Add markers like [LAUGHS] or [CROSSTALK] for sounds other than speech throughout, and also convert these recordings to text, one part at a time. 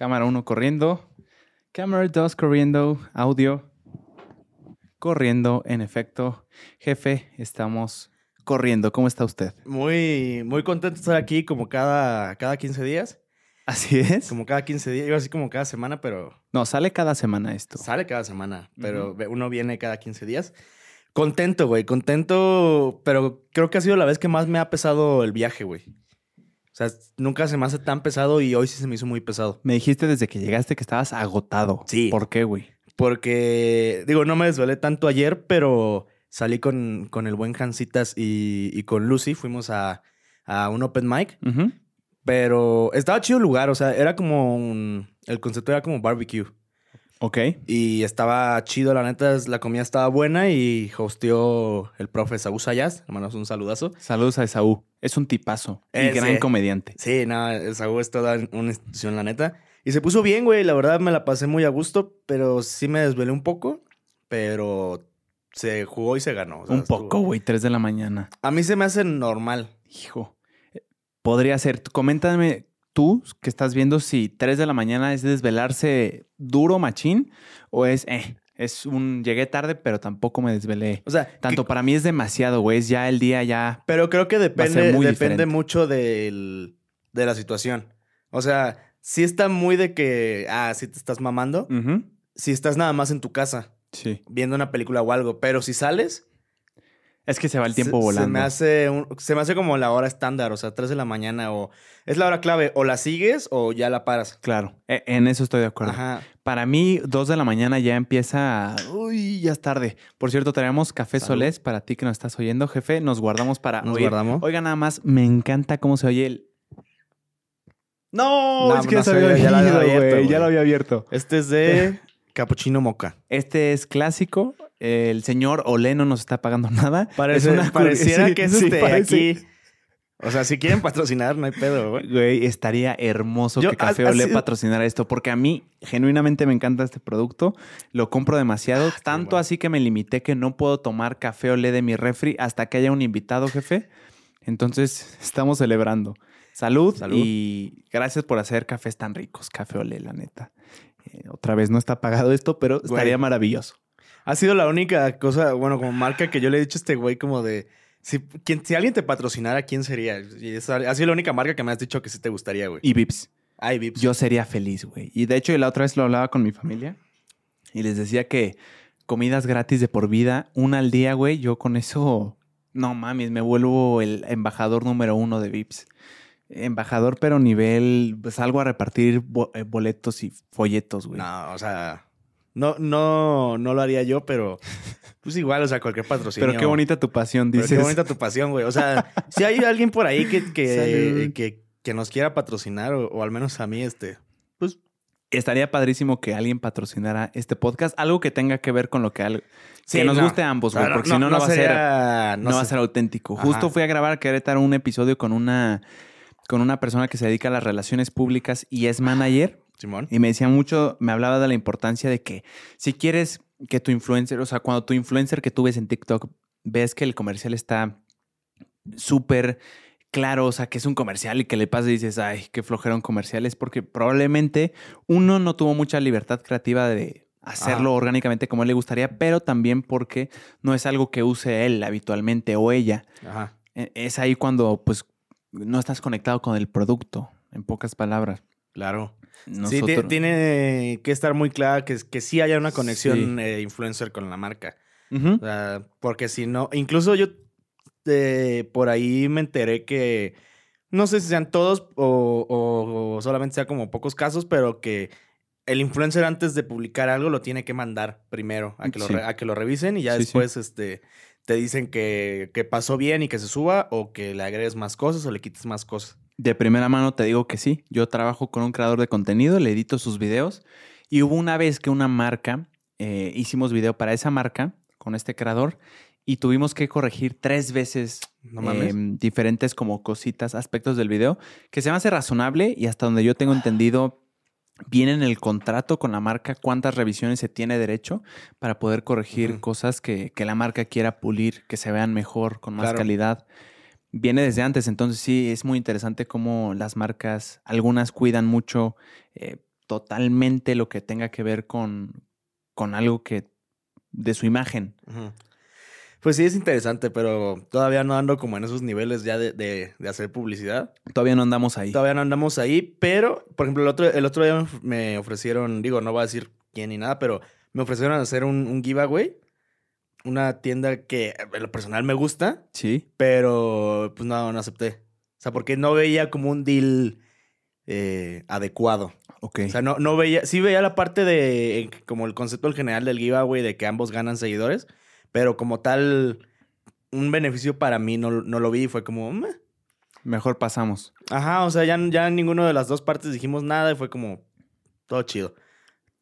Cámara 1 corriendo. Cámara 2 corriendo. Audio. Corriendo, en efecto. Jefe, estamos corriendo. ¿Cómo está usted? Muy, muy contento de estar aquí como cada, cada 15 días. Así es. Como cada 15 días. Iba así como cada semana, pero No, sale cada semana esto. sale cada semana. Pero uno viene cada 15 días. Contento, güey. Contento, pero creo que ha sido la vez que más me ha pesado el viaje, güey. O sea, nunca se me hace tan pesado y hoy sí se me hizo muy pesado. Me dijiste desde que llegaste que estabas agotado. Sí. ¿Por qué, güey? Porque, digo, no me desvelé tanto ayer, pero salí con, con el buen Jancitas y, y con Lucy. Fuimos a, a un open mic. Pero estaba chido el lugar, o sea, era como un... El concepto era como barbecue. Ok. Y estaba chido, la neta, la comida estaba buena y hosteó el profe Saúl Sayas. Le mandamos un saludazo. Saludos a Esaú. Es un tipazo y gran comediante. Sí, nada, Saúl es toda una institución, la neta. Y se puso bien, güey, la verdad me la pasé muy a gusto, pero sí me desvelé un poco, pero se jugó y se ganó. o sea, Un estuvo- poco, güey. 3 de la mañana. A mí se me hace normal. Hijo. eh, Podría ser. Coméntame tú que estás viendo si 3 de la mañana es desvelarse duro, machín, o es, eh, es un. Llegué tarde, pero tampoco me desvelé. O sea, Tanto que- para mí es demasiado, güey. Es ya el día ya. Pero creo que depende, depende diferente. mucho del, de la situación. O sea, sí está muy de que, ah, sí te estás mamando. Si estás nada más en tu casa viendo una película o algo, pero si sales, Es que se va el tiempo se, volando. Se me, hace un- se me hace como la hora estándar, o sea, 3 de la mañana o... Es la hora clave, o la sigues o ya la paras. Claro, e- en eso estoy de acuerdo. Ajá. Para mí, 2 de la mañana ya empieza. Uy, ya es tarde. Por cierto, traemos café Salud. solés para ti que nos estás oyendo, jefe. Nos guardamos para. Nos oír. guardamos. Oiga, nada más, me encanta cómo se oye el. No, No, es que no había ya lo había abierto. Ya lo había abierto. Este es de [LAUGHS] Capuchino Moca. Este es clásico. El señor Olé no nos está pagando [LAUGHS] nada. Parece, Es una pareciera sí, que es sí, este parece. aquí. O sea, si quieren patrocinar, no hay pedo, güey. Güey, estaría hermoso Yo- que Café ha- ha Olé patrocinara esto, porque a mí genuinamente me encanta este producto. Lo compro demasiado, tanto bueno. así que me limité que no puedo tomar Café Olé de mi refri hasta que haya un invitado, jefe. Entonces, estamos celebrando. Salud, Salud. y gracias por hacer cafés tan ricos, Café Olé, la neta. Eh, otra vez no está pagado esto, pero Güey. estaría maravilloso. Ha sido la única cosa, bueno, como marca que yo le he dicho a este güey como de... Si, ¿quién- si alguien te patrocinara, ¿quién sería? Y esa ha sido la única marca que me has dicho que sí te gustaría, güey. Y Vips. Ay, Vips. Yo sería feliz, güey. Y de hecho, la otra vez lo hablaba con mi familia y les decía que comidas gratis de por vida, una al día, güey. Yo con eso, no mames, me vuelvo el embajador número uno de Vips. Embajador, pero nivel, pues salgo a repartir eh, boletos y folletos, güey. No, o sea... No, no, no lo haría yo, pero... Pues igual, o sea, cualquier patrocinio. pero qué bonita tu pasión, Pero dices. qué bonita tu pasión, güey. O sea, [LAUGHS] si hay alguien por ahí que, que, que, que nos quiera patrocinar, o, o al menos a mí, este... Pues Estaría padrísimo que alguien patrocinara este podcast, algo que tenga que ver con lo que, al- Sí, que nos no. guste a ambos, güey, no, porque si no, no, va a ser no, va a ser auténtico. Ajá. Justo fui a grabar a Querétaro un episodio con una, con una persona que se dedica a las relaciones públicas y es manager. Simón. Y me decía mucho, me hablaba de la importancia de que si quieres que tu influencer, o sea, cuando tu influencer que tú ves en TikTok, ves que el comercial está súper claro, o sea, que es un comercial y que le pasa y dices, ay, qué flojera un comercial, es porque probablemente uno no tuvo mucha libertad creativa de hacerlo Ajá. orgánicamente como a él le gustaría, pero también porque no es algo que use él habitualmente o ella. Ajá. E- Es ahí cuando, pues, no estás conectado con el producto, en pocas palabras. Claro. Sí, Nosotros- tiene que estar muy clara que, que sí haya una conexión eh, influencer con la marca. O sea, porque si no, incluso yo eh, por ahí me enteré que no sé si sean todos o, o- o solamente sea como pocos casos, pero que el influencer antes de publicar algo lo tiene que mandar primero a que lo, Sí. re- a que lo revisen y ya Sí, sí. después este te dicen que, que pasó bien y que se suba o que le agregues más cosas o le quites más cosas. De primera mano te digo que sí. Yo trabajo con un creador de contenido, le edito sus videos. Y hubo una vez que una marca, eh, hicimos video para esa marca con este creador y tuvimos que corregir tres veces No em, diferentes como cositas, aspectos del video, que se me hace razonable y hasta donde yo tengo entendido, viene en el contrato con la marca cuántas revisiones se tiene derecho para poder corregir cosas que, que la marca quiera pulir, que se vean mejor, con más Claro. calidad. Viene desde antes, entonces sí, es muy interesante cómo las marcas, algunas cuidan mucho eh, totalmente lo que tenga que ver con, con algo que de su imagen. Pues sí, es interesante, pero todavía no ando como en esos niveles ya de, de- de hacer publicidad. Todavía no andamos ahí. Todavía no andamos ahí, pero, por ejemplo, el otro, el otro día me ofrecieron, digo, no voy a decir quién ni nada, pero me ofrecieron hacer un, un giveaway. Una tienda que en lo personal me gusta, Sí. pero pues no, no acepté. O sea, porque no veía como un deal eh, adecuado. Ok. O sea, no, no veía, sí veía la parte de, como el concepto en general del giveaway, de que ambos ganan seguidores, pero como tal, un beneficio para mí no, no lo vi y fue como, "Meh". Mejor pasamos. ajá, o sea, ya, ya ninguno de las dos partes dijimos nada y fue como, todo chido.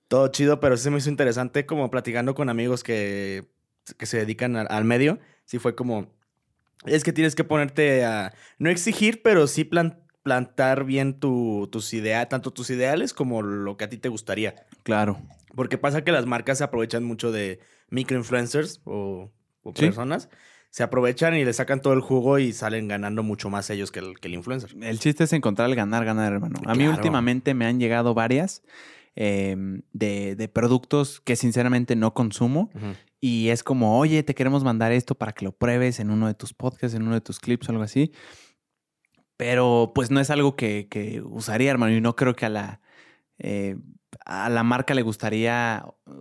Todo chido, pero sí se me hizo interesante como platicando con amigos que, que se dedican al, al medio, sí fue como, es que tienes que ponerte a, no exigir, pero sí plan- plantar bien tu, tus ideas, tanto tus ideales como lo que a ti te gustaría. Claro. Porque pasa que las marcas se aprovechan mucho de microinfluencers o, o Sí. personas. Se aprovechan y le sacan todo el jugo y salen ganando mucho más ellos que el, que el influencer. El chiste es encontrar el ganar, ganar, hermano. A mí Claro. últimamente me han llegado varias eh, de, de productos que sinceramente no consumo. Y es como, oye, te queremos mandar esto para que lo pruebes en uno de tus podcasts, en uno de tus clips o algo así. Pero pues no es algo que, que usaría, hermano. Y no creo que a la, eh, a la marca le gustaría uh,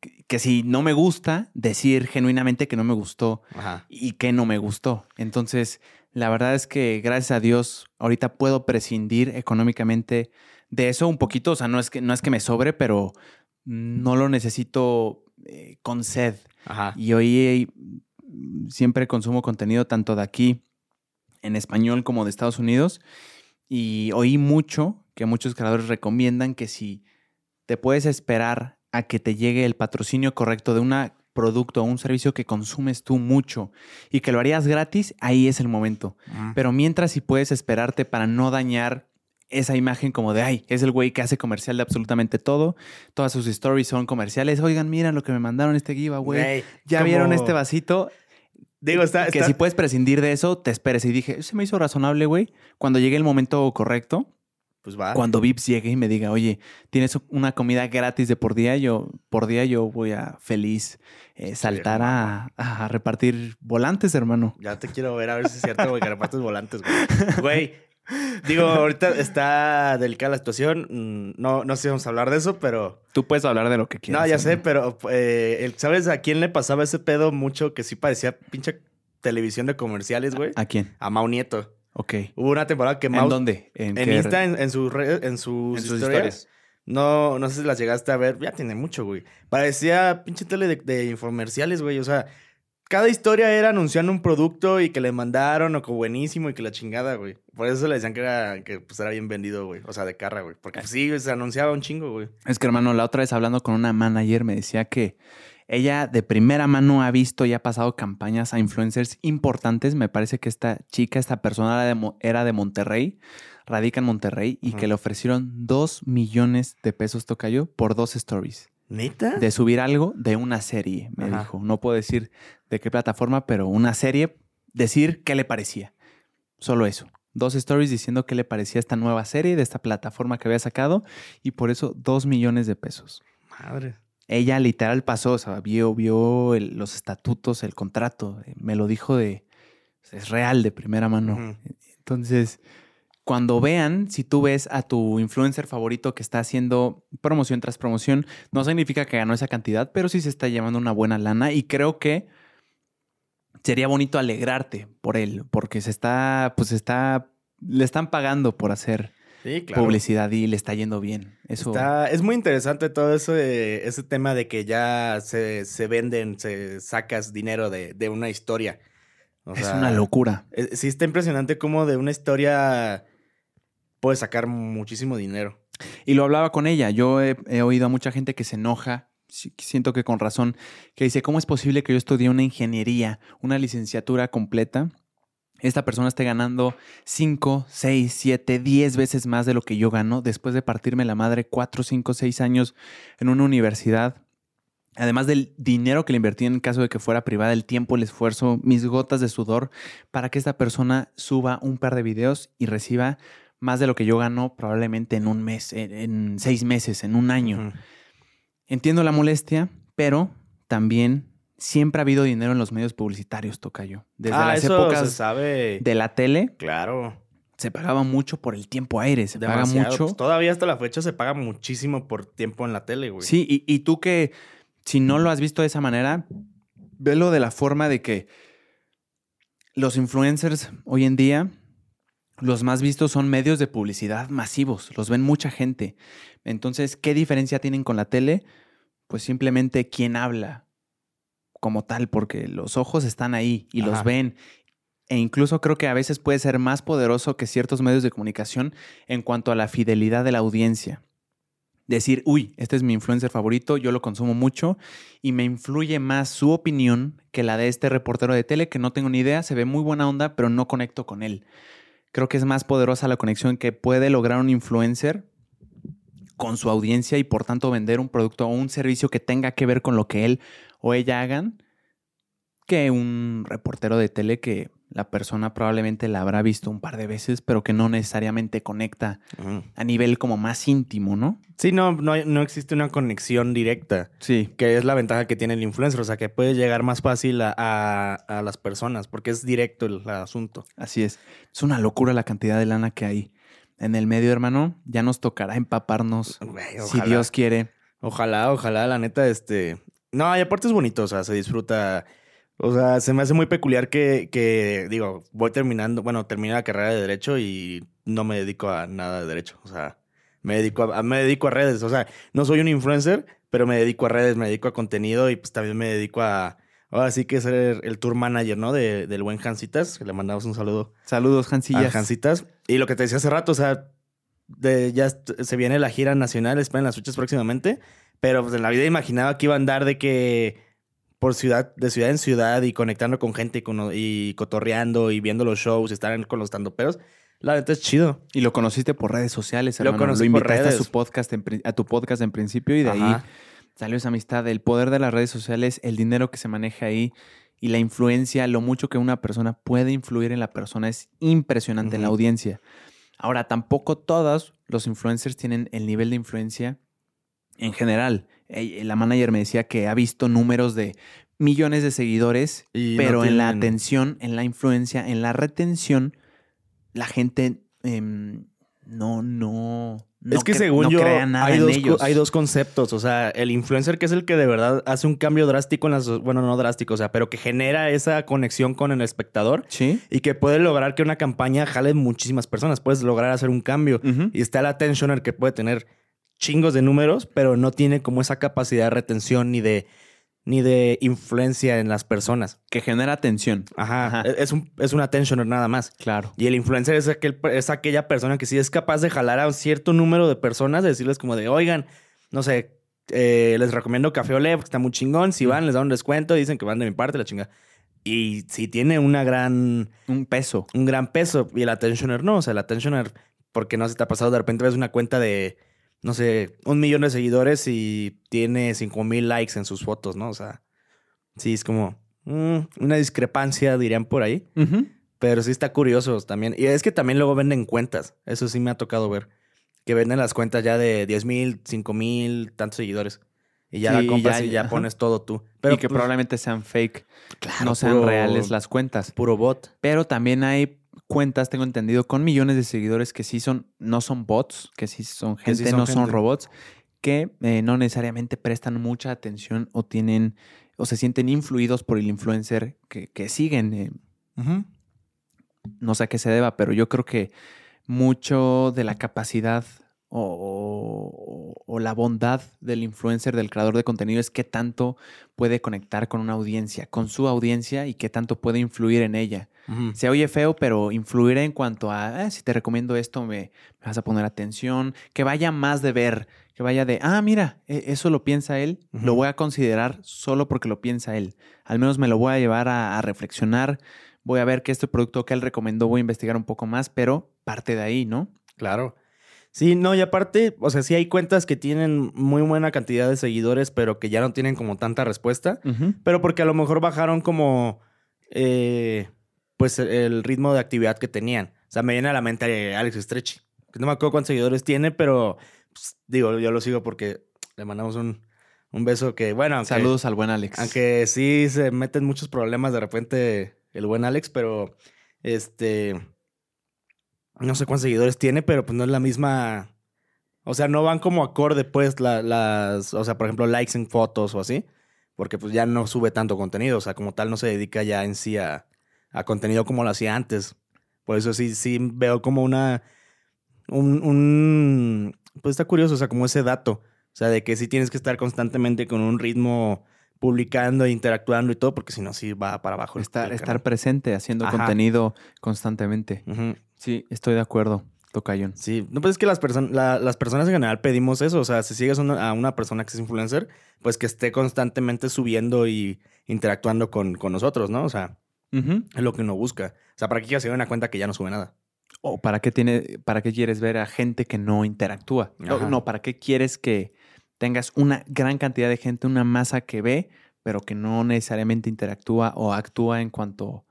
que, que si no me gusta, decir genuinamente que no me gustó Ajá. y que no me gustó. Entonces, la verdad es que gracias a Dios ahorita puedo prescindir económicamente de eso un poquito. O sea, no es que, no es que me sobre, pero no lo necesito eh, con sed. Ajá. Y hoy eh, siempre consumo contenido tanto de aquí en español como de Estados Unidos. Y oí mucho que muchos creadores recomiendan que si te puedes esperar a que te llegue el patrocinio correcto de un producto o un servicio que consumes tú mucho y que lo harías gratis, ahí es el momento. Pero mientras si puedes esperarte para no dañar esa imagen como de, ay, es el güey que hace comercial de absolutamente todo, todas sus stories son comerciales, oigan, mira lo que me mandaron este giveaway, Güey, ya como- vieron este vasito, Digo, está. que está- si puedes prescindir de eso, te esperes. Y dije, se me hizo razonable, güey, cuando llegue el momento correcto, Pues va. cuando Vips llegue y me diga, oye, tienes una comida gratis de por día, yo por día yo voy a feliz eh, saltar a, a repartir volantes, hermano. Ya te quiero ver a ver si es cierto, güey, que repartes volantes, güey. [LAUGHS] Güey. Digo, ahorita está delicada la situación. mm, No, no sé si vamos a hablar de eso, pero. Tú puedes hablar de lo que quieras. No, ya sé, pero eh, ¿sabes a quién le pasaba ese pedo mucho que sí parecía pinche televisión de comerciales, güey? ¿A quién? A Mau Nieto. Ok. Hubo una temporada que ¿En Mau. dónde? En, qué Insta, en, en sus re- en sus, en sus historias. historias. No, no sé si las llegaste a ver. Ya tiene mucho, güey. Parecía pinche tele de, de infomerciales, güey. O sea, cada historia era anunciando un producto y que le mandaron o que buenísimo y que la chingada, güey. Por eso le decían que era, que pues era bien vendido, güey. O sea, de carra, güey. Porque pues, sí, se anunciaba un chingo, güey. Es que, hermano, la otra vez hablando con una manager me decía que ella de primera mano ha visto y ha pasado campañas a influencers importantes. Me parece que esta chica, esta persona era de, Mo- era de Monterrey, radica en Monterrey y que le ofrecieron dos millones de pesos, tocayo, por dos stories. ¿Neta? De subir algo de una serie, me Ajá. dijo. No puedo decir de qué plataforma, pero una serie, decir qué le parecía. Solo eso. Dos stories diciendo qué le parecía esta nueva serie de esta plataforma que había sacado y por eso dos millones de pesos. Madre. Ella literal pasó, o sea, vio, vio el- los estatutos, el contrato, eh, me lo dijo de, es real, de primera mano. Ujú. Entonces, cuando vean, si tú ves a tu influencer favorito que está haciendo promoción tras promoción, no significa que ganó esa cantidad, pero sí se está llevando una buena lana y creo que sería bonito alegrarte por él, porque se está, pues está, le están pagando por hacer Sí, claro. publicidad y le está yendo bien. Eso Está- es muy interesante todo eso ese tema de que ya se, se venden, se sacas dinero de, de una historia. O es sea, una locura. eh, Sí, está impresionante cómo de una historia puedes sacar muchísimo dinero. Y lo hablaba con ella. Yo he, he oído a mucha gente que se enoja, sí, siento que con razón, que dice, ¿cómo es posible que yo estudié una ingeniería, una licenciatura completa? Esta persona esté ganando 5, 6, 7, 10 veces más de lo que yo gano después de partirme la madre 4, 5, 6 años en una universidad. Además del dinero que le invertí en caso de que fuera privada, el tiempo, el esfuerzo, mis gotas de sudor, para que esta persona suba un par de videos y reciba más de lo que yo gano probablemente en un mes, en, en seis meses, en un año. Entiendo la molestia, pero también siempre ha habido dinero en los medios publicitarios, Tocayo. Desde ah, las eso se épocas sabe. de la tele Claro. se pagaba mucho por el tiempo aire, se paga mucho. Pues todavía hasta la fecha se paga muchísimo por tiempo en la tele, güey. Sí, y, y tú que si no lo has visto de esa manera, velo de la forma de que los influencers hoy en día, los más vistos son medios de publicidad masivos, los ven mucha gente. Entonces, ¿qué diferencia tienen con la tele? Pues simplemente quién habla como tal, porque los ojos están ahí y los ven. E incluso creo que a veces puede ser más poderoso que ciertos medios de comunicación en cuanto a la fidelidad de la audiencia decir, uy, este es mi influencer favorito, yo lo consumo mucho y me influye más su opinión que la de este reportero de tele que no tengo ni idea, se ve muy buena onda, pero no conecto con él. Creo que es más poderosa la conexión que puede lograr un influencer con su audiencia y por tanto vender un producto o un servicio que tenga que ver con lo que él o ella hagan que un reportero de tele que la persona probablemente la habrá visto un par de veces, pero que no necesariamente conecta a nivel como más íntimo, ¿no? Sí, no, no, hay- no existe una conexión directa, Sí. que es la ventaja que tiene el influencer, o sea, que puede llegar más fácil a, a- a las personas, porque es directo el, asunto. Así es. Es una locura la cantidad de lana que hay en el medio, hermano. Ya nos tocará empaparnos, Güey, si. Dios quiere. Ojalá, ojalá, la neta, este... No, y aparte es bonito, o sea, se disfruta... O sea, se me hace muy peculiar que, que, digo, voy terminando, bueno, terminé la carrera de Derecho y no me dedico a nada de Derecho. O sea, me dedico a, me dedico a redes. O sea, no soy un influencer, pero me dedico a redes, me dedico a contenido y pues también me dedico a... Ahora sí que ser el tour manager, ¿no? De, del buen Hansitas, que le mandamos un saludo Saludos, a Hansillas. Hansitas. Y lo que te decía hace rato, o sea, de, ya se viene la gira nacional, esperen las fechas próximamente. Pero pues en la vida imaginaba que iba a andar de que por ciudad, de ciudad en ciudad y conectando con gente y, con- y cotorreando y viendo los shows y estar con los tandoperos. La neta es chido. Y lo conociste por redes sociales, Lo hermano. Lo, conocí por invitaste a, redes. su podcast en a tu podcast en principio y de ahí Ajá. Salió esa amistad. El poder de las redes sociales, el dinero que se maneja ahí y la influencia, lo mucho que una persona puede influir en la persona es impresionante en la audiencia. Ahora, tampoco todos los influencers tienen el nivel de influencia en general. La manager me decía que ha visto números de millones de seguidores, Y no pero en la atención, en la influencia, en la retención, la gente em, no, no, no, es que según no yo, hay, dos, hay dos conceptos. O sea, el influencer que es el que de verdad hace un cambio drástico en las... Bueno, no drástico, o sea, pero que genera esa conexión con el espectador. Sí. Y que puede lograr que una campaña jale muchísimas personas. Puedes lograr hacer un cambio. Ujú. Y está el attentioner que puede tener chingos de números, pero no tiene como esa capacidad de retención ni de, ni de influencia en las personas. Que genera atención. Ajá. Ajá. Es, un, es un attentioner nada más. Claro. Y el influencer es, aquel, es aquella persona que sí es capaz de jalar a un cierto número de personas, de decirles como de, oigan, no sé, eh, les recomiendo Café Olé porque está muy chingón. Si van, les dan un descuento, dicen que van de mi parte, la chinga. Y si tiene una gran, Un peso. un gran peso. Y el attentioner no. O sea, el attentioner, porque no se te ha pasado, de repente ves una cuenta de, no sé, un millón de seguidores y tiene cinco mil likes en sus fotos, ¿no? O sea, sí, es como mm, una discrepancia, dirían por ahí. Pero sí está curioso también. Y es que también luego venden cuentas. Eso sí me ha tocado ver. Que venden las cuentas ya de 10 mil, 5 mil, tantos seguidores. Y ya Sí, la compras ya- y ya ajá. pones todo tú. Pero y que pues, probablemente sean fake, claro, no sean puro- reales las cuentas. Puro bot. Pero también hay cuentas, tengo entendido, con millones de seguidores que sí son, no son bots, que sí son gente, sí son no son robots, que eh, no necesariamente prestan mucha atención o tienen, o se sienten influidos por el influencer que, que siguen. eh, no sé a qué se deba, pero yo creo que mucho de la capacidad o, o- o la bondad del influencer, del creador de contenido, es qué tanto puede conectar con una audiencia, con su audiencia y qué tanto puede influir en ella. Se oye feo, pero influir en cuanto a, "Ah, si te recomiendo esto, me, me vas a poner atención, que vaya más de ver, que vaya de, ah, mira, e- eso lo piensa él, lo voy a considerar solo porque lo piensa él. Al menos me lo voy a llevar a, a reflexionar, voy a ver que este producto que él recomendó, voy a investigar un poco más, pero parte de ahí, ¿no? Claro. Sí, no, y aparte, o sea, sí hay cuentas que tienen muy buena cantidad de seguidores, pero que ya no tienen como tanta respuesta. Pero porque a lo mejor bajaron como, eh, pues, el ritmo de actividad que tenían. O sea, me viene a la mente Alex que no me acuerdo cuántos seguidores tiene, pero pues, digo, yo lo sigo porque le mandamos un, un beso que, bueno, aunque, Saludos al buen Alex. aunque sí se meten muchos problemas de repente el buen Alex, pero este, no sé cuántos seguidores tiene, pero pues no es la misma, o sea, no van como acorde pues la- las, o sea, por ejemplo, likes en fotos o así, porque pues ya no sube tanto contenido, o sea, como tal no se dedica ya en sí a, a contenido como lo hacía antes. Por eso sí, sí veo como una, un, un, pues está curioso, o sea, como ese dato, o sea, de que sí tienes que estar constantemente con un ritmo publicando, e interactuando y todo, porque si no, sí va para abajo. el- Estar, estar presente, haciendo Ajá. contenido constantemente. Sí, estoy de acuerdo, Tocayón. Sí, no, pues es que las, personas las personas en general pedimos eso. O sea, si sigues una- a una persona que es influencer, pues que esté constantemente subiendo y interactuando con, con nosotros, ¿no? O sea, es lo que uno busca. O sea, ¿para qué quieres seguir una cuenta que ya no sube nada? ¿O para qué, tiene, para qué quieres ver a gente que no interactúa? O, Ajá. no, ¿para qué quieres que tengas una gran cantidad de gente, una masa que ve, pero que no necesariamente interactúa o actúa en cuanto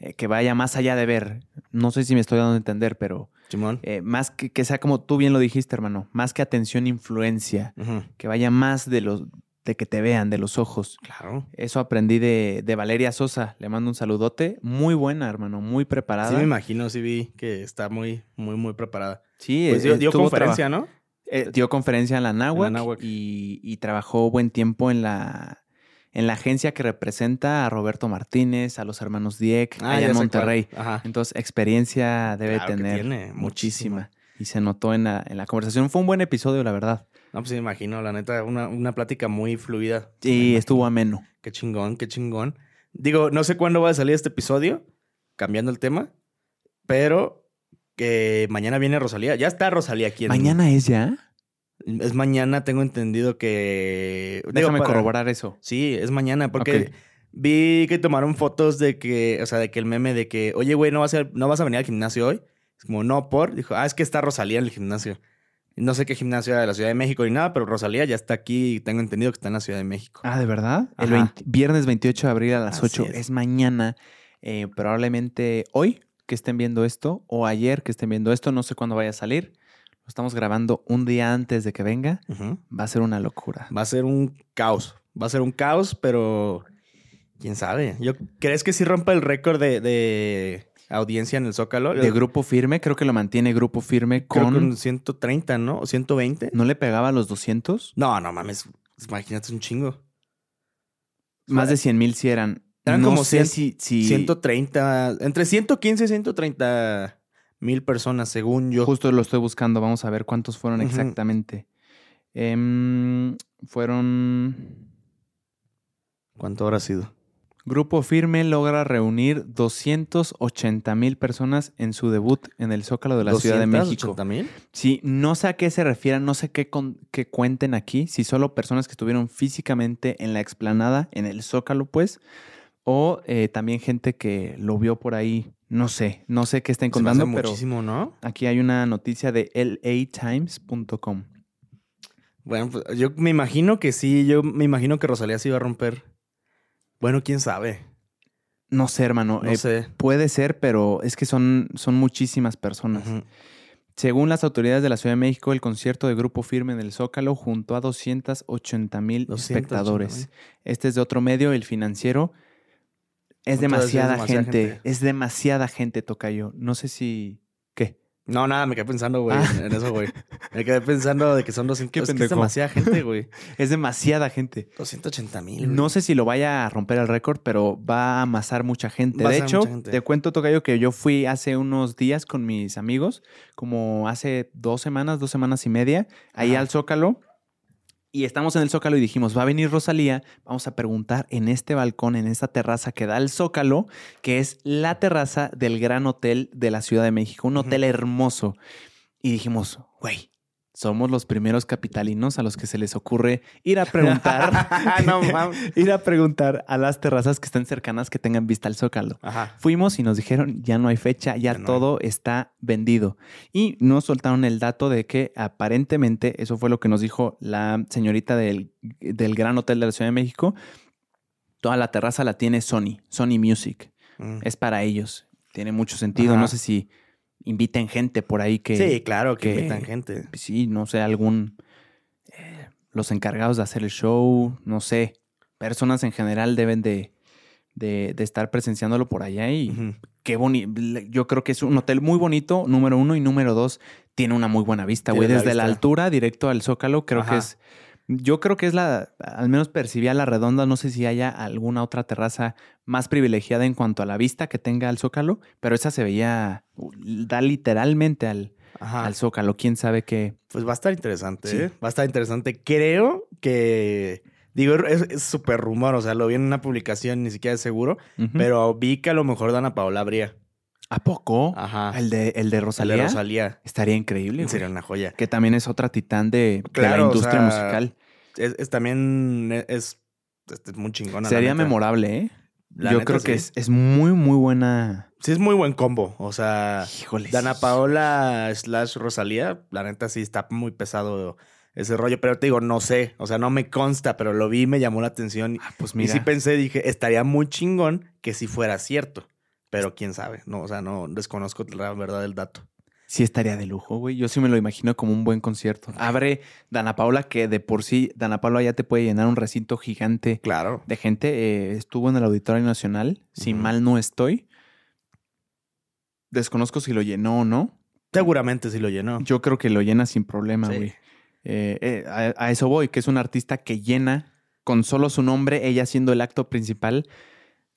eh, que vaya más allá de ver? No sé si me estoy dando a entender, pero Simón. eh, más que, que sea como tú bien lo dijiste, hermano, más que atención, influencia, que vaya más de los de que te vean, de los ojos. Claro. Eso aprendí de, de Valeria Sosa. Le mando un saludote. Muy buena, hermano. Muy preparada. Sí me imagino, sí vi que está muy, muy, muy preparada. Sí, Pues eh, dio, conferencia, ¿no? Eh, dio conferencia en la Náhuac, Náhuac. Y, y trabajó buen tiempo en la, en la agencia que representa a Roberto Martínez, a los hermanos Dieck, allá Ah, ya en. Monterrey. Ajá. Entonces, experiencia debe Claro tener tiene, muchísima. Y se notó en la, en la conversación. Fue un buen episodio, la verdad. No, pues me imagino, la neta, una, una plática muy fluida. Sí, estuvo ameno. Qué chingón, qué chingón. Digo, no sé cuándo va a salir este episodio, cambiando el tema, pero que mañana viene Rosalía. Ya está Rosalía aquí. en- ¿Mañana es ya? Es mañana, tengo entendido que... Déjame para- corroborar eso. Sí, es mañana, porque vi que tomaron fotos de que, o sea, de que el meme de que, oye, güey, ¿no vas a, no vas a venir al gimnasio hoy? Es como, no, por. Dijo, ah, es que está Rosalía en el gimnasio. No sé qué gimnasio era de la Ciudad de México ni nada, pero Rosalía ya está aquí y tengo entendido que está en la Ciudad de México. Ah, ¿de verdad? El Ajá. 20 viernes 28 de abril a las Así 8 es. es, mañana. Eh, probablemente hoy que estén viendo esto o ayer que estén viendo esto. No sé cuándo vaya a salir. Lo estamos grabando un día antes de que venga. Ujú. Va a ser una locura. Va a ser un caos. Va a ser un caos, pero quién sabe. Yo, ¿Crees que sí rompa el récord de, de audiencia en el Zócalo? De grupo firme, creo que lo mantiene grupo firme Creo con... que un 130, ¿no? ¿O 120? ¿No le pegaba a los 200? No, no mames. Imagínate, un chingo. Más de 100 mil si eran. Eran no como sé 100, si... si 130, entre 115 y 130 mil personas, según yo. Justo lo estoy buscando. Vamos a ver cuántos fueron exactamente. Em, fueron... ¿Cuánto habrá sido? Grupo Firme logra reunir 280 mil personas en su debut en el Zócalo de la Ciudad de México. ¿280 mil? Sí, no sé a qué se refieran, no sé qué, con- qué cuenten aquí, si solo personas que estuvieron físicamente en la explanada, en el Zócalo, pues, o eh, también gente que lo vio por ahí, no sé, no sé qué Se me hace contando, pero muchísimo, ¿no? aquí hay una noticia de latimes.com. Bueno, pues, yo me imagino que sí. Yo me imagino que Rosalía sí iba a romper. Bueno, quién sabe. No sé, hermano, No eh, sé. puede ser, pero es que son, son muchísimas personas. Según las autoridades de la Ciudad de México, el concierto de Grupo Firme en el Zócalo juntó a 280 mil 280,000. espectadores. Este es de otro medio, el financiero. Es demasiada, gente, gente. Es demasiada gente, Tocayo. No sé si. ¿Qué? No, nada, me quedé pensando, güey, Ah. en- eso, güey. Me quedé pensando de que son 200. Qué es, que es demasiada gente, güey. [LAUGHS] Es demasiada gente. 280 mil. No sé si lo vaya a romper el récord, pero va a amasar mucha gente. Va de hecho, gente. te cuento, Tocayo, que yo fui hace unos días con mis amigos, como hace dos semanas, dos semanas y media, ahí Ajá. al Zócalo. Y estamos en el Zócalo y dijimos, va a venir Rosalía, vamos a preguntar en este balcón, en esta terraza que da al Zócalo, que es la terraza del Gran Hotel de la Ciudad de México, un hotel hermoso. Y dijimos, güey, somos los primeros capitalinos a los que se les ocurre ir a preguntar, [LAUGHS] no [LAUGHS] ir a preguntar a las terrazas que estén cercanas que tengan vista al Zócalo. Ajá. Fuimos y nos dijeron, ya no hay fecha, ya, Ya no hay. todo está vendido. Y nos soltaron el dato de que aparentemente, eso fue lo que nos dijo la señorita del, del Gran Hotel de la Ciudad de México, toda la terraza la tiene Sony, Sony Music. Mm. Es para ellos. Tiene mucho sentido. Ajá. No sé si inviten gente por ahí que... sí, claro, que, que- invitan gente. Sí, no sé, algún... eh, los encargados de hacer el show, no sé. Personas en general deben de, de, de estar presenciándolo por allá y qué bonito. Yo creo que es un hotel muy bonito, número uno, y número dos, tiene una muy buena vista, güey. La Desde la altura, directo al Zócalo, creo Ajá. que es... Yo creo que es la, al menos percibía la redonda, no sé si haya alguna otra terraza más privilegiada en cuanto a la vista que tenga al Zócalo, pero esa se veía, da literalmente al, Ajá. al Zócalo. ¿Quién sabe qué? Pues va a estar interesante, Sí. ¿eh? Va a estar interesante. Creo que. Digo, es súper rumor, o sea, lo vi en una publicación, ni siquiera es seguro, pero vi que a lo mejor Dana Paola habría. ¿A poco? Ajá. El de, el de El Rosalía. de Rosalía. Estaría increíble. Sería una joya. Que también es otra titán de, de la o industria sea, musical. Es, es también es, es- muy chingona. Sería memorable, ¿eh? La Yo neta, creo que es, es muy, muy buena. Sí, es muy buen combo. O sea, Híjole. Dana Paola slash Rosalía, la neta sí está muy pesado ese rollo. Pero te digo, no sé. O sea, no me consta, pero lo vi, me llamó la atención. Ah, pues Y sí pensé, dije, estaría muy chingón que si fuera cierto. Pero quién sabe, no, o sea, no desconozco la verdad del dato. Sí estaría de lujo, güey. Yo sí me lo imagino como un buen concierto. Abre Dana Paula, que de por sí, Dana Paula ya te puede llenar un recinto gigante Claro. de gente. Eh, estuvo en el Auditorio Nacional, si mal no estoy. Desconozco si lo llenó o no. Seguramente sí lo llenó. Yo creo que lo llena sin problema, Sí. güey. Eh, eh, a, a eso voy, que es un artista que llena con solo su nombre, ella siendo el acto principal,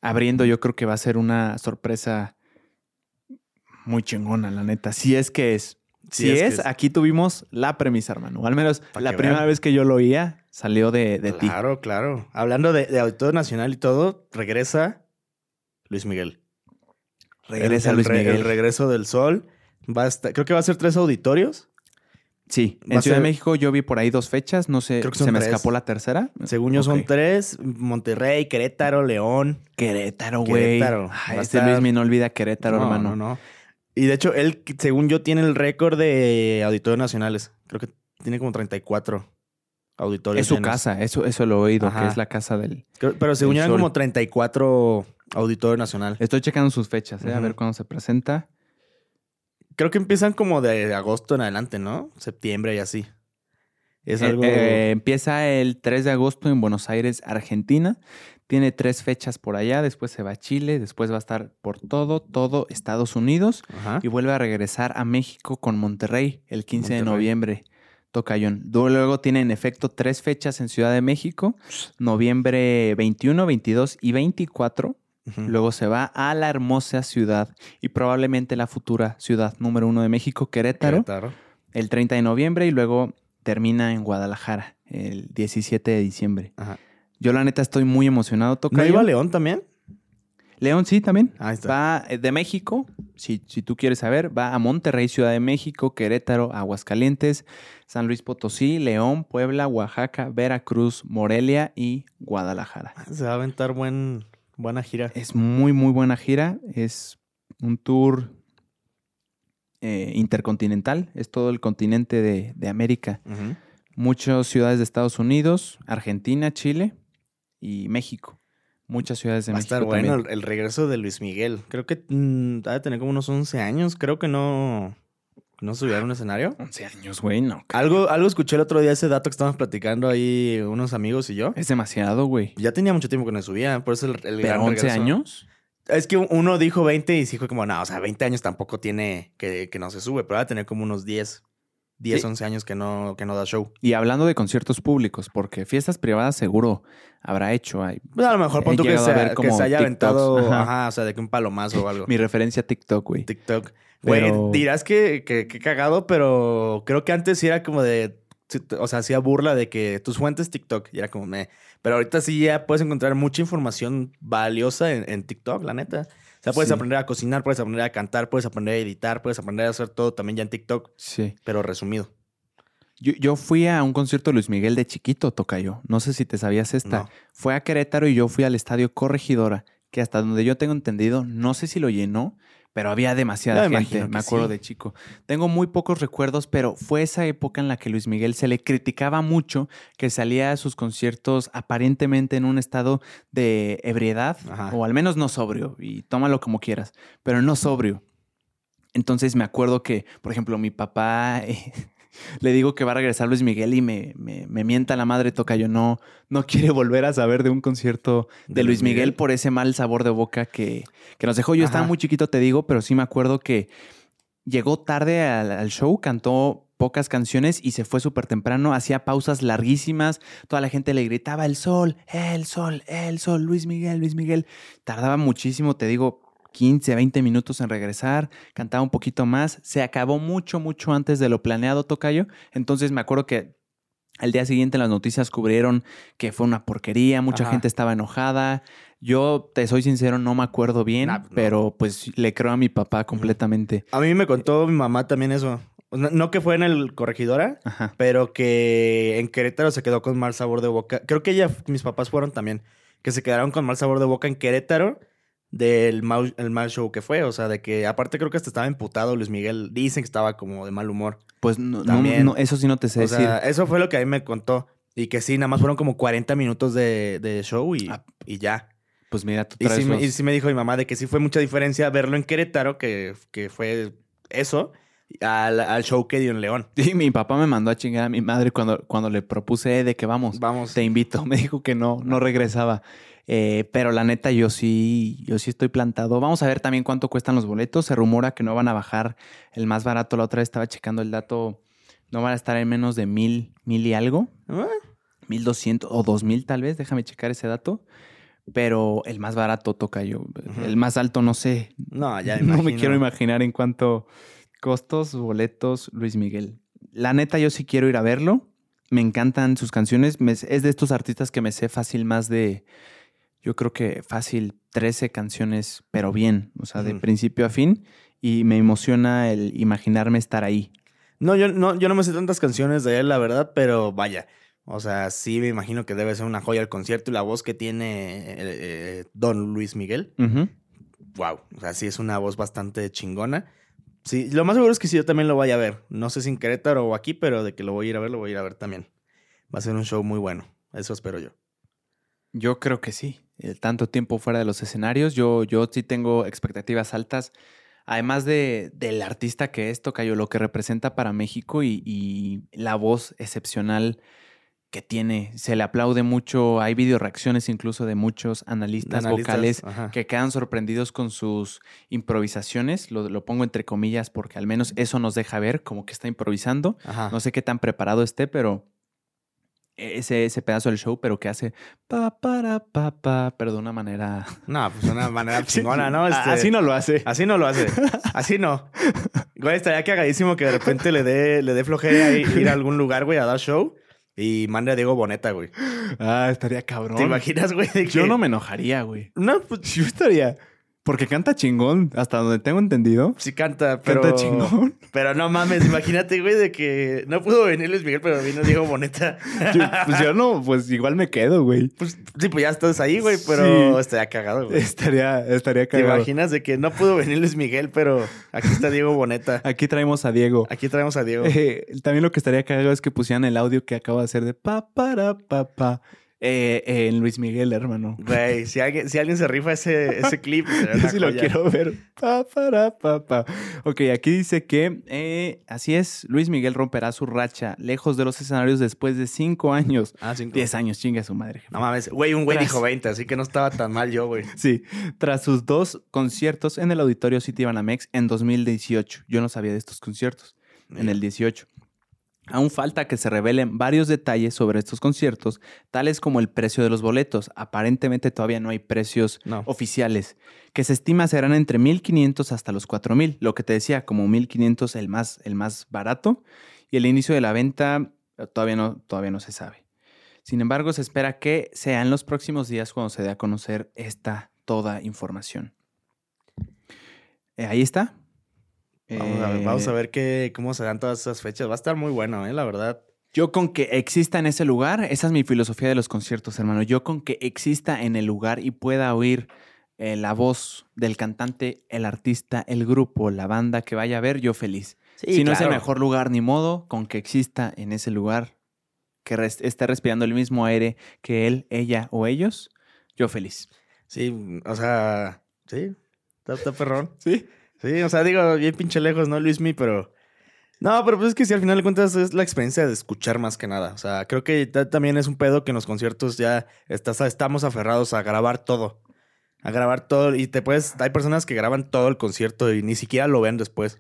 abriendo, yo creo que va a ser una sorpresa muy chingona, la neta. Si es que es. Si es es, que es. aquí tuvimos la premisa, hermano. Al menos Pa' la primera vean. vez que yo lo oía salió de, de ti. Claro, claro. Hablando de, de Auditorio Nacional y todo, regresa Luis Miguel. Regresa el, el Luis Miguel. El regreso del sol. Va a estar- creo que va a ser tres auditorios. Sí, va en Ciudad ser- de México yo vi por ahí dos fechas. No sé, Creo que se me tres. escapó la tercera. Según yo son tres. Monterrey, Querétaro, León. Querétaro, güey. Querétaro. Ay, este estar- Luis me no olvida Querétaro, No, hermano. No, no. Y de hecho, él, según yo, tiene el récord de auditorios nacionales. Creo que tiene como 34 auditorios. Es su llenos. casa, eso, eso lo he oído, Ajá. que es la casa del. Creo- pero según yo, eran como 34 auditorios nacionales. Estoy checando sus fechas, ¿eh? a ver cuándo se presenta. Creo que empiezan como de agosto en adelante, ¿no? Septiembre y así. Es Eh, algo. eh, empieza el 3 de agosto en Buenos Aires, Argentina. Tiene tres fechas por allá, después se va a Chile, después va a estar por todo, todo Estados Unidos Ajá. y vuelve a regresar a México con Monterrey el 15 de noviembre. Tocayón. Luego tiene en efecto tres fechas en Ciudad de México, noviembre 21, 22 y 24. Luego se va a la hermosa ciudad y probablemente la futura ciudad número uno de México, Querétaro, Querétaro. el 30 de noviembre y luego termina en Guadalajara el 17 de diciembre. Ajá. Yo la neta estoy muy emocionado. ¿No iba León también? León sí también. Ahí está. Va eh, de México, si, si tú quieres saber, va a Monterrey, Ciudad de México, Querétaro, Aguascalientes, San Luis Potosí, León, Puebla, Oaxaca, Veracruz, Morelia y Guadalajara. Se va a aventar buen, buena gira. Es muy, muy buena gira. Es un tour eh, intercontinental. Es todo el continente de, de América. Muchas ciudades de Estados Unidos, Argentina, Chile y México. Muchas ciudades de Va a México. estar bueno el, el regreso de Luis Miguel. Creo que mm, ha de tener como unos 11 años. Creo que no, no subió a un escenario. 11 años, güey, no. Algo, algo escuché el otro día, ese dato que estábamos platicando ahí unos amigos y yo. Es demasiado, güey. Ya tenía mucho tiempo que no subía, por eso el, el gran Pero 11 regreso. años. Es que uno dijo 20 y sí fue como, no, o sea, 20 años tampoco tiene que, que no se sube, pero va a tener como unos 10, 10, Sí. 11 años que no, que no da show. Y hablando de conciertos públicos, porque fiestas privadas seguro habrá hecho. Ay, Pues a lo mejor pon tú que, se, que haya TikToks, aventado, ajá. ajá. o sea, de que un palomazo o algo. mi referencia a TikTok, güey. TikTok. Güey, Pero- dirás que, que, que cagado, pero creo que antes sí era como de. O sea, hacía burla de que tus fuentes TikTok. Y era como me. Pero ahorita sí ya puedes encontrar mucha información valiosa en, en TikTok, la neta. O sea, puedes Sí. aprender a cocinar, puedes aprender a cantar, puedes aprender a editar, puedes aprender a hacer todo también ya en TikTok, Sí. pero resumido. Yo, yo fui a un concierto de Luis Miguel de chiquito, Tocayo. No sé si te sabías esta. No. Fue a Querétaro y yo fui al estadio Corregidora, que hasta donde yo tengo entendido, no sé si lo llenó, pero había demasiada me gente, me acuerdo sí. de chico. Tengo muy pocos recuerdos, pero fue esa época en la que Luis Miguel se le criticaba mucho que salía a sus conciertos aparentemente en un estado de ebriedad, Ajá. o al menos no sobrio, y tómalo como quieras, pero no sobrio. Entonces me acuerdo que, por ejemplo, mi papá eh, le digo que va a regresar Luis Miguel y me, me, me mienta la madre, toca yo no, no quiere volver a saber de un concierto de, Luis Miguel, por ese mal sabor de boca que, que nos dejó. Yo estaba muy chiquito, te digo, pero sí me acuerdo que llegó tarde al, al show, cantó pocas canciones y se fue súper temprano, hacía pausas larguísimas, toda la gente le gritaba el sol, el sol, el sol, Luis Miguel, Luis Miguel. Tardaba muchísimo, te digo, 15, 20 minutos en regresar, cantaba un poquito más, se acabó mucho, mucho antes de lo planeado, Tocayo. Entonces me acuerdo que al día siguiente las noticias cubrieron que fue una porquería, mucha Ajá. gente estaba enojada. Yo, te soy sincero, no me acuerdo bien, Nah, no. pero pues le creo a mi papá completamente. A mí me contó mi mamá también eso. No, no que fue en el Corregidora, Ajá. pero que en Querétaro se quedó con mal sabor de boca. Creo que ella, mis papás fueron también, que se quedaron con mal sabor de boca en Querétaro del mal, el mal show que fue. O sea, de que aparte creo que hasta estaba emputado Luis Miguel. Dicen que estaba como de mal humor. Pues no, También. no, eso sí no te sé O decir. sea, eso fue lo que a mí me contó. Y que sí, nada más fueron como 40 minutos de, de show y, Ah. y ya. pues mira, tú Y traes sí, me, los- y sí me dijo mi mamá de que sí fue mucha diferencia verlo en Querétaro, que, que fue eso, al, al show que dio en León. [LAUGHS] Sí, mi papá me mandó a chingar a mi madre cuando, cuando le propuse de que vamos, Vamos. te invito. [LAUGHS] Me dijo que no, no regresaba. Eh, pero la neta, yo sí, yo sí estoy plantado. Vamos a ver también cuánto cuestan los boletos. Se rumora que no van a bajar el más barato. La otra vez estaba checando el dato. No van a estar en menos de mil, mil y algo. Ah, Mil doscientos o dos mil tal vez. Déjame checar ese dato. Pero el más barato toca yo. El más alto no sé. No, ya [LAUGHS] no me quiero imaginar en cuánto costos, boletos, Luis Miguel. La neta, yo sí quiero ir a verlo. Me encantan sus canciones. Es de estos artistas que me sé fácil más de, yo creo que fácil 13 canciones, pero bien, o sea, de principio a fin. Y me emociona el imaginarme estar ahí. No yo, no, yo no me sé tantas canciones de él, la verdad, pero vaya. O sea, sí me imagino que debe ser una joya el concierto y la voz que tiene eh, eh, Don Luis Miguel. Wow. O sea, sí es una voz bastante chingona. Sí, lo más seguro es que sí, yo también lo vaya a ver. No sé si en Querétaro o aquí, pero de que lo voy a ir a ver, lo voy a ir a ver también. Va a ser un show muy bueno. Eso espero yo. Yo creo que sí. El tanto tiempo fuera de los escenarios, yo, yo sí tengo expectativas altas. Además de, del artista que es Tocayo, lo que representa para México y, y la voz excepcional que tiene. Se le aplaude mucho. Hay video reacciones incluso de muchos analistas, Analistas, vocales ajá. que quedan sorprendidos con sus improvisaciones. Lo, lo pongo entre comillas porque al menos eso nos deja ver como que está improvisando. Ajá. No sé qué tan preparado esté, pero ese, ese pedazo del show, pero que hace pa para pa pa, pero de una manera [LAUGHS] No, pues una manera chingona, ¿no? Este, Así no lo hace. Así no lo hace. Así no. Güey, estaría cagadísimo que de repente le dé, le dé flojera ir a algún lugar, güey, a dar show y mande a Diego Boneta, güey. Ah, estaría cabrón. ¿Te imaginas, güey? de que- Yo no me enojaría, güey. No, pues Yo estaría. Porque canta chingón, hasta donde tengo entendido. sí canta, pero... Canta chingón. [LAUGHS] Pero no mames, imagínate, güey, de que no pudo venir Luis Miguel, pero vino Diego Boneta. Yo, pues yo no, pues igual me quedo, güey. Pues sí, pues ya estás ahí, güey, pero Sí. estaría cagado, güey. Estaría, estaría ¿Te cagado. imaginas de que no pudo venir Luis Miguel, pero aquí está Diego Boneta? Aquí traemos a Diego. Aquí traemos a Diego. Eh, también lo que estaría cagado es que pusieran el audio que acabo de hacer de pa para pa pa eh, eh, en Luis Miguel, hermano. Güey, si alguien, si alguien se rifa ese, ese clip, Yo [LAUGHS] sí lo joya. quiero ver. Pa, para, pa, pa. Ok, aquí dice que eh, así es, Luis Miguel romperá su racha lejos de los escenarios después de cinco años. Ah, cinco. 10 años, chinga su madre. No mames, güey, un güey Tras- dijo 20, así que no estaba tan mal yo, güey. Sí, tras sus dos conciertos en el Auditorio City Banamex en 2018. Yo no sabía de estos conciertos en el 18. Aún falta que se revelen varios detalles sobre estos conciertos, tales como el precio de los boletos. Aparentemente todavía no hay precios No. oficiales, que se estima serán entre 1.500 hasta los 4.000. Lo que te decía, como 1.500 el más, el más barato. Y el inicio de la venta eh, todavía no, todavía no se sabe. Sin embargo, se espera que sea en los próximos días cuando se dé a conocer esta toda información. Eh, ahí está. Vamos a ver, Eh, vamos a ver qué, cómo se dan todas esas fechas. Va a estar muy bueno, eh, la verdad. Yo con que exista en ese lugar, esa es mi filosofía de los conciertos, hermano. Yo con que exista en el lugar y pueda oír eh, la voz del cantante, el artista, el grupo, la banda que vaya a ver, yo feliz. si no es el mejor lugar ni modo, con que exista en ese lugar, que res- esté respirando el mismo aire que él, ella o ellos, yo feliz. Sí, o sea, sí, está, está perrón. Sí. Sí, o sea, digo, bien pinche lejos, ¿no, Luismi? Pero. No, pero pues es que si al final de cuentas es la experiencia de escuchar más que nada. O sea, creo que ta- también es un pedo que en los conciertos ya estás, estamos aferrados a grabar todo. A grabar todo. Y te puedes. Hay personas que graban todo el concierto y ni siquiera lo ven después.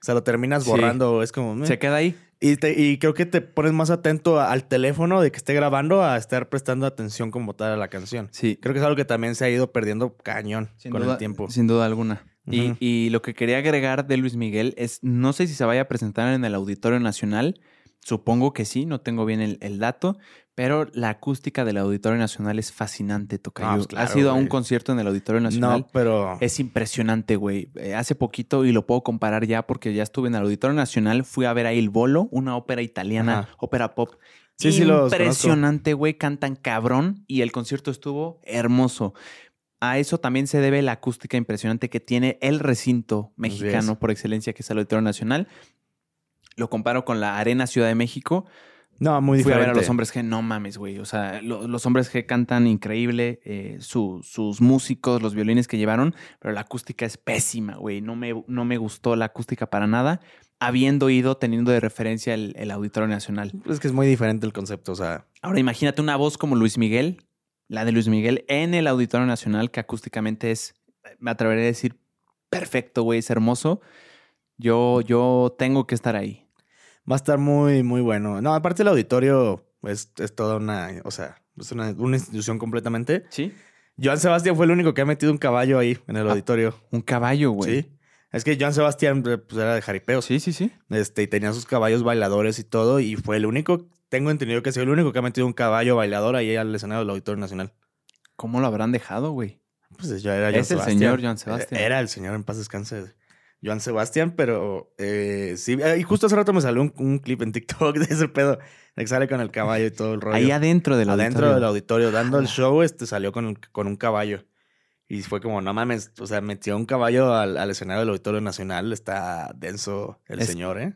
O sea, lo terminas Sí. borrando. Es como. meh. Se queda ahí. Y, te- y creo que te pones más atento al teléfono de que esté grabando a estar prestando atención como tal a la canción. Sí. Creo que es algo que también se ha ido perdiendo cañón Sin con duda, el tiempo. Sin duda alguna. Y- lo que quería agregar de Luis Miguel es, no sé si se vaya a presentar en el Auditorio Nacional. Supongo que sí, no tengo bien el, el dato, pero la acústica del Auditorio Nacional es fascinante, Tocayo. Ah, pues claro, ¿Has ido a un concierto en el Auditorio Nacional? No, pero. Es impresionante, güey. Eh, hace poquito, y lo puedo comparar ya porque ya estuve en el Auditorio Nacional, fui a ver ahí El Bolo, una ópera italiana, Ajá. ópera pop. Sí, sí, Impresionante, güey. Cantan cabrón y el concierto estuvo hermoso. A eso también se debe la acústica impresionante que tiene el recinto mexicano por excelencia, que es el Auditorio Nacional. Lo comparo con la Arena Ciudad de México. No, muy Fui a diferente. ver a los hombres G, no mames, güey. O sea, lo- los hombres G cantan increíble, eh, su- sus músicos, los violines que llevaron, pero la acústica es pésima, güey. No me, no me gustó la acústica para nada, habiendo ido teniendo de referencia el, el Auditorio Nacional. Es que es muy diferente el concepto. O sea, Ahora imagínate una voz como Luis Miguel, la de Luis Miguel en el Auditorio Nacional, que acústicamente es, me atreveré a decir, perfecto, güey, es hermoso. Yo, yo tengo que estar ahí. va a estar muy, muy bueno. No, aparte el auditorio es, es toda una. O sea, es una, una institución completamente. ¿Sí? Joan Sebastián fue el único que ha metido un caballo ahí en el Ah, auditorio. Un caballo, güey. Sí. Es que Joan Sebastián pues, era de jaripeo. Sí, sí, sí. Este, y tenía sus caballos bailadores y todo. Y fue el único, tengo entendido que sido el único que ha metido un caballo bailador ahí al escenario del Auditorio Nacional. ¿Cómo lo habrán dejado, güey? Pues ya era Joan Es el Sebastián. señor Joan Sebastián. Era el señor en paz descanse. Joan Sebastián, pero eh, sí. eh, Y justo hace rato me salió un, un clip en TikTok [LAUGHS] de ese pedo. De que sale con el caballo y todo el rollo. Ahí adentro del Adentro auditorio. del auditorio, dando el show, este salió con, con un caballo. Y fue como, no mames, o sea, metió un caballo al, al escenario del Auditorio Nacional. Está denso el Es- señor, ¿eh?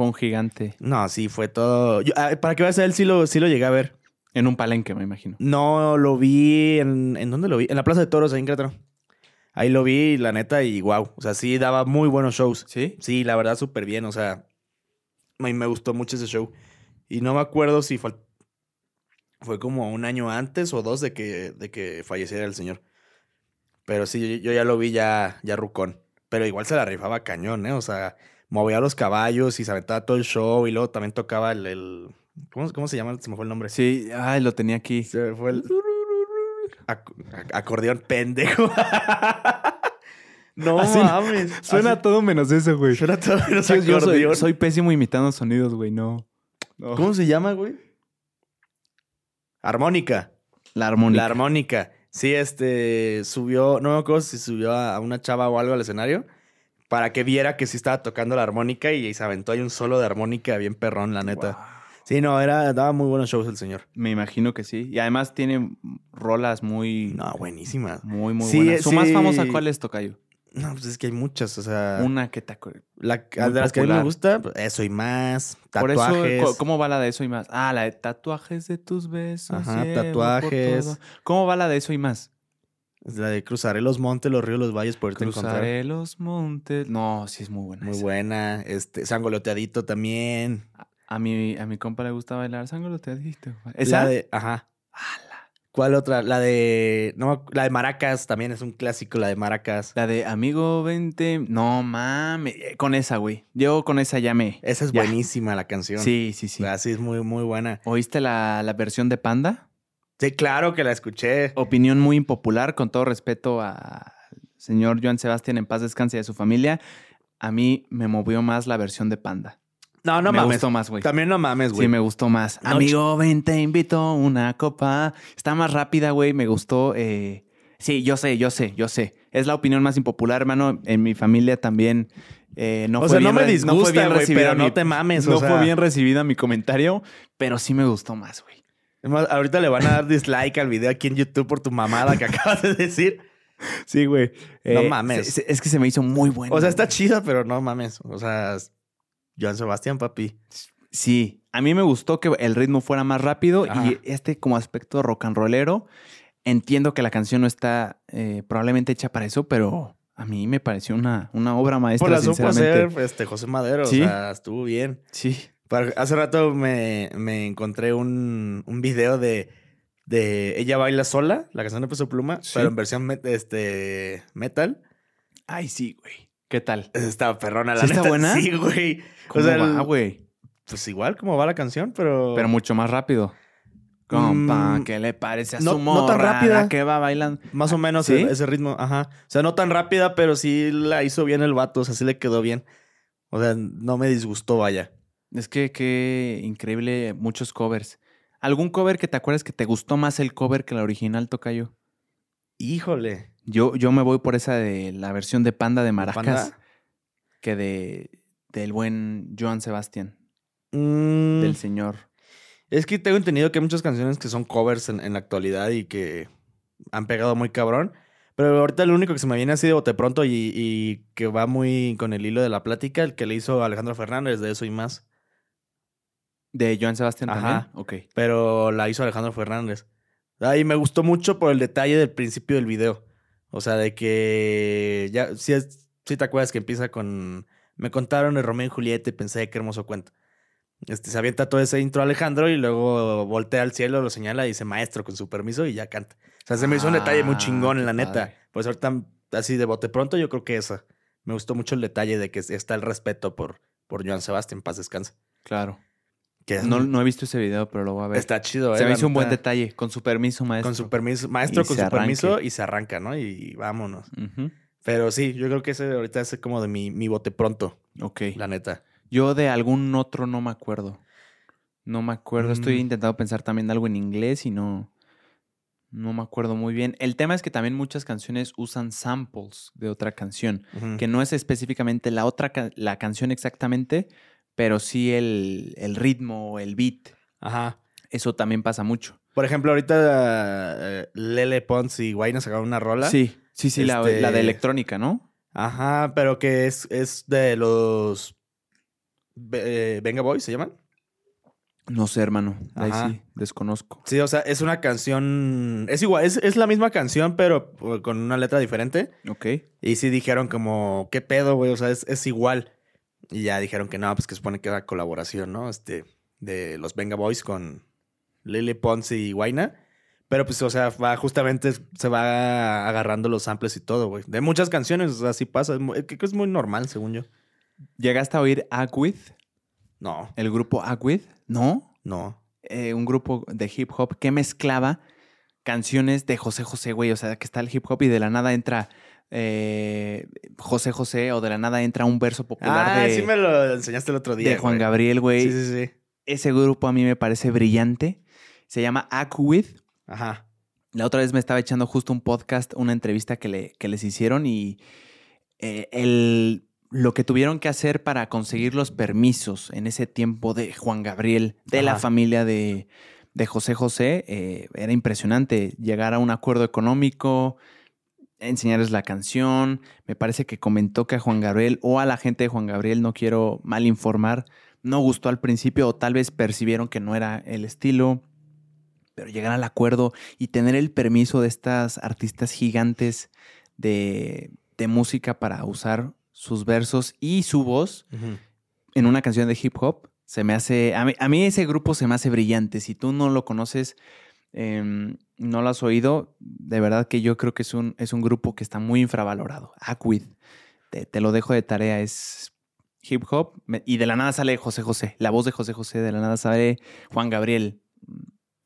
Fue un gigante. No, sí, fue todo. Yo- para que veas, a él sí lo, sí lo llegué a ver. En un palenque, me imagino. No, lo vi en. ¿En dónde lo vi? En la Plaza de Toros, ahí en Querétaro. Ahí lo vi, la neta, y wow. O sea, sí daba muy buenos shows. ¿Sí? Sí, la verdad, súper bien. O sea, a mí me gustó mucho ese show. Y no me acuerdo si fue, fue como un año antes o dos de que, de que falleciera el señor. Pero sí, yo, yo ya lo vi ya, ya rucón. Pero igual se la rifaba cañón, ¿eh? O sea, movía los caballos y se aventaba todo el show. Y luego también tocaba el... el- ¿cómo, ¿Cómo se llama? Se me fue el nombre. Sí, ay, lo tenía aquí. Se me fue el... ac- ac- acordeón pendejo. no Así- mames. Suena Así- todo menos eso, güey. suena todo menos Yo, yo soy, acordeón. soy pésimo imitando sonidos, güey. No. No. ¿Cómo se llama, güey? Armónica. La armónica. La armónica. Sí, este subió, no me acuerdo si subió a a una chava o algo al escenario para que viera que sí estaba tocando la armónica y se aventó ahí un solo de armónica bien perrón, la neta. Wow. Sí, no, era, daba muy buenos shows el señor. Me imagino que sí. Y además tiene rolas muy, No, buenísima. muy, muy Sí, buenas. ¿Su más famosa cuál es, Tocayo? No, pues es que hay muchas, o sea, Una que te acuerdas. la, de las que a mí me gusta, pues, eso y más, Por tatuajes. eso, co- ¿cómo va la de eso y más? Ah, la de tatuajes de tus besos. Ajá, por tatuajes. todo. ¿Cómo va la de eso y más? La de cruzaré los montes, los ríos, los valles por irte a encontrar. Cruzaré los montes. No, sí es muy buena. Muy esa. buena. Este, sangoloteadito también. A mi, a mi compa le gusta bailar sangoloteadito. La ¿Esa? de, ajá. ¿Cuál otra? La de. No, la de Maracas también es un clásico, la de Maracas. La de Amigo 20. No mames. eh, Con esa, güey. Yo con esa me. Esa es Ya. buenísima la canción. Sí, sí, sí. Así es muy, muy buena. ¿Oíste la, la versión de Panda? Sí, claro que la escuché. Opinión muy impopular, con todo respeto al señor Joan Sebastián en paz descanse y a su familia. A mí me movió más la versión de Panda. No, no me mames. gustó más, güey. También no mames, güey. Sí, me gustó más. No, Amigo, ven, te invito una copa. Está más rápida, güey. Me gustó. eh, Sí, yo sé, yo sé, yo sé. Es la opinión más impopular, hermano. En mi familia también eh, no O fue sea, bien no me disgusta, fue bien güey, recibida pero no mi- te mames, o No sea. fue bien recibida mi comentario, pero sí me gustó más, güey. Es más, ahorita le van a dar dislike al video aquí en YouTube por tu mamada que [LAUGHS] acabas de decir. Sí, güey. No mames. se- se- Es que se me hizo muy bueno. O sea, está chida, pero no mames. O sea, Joan Sebastián, papi. Sí, a mí me gustó que el ritmo fuera más rápido Ajá. y este como aspecto rock and rollero. Entiendo que la canción no está eh, probablemente hecha para eso, pero A mí me pareció una, una obra maestra, Por la supo hacer este, José Madero. ¿Sí? O sea, estuvo bien. Sí. Hace rato me, me encontré un, un video de, de Ella baila sola, la canción de Peso Pluma, Sí. pero en versión met- este, metal. Ay, sí, güey. ¿Qué tal? Está perrona, la ¿Sí está neta. buena? Sí, güey. ¿Cómo O sea, va, güey? pues igual como va la canción, pero... Pero mucho más rápido. Compa, Mm, ¿qué le parece a no- su no tan morra, rápida. que va bailando? Más o menos ¿Sí? ese ritmo, ajá. O sea, no tan rápida, pero sí la hizo bien el vato, o sea, sí le quedó bien. O sea, no me disgustó, vaya. Es que qué increíble muchos covers. ¿Algún cover que te acuerdas que te gustó más el cover que la original, Tocayo? Híjole. Yo, yo me voy por esa de la versión de Panda de Maracas ¿Panda? que de del buen Joan Sebastián, Mm, del señor. Es que tengo entendido que hay muchas canciones que son covers en, en la actualidad y que han pegado muy cabrón. Pero ahorita lo único que se me viene así de bote pronto y, y que va muy con el hilo de la plática, el que le hizo Alejandro Fernández, de eso y más. ¿De Joan Sebastián Ajá. también? Ok. Pero la hizo Alejandro Fernández. Ah, y me gustó mucho por el detalle del principio del video. O sea, de que ya, si, es, si te acuerdas que empieza con, me contaron de Romeo y Julieta y pensé qué hermoso cuento. Este, se avienta todo ese intro Alejandro y luego voltea al cielo, lo señala y dice maestro con su permiso y ya canta. O sea, se me hizo un detalle muy Ah, chingón, qué la neta. padre. Pues ahorita, así de bote pronto, yo creo que esa. Me gustó mucho el detalle de que está el respeto por, por Joan Sebastián, paz descansa. Claro. Que No, no he visto ese video, pero lo voy a ver. está chido, Se eh, me la hizo un buen detalle. Con su permiso, maestro. Con su permiso, maestro Y con se su permiso y se arranca, ¿no? Y vámonos. Pero sí, yo creo que ese ahorita es como de mi, mi bote pronto, Ok. la neta. Yo de algún otro no me acuerdo. No me acuerdo. Estoy Mm. intentando pensar también de algo en inglés y no, no me acuerdo muy bien. El tema es que también muchas canciones usan samples de otra canción, que no es específicamente la otra la canción exactamente, pero sí el, el ritmo, el beat. Ajá. Eso también pasa mucho. Por ejemplo, ahorita eh, Lele Pons y Guayna sacaron una rola. Sí, sí, sí, la, Este- la de electrónica, ¿no? Ajá, pero que es, es de los eh, Venga Boys, ¿se llaman? No sé, hermano. Ahí Ajá. sí, desconozco. Sí, o sea, es una canción. Es igual, es, es la misma canción, pero eh, con una letra diferente. Ok. Y sí dijeron como, ¿qué pedo, güey? O sea, es, es igual. Y ya dijeron que no, pues que supone que era colaboración, ¿no? Este, de los Venga Boys con Lily Pons y Guayna. Pero pues, o sea, va justamente se va agarrando los samples y todo, güey. De muchas canciones, o sea, así pasa. Es muy- creo que es muy normal, según yo. ¿Llegaste a oír Agwith? No, El grupo Agwith? ¿No? no. eh, un grupo de hip hop que mezclaba canciones de José José, güey. O sea, que está el hip hop y de la nada entra eh, José José o de la nada entra un verso popular Ah, de, sí me lo enseñaste el otro día. de Juan güey. Gabriel, güey. Sí, sí, sí. Ese grupo a mí me parece brillante. Se llama Agwith. Ajá. La otra vez me estaba echando justo un podcast, una entrevista que, le, que les hicieron y eh, el, lo que tuvieron que hacer para conseguir los permisos en ese tiempo de Juan Gabriel, de la familia de, de José José, eh, era impresionante. Llegar a un acuerdo económico, enseñarles la canción. Me parece que comentó que a Juan Gabriel o a la gente de Juan Gabriel, no quiero mal informar, no gustó al principio o tal vez percibieron que no era el estilo pero llegar al acuerdo y tener el permiso de estas artistas gigantes de, de música para usar sus versos y su voz en una canción de hip hop, se me hace, a mí, a mí ese grupo se me hace brillante. Si tú no lo conoces, em, no lo has oído, de verdad que yo creo que es un, es un grupo que está muy infravalorado. Aquid, te, te lo dejo de tarea, es hip hop y de la nada sale José José, la voz de José José, de la nada sale Juan Gabriel.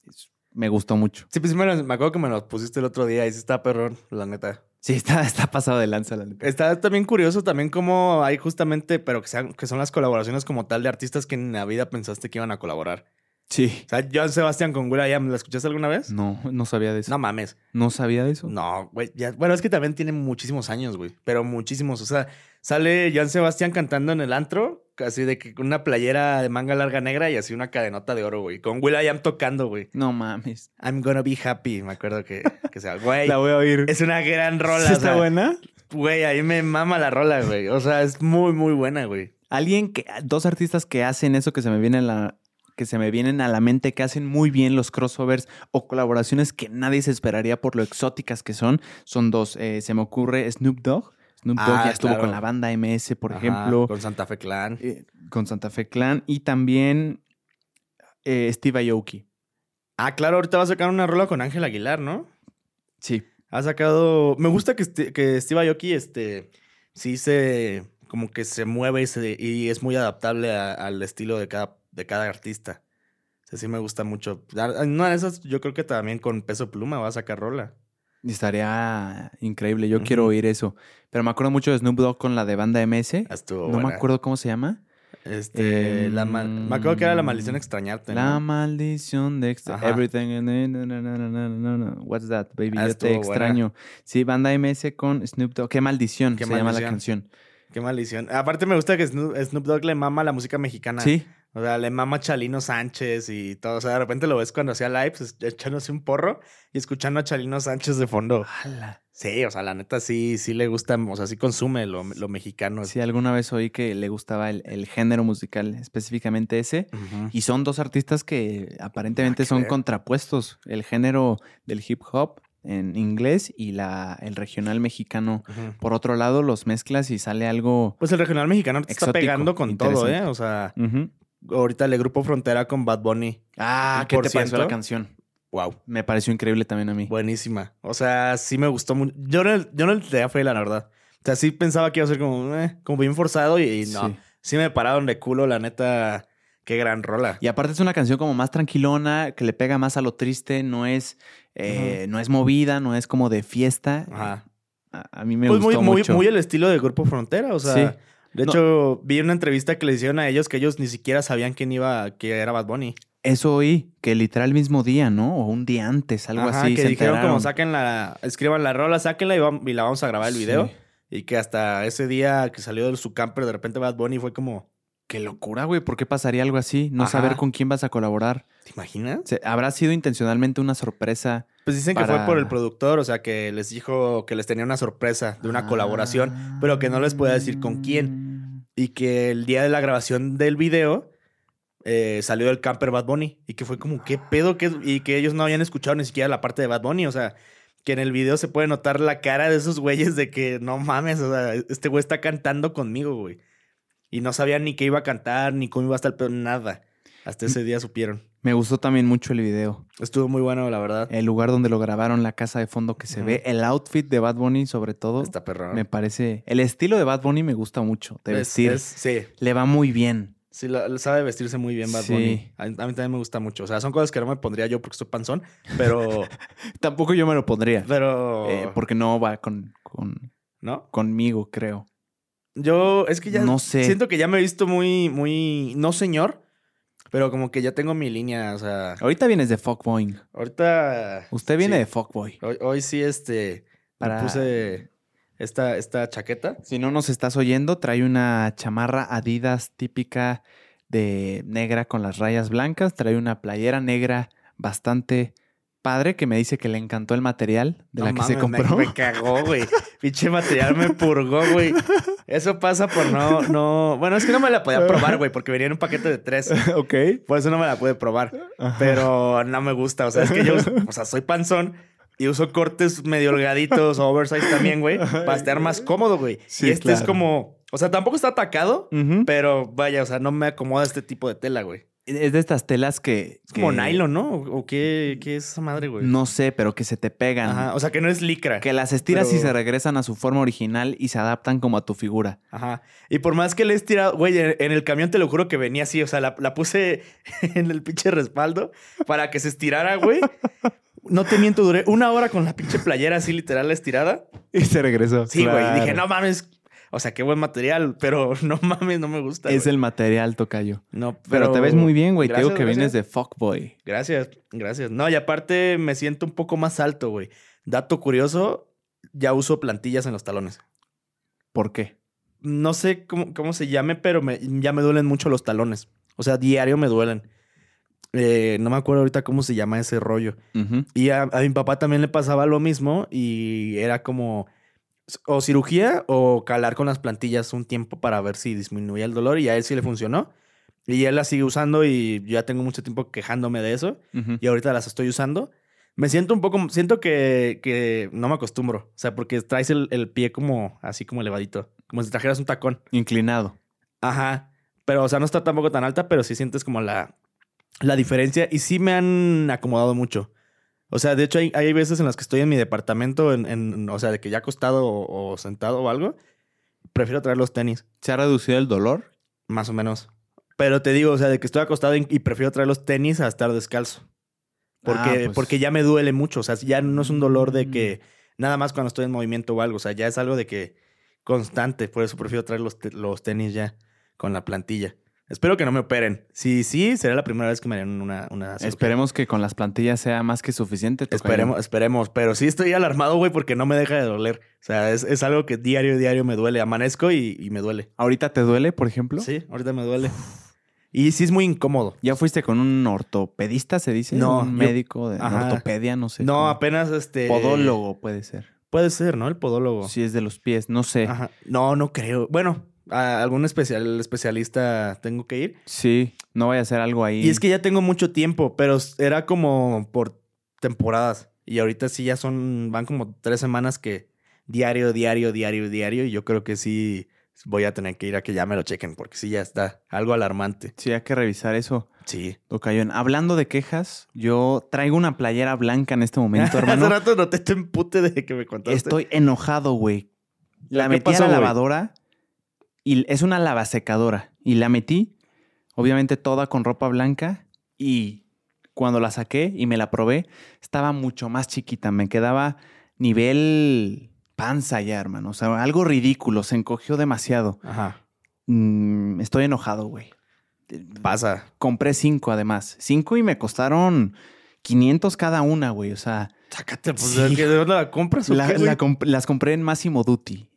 Es- Me gustó mucho. Sí, pues me, lo- me acuerdo que me lo pusiste el otro día y sí está perrón, la neta. Sí, está, está pasado de lanza la neta. Está también curioso también cómo hay justamente, pero que, sean, que son las colaboraciones como tal de artistas que en la vida pensaste que iban a colaborar. Sí. O sea, Joan Sebastián con Will.i.am, ¿la escuchaste alguna vez? No, no sabía de eso. No No, mames. sabía de eso. No, güey. ya- Bueno, es que también tiene muchísimos años, güey. Pero muchísimos. O sea, sale Joan Sebastián cantando en el antro, así de que con una playera de manga larga negra y así una cadenota de oro, güey. Con Will.i.am tocando, güey. No mames. I'm gonna be happy. Me acuerdo que, que sea, güey. [LAUGHS] voy a oír. Es una gran rola. ¿Sí o está sea, buena? Güey, ahí me mama la rola, güey. O sea, es muy, muy buena, güey. Alguien que, dos artistas que hacen eso que se me viene a la, que se me vienen a la mente, que hacen muy bien los crossovers o colaboraciones que nadie se esperaría por lo exóticas que son, son dos. Eh, se me ocurre Snoop Dogg. Snoop Dogg Ah, ya estuvo claro. con la banda MS, por Ajá, ejemplo, Con Santa Fe Clan. eh, con Santa Fe Clan y también eh, Steve Aoki. Ah, claro, ahorita va a sacar una rola con Ángel Aguilar, ¿no? Sí. Ha sacado. Me gusta que, que Steve Aoki, este. Sí se. Como que se mueve y, se- y es muy adaptable a- al estilo de cada, de cada artista. O sea, sí me gusta mucho. En Una de esas, yo creo que también con peso pluma va a sacar rola. Estaría increíble. Yo quiero oír eso. Pero me acuerdo mucho de Snoop Dogg con la de banda MS. Ah, Estuvo no me acuerdo cómo se llama. Este. la Me acuerdo que era la maldición extrañarte. La ¿no? maldición de extra- Ajá. everything. na, na, na. What's that, baby? Ah, Yo te buena. extraño. Sí, banda MS con Snoop Dogg. Qué maldición Qué se llama la canción. Qué maldición. Aparte, me gusta que Snoop, Snoop Dogg le mama la música mexicana. Sí. O sea, le mama Chalino Sánchez y todo. O sea, de repente lo ves cuando hacía lives es- echándose un porro y escuchando a Chalino Sánchez de fondo. Sí, o sea, la neta sí, sí le gusta, o sea, sí consume lo, lo mexicano. Sí, alguna vez oí que le gustaba el, el género musical, específicamente ese. Y son dos artistas que aparentemente que son contrapuestos. El género del hip hop en inglés y la, el regional mexicano. Por otro lado, los mezclas y sale algo... Pues el regional mexicano te está pegando con todo, ¿eh? O sea. Ahorita le Grupo Frontera con Bad Bunny. Ah, ¿Un ¿qué te pareció la canción? Wow. Me pareció increíble también a mí. Buenísima. O sea, sí me gustó mucho. Yo no, yo no le tenía fe, la verdad. O sea, sí pensaba que iba a ser como, eh, como bien forzado y, y no. Sí. Sí. me pararon de culo, la neta. Qué gran rola. Y aparte es una canción como más tranquilona, que le pega más a lo triste, no es, eh, no es movida, no es como de fiesta. Ajá. A, a mí me Pues muy, gustó muy, mucho. muy el estilo de Grupo Frontera. O sea, Sí. De No. hecho, vi una entrevista que le hicieron a ellos que ellos ni siquiera sabían quién iba, que era Bad Bunny. Eso oí, que literal el mismo día, ¿no? O un día antes, algo Ajá, así. que se dijeron como saquen la, escriban la rola, sáquenla y, la vamos a grabar el video. Y que hasta ese día que salió de su camper, de repente Bad Bunny fue como, Qué locura, güey. ¿Por qué pasaría algo así? No Ajá. saber con quién vas a colaborar. ¿te imaginas? ¿Habrá sido intencionalmente una sorpresa? Pues dicen que fue por el productor, o sea, que les dijo que les tenía una sorpresa de una colaboración, pero que no les podía decir con quién. Y que el día de la grabación del video eh, salió del camper Bad Bunny. Y que fue como, ¿qué pedo? ¿Qué? Y que ellos no habían escuchado ni siquiera la parte de Bad Bunny. O sea, que en el video se puede notar la cara de esos güeyes de que no mames, o sea, este güey está cantando conmigo, güey. Y no sabían ni qué iba a cantar, ni cómo iba a estar el pedo, nada. Hasta ese día supieron. Me gustó también mucho el video. Estuvo muy bueno, la verdad. El lugar donde lo grabaron, la casa de fondo que se ve, el outfit de Bad Bunny sobre todo. Está perrón. Me parece... El estilo de Bad Bunny me gusta mucho, de Es- vestir. es- sí, Le va muy bien. Sí, la sabe vestirse muy bien Bad Sí. Bunny. A, a mí también me gusta mucho. O sea, son cosas que no me pondría yo porque soy panzón, pero... [LAUGHS] Tampoco yo me lo pondría. pero... eh, porque no va con, con- ¿No? conmigo, creo. Yo, es que ya... No sé. Siento que ya me he visto muy, muy... No señor, pero como que ya tengo mi línea. O sea, Ahorita vienes de fuckboy. ahorita... Usted viene sí. de fuckboy. Hoy, hoy sí, este... Para- Me puse esta, esta chaqueta. Si no nos estás oyendo, trae una chamarra Adidas típica de negra con las rayas blancas. Trae una playera negra bastante padre que me dice que le encantó el material de No la que se mames, me- compró. Me, cagó, güey. [LAUGHS] Pinche material me purgó, güey. Eso pasa por no, no... Bueno, es que no me la podía probar, güey, porque venía en un paquete de tres. [LAUGHS] ok. Por eso no me la pude probar. Ajá. Pero no me gusta. O sea, es que yo, o sea, soy panzón y uso cortes medio holgaditos, oversize también, güey, para estar más cómodo, güey. Sí, y este es como, o sea, tampoco está atacado, pero vaya, o sea, no me acomoda este tipo de tela, güey. Es de estas telas que... Es como que- nylon, ¿no? ¿O qué, qué es esa madre, güey? No sé, pero que se te pegan. Ajá, o sea, que no es licra. Que las estiras y se regresan a su forma original y se adaptan como a tu figura. Ajá. Y por más que le he estirado, güey, en, en el camión te lo juro que venía así. O sea, la, la puse [LAUGHS] en el pinche respaldo para que se estirara, güey. No te miento, duré una hora con la pinche playera así literal estirada. Y se regresó. Sí, güey. Dije, no mames. O sea, qué buen material, [LAUGHS] pero no mames, no me gusta. Es güey. el material, tocayo. No, Pero, te ves muy bien, güey. Te digo Gracias, que vienes de fuckboy. Gracias, gracias. No, y aparte me siento un poco más alto, güey. Dato curioso, ya uso plantillas en los talones. ¿Por qué? no sé cómo, cómo se llame, pero me- ya me duelen mucho los talones. O sea, diario me duelen. Eh, no me acuerdo ahorita cómo se llama ese rollo. Y a, a mi papá también le pasaba lo mismo y era como o cirugía o calar con las plantillas un tiempo para ver si disminuía el dolor y a él sí le funcionó. Y él las sigue usando y yo ya tengo mucho tiempo quejándome de eso y ahorita las estoy usando. Me siento un poco, siento que, que no me acostumbro. O sea, porque traes el, el pie como así como elevadito. Como si trajeras un tacón. Inclinado. Ajá. Pero, o sea, no está tampoco tan alta, pero sí sientes como la, la diferencia. Y sí me han acomodado mucho. O sea, de hecho, hay, hay veces en las que estoy en mi departamento, en, en- o sea, de que ya acostado o, o sentado o algo. Prefiero traer los tenis, ¿Se ha reducido el dolor? más o menos. Pero te digo, o sea, de que estoy acostado y, prefiero traer los tenis a estar descalzo. Porque, Ah, pues. porque ya me duele mucho. O sea, ya no es un dolor de que nada más cuando estoy en movimiento o algo. O sea, ya es algo de que constante. Por eso prefiero traer los, te- los tenis ya con la plantilla. Espero que no me operen. Si sí, será la primera vez que me harían una. Esperemos que con las plantillas sea más que suficiente. Esperemos, esperemos. Pero sí estoy alarmado, güey, porque no me deja de doler. O sea, es, es algo que diario, diario me duele. Amanezco y, y me duele. ¿Ahorita te duele, por ejemplo? Sí, ahorita me duele. Y sí es muy incómodo. ¿Ya fuiste con un ortopedista, se dice? No, Un yo- médico de Ajá. ortopedia, no sé. No, cómo. apenas este. Podólogo puede ser. Puede ser, ¿no? El podólogo. Si es de los pies, no sé. Ajá. No, no creo. Bueno, a algún especial, especialista tengo que ir. Sí, no vaya a ser algo ahí. Y es que ya tengo mucho tiempo, pero era como por temporadas. Y ahorita sí ya son, van como tres semanas que diario, diario, diario, diario. Y yo creo que sí voy a tener que ir a que ya me lo chequen, porque sí ya está algo alarmante. Sí, hay que revisar eso. Sí. Tocayón. Hablando de quejas, yo traigo una playera blanca en este [LAUGHS] momento, Hace hermano. rato noté tu empute de que me contaste. Estoy enojado, güey. La ¿Qué metí pasó, a la lavadora y es una lavasecadora. Y la metí, obviamente toda con ropa blanca. Y cuando la saqué y me la probé, estaba mucho más chiquita. Me quedaba nivel panza ya, hermano. O sea, algo ridículo. Se encogió demasiado. Ajá. Mm, estoy enojado, güey. Pasa. Compré cinco, además. Cinco y me costaron 500 cada una, güey. O sea, Sácate, pues, Sí. ¿de qué- ¿de dónde la compras? o la- qué, güey? la comp- las compré en Massimo Dutti.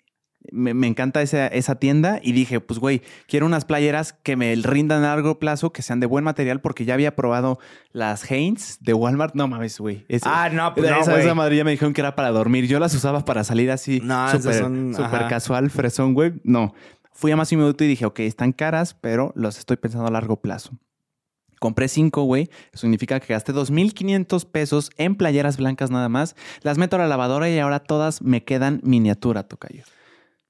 Me, me encanta esa, esa tienda y dije, pues, güey, quiero unas playeras que me rindan a largo plazo, que sean de buen material, porque ya había probado las Hanes de Walmart. No mames, güey. Ah, no, pues no, esa, güey. esa madre ya me dijeron que era para dormir. Yo las usaba para salir así. No, súper ajá. casual, fresón, güey. No. Fui a Massimo Dutti y dije, ok, están caras, pero los estoy pensando a largo plazo. Compré cinco, güey. Significa que gasté 2.500 pesos en playeras blancas nada más. Las meto a la lavadora y ahora todas me quedan miniatura, tocayo.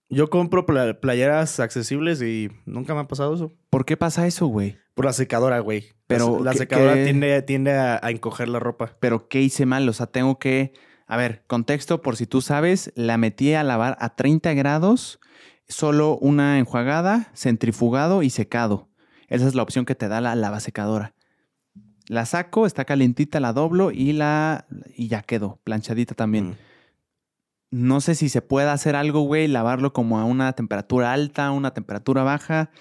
Yo compro pla- playeras accesibles y nunca me ha pasado eso. ¿Por qué pasa eso, güey? Por la secadora, güey. Pero, la, la ¿qué- secadora qué? tiende, tiende a, a encoger la ropa. Pero ¿qué hice mal? O sea, tengo que... A ver, contexto, por si tú sabes, la metí a lavar a 30 grados, solo una enjuagada, centrifugado y secado. Esa es la opción que te da la lavasecadora. La saco, está calientita, la doblo y la y ya quedó, planchadita también. Mm. No sé si se puede hacer algo, güey, lavarlo como a una temperatura alta, una temperatura baja.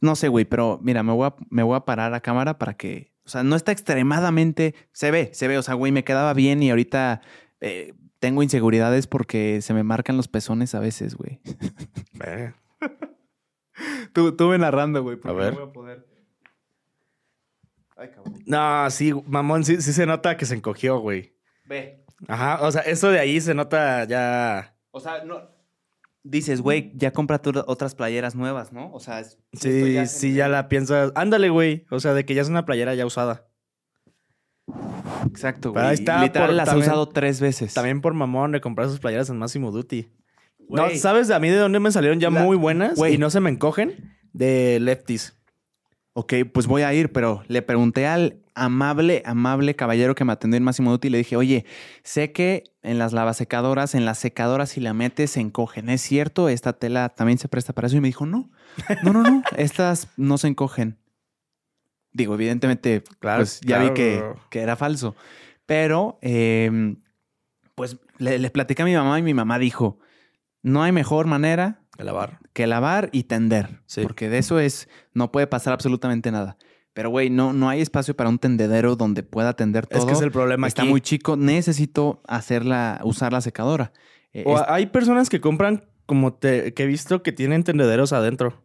No sé, güey, pero mira, me voy, a, me voy a parar a cámara para que. O sea, no está extremadamente. Se ve, se ve. O sea, güey, me quedaba bien y ahorita eh, tengo inseguridades porque se me marcan los pezones a veces, güey. Eh, [LAUGHS] Tú, tú ve narrando, güey. porque A ver. no voy a poder. Ay, cabrón. No, sí, mamón, sí, sí se nota que se encogió, güey. Ve. Ajá, o sea, eso de ahí se nota ya. O sea, no. Dices, güey, ya compra tú otras playeras nuevas, ¿no? O sea, es- Sí, sí, me- ya la piensas. Ándale, güey. O sea, de que ya es una playera ya usada. Exacto, güey. ahí está, Literal por- las he también- usado tres veces. También por mamón de comprar sus playeras en Máximo Duty. No. ¿sabes a mí de dónde me salieron ya La- muy buenas güey. y no se me encogen? De Lefties. Ok, pues voy a ir, pero le pregunté al amable, amable caballero que me atendió en Máximo Duty y le dije, oye, sé que en las lavasecadoras, en las secadoras, si la metes, se encogen. ¿Es cierto? ¿Esta tela también se presta para eso? Y me dijo, no, no, no, no, [LAUGHS] estas no se encogen. Digo, evidentemente, Claro, pues ya vi que, que era falso. Pero, eh, pues le, le platicé a mi mamá y mi mamá dijo, no hay mejor manera De lavar. que lavar y tender. Sí. Porque de eso es, no puede pasar absolutamente nada. Pero, güey, no, no hay espacio para un tendedero donde pueda tender todo. Es que es el problema Está aquí. muy chico. Necesito hacerla, usar la secadora. Eh, O es- hay personas que compran como te, que he visto que tienen tendederos adentro.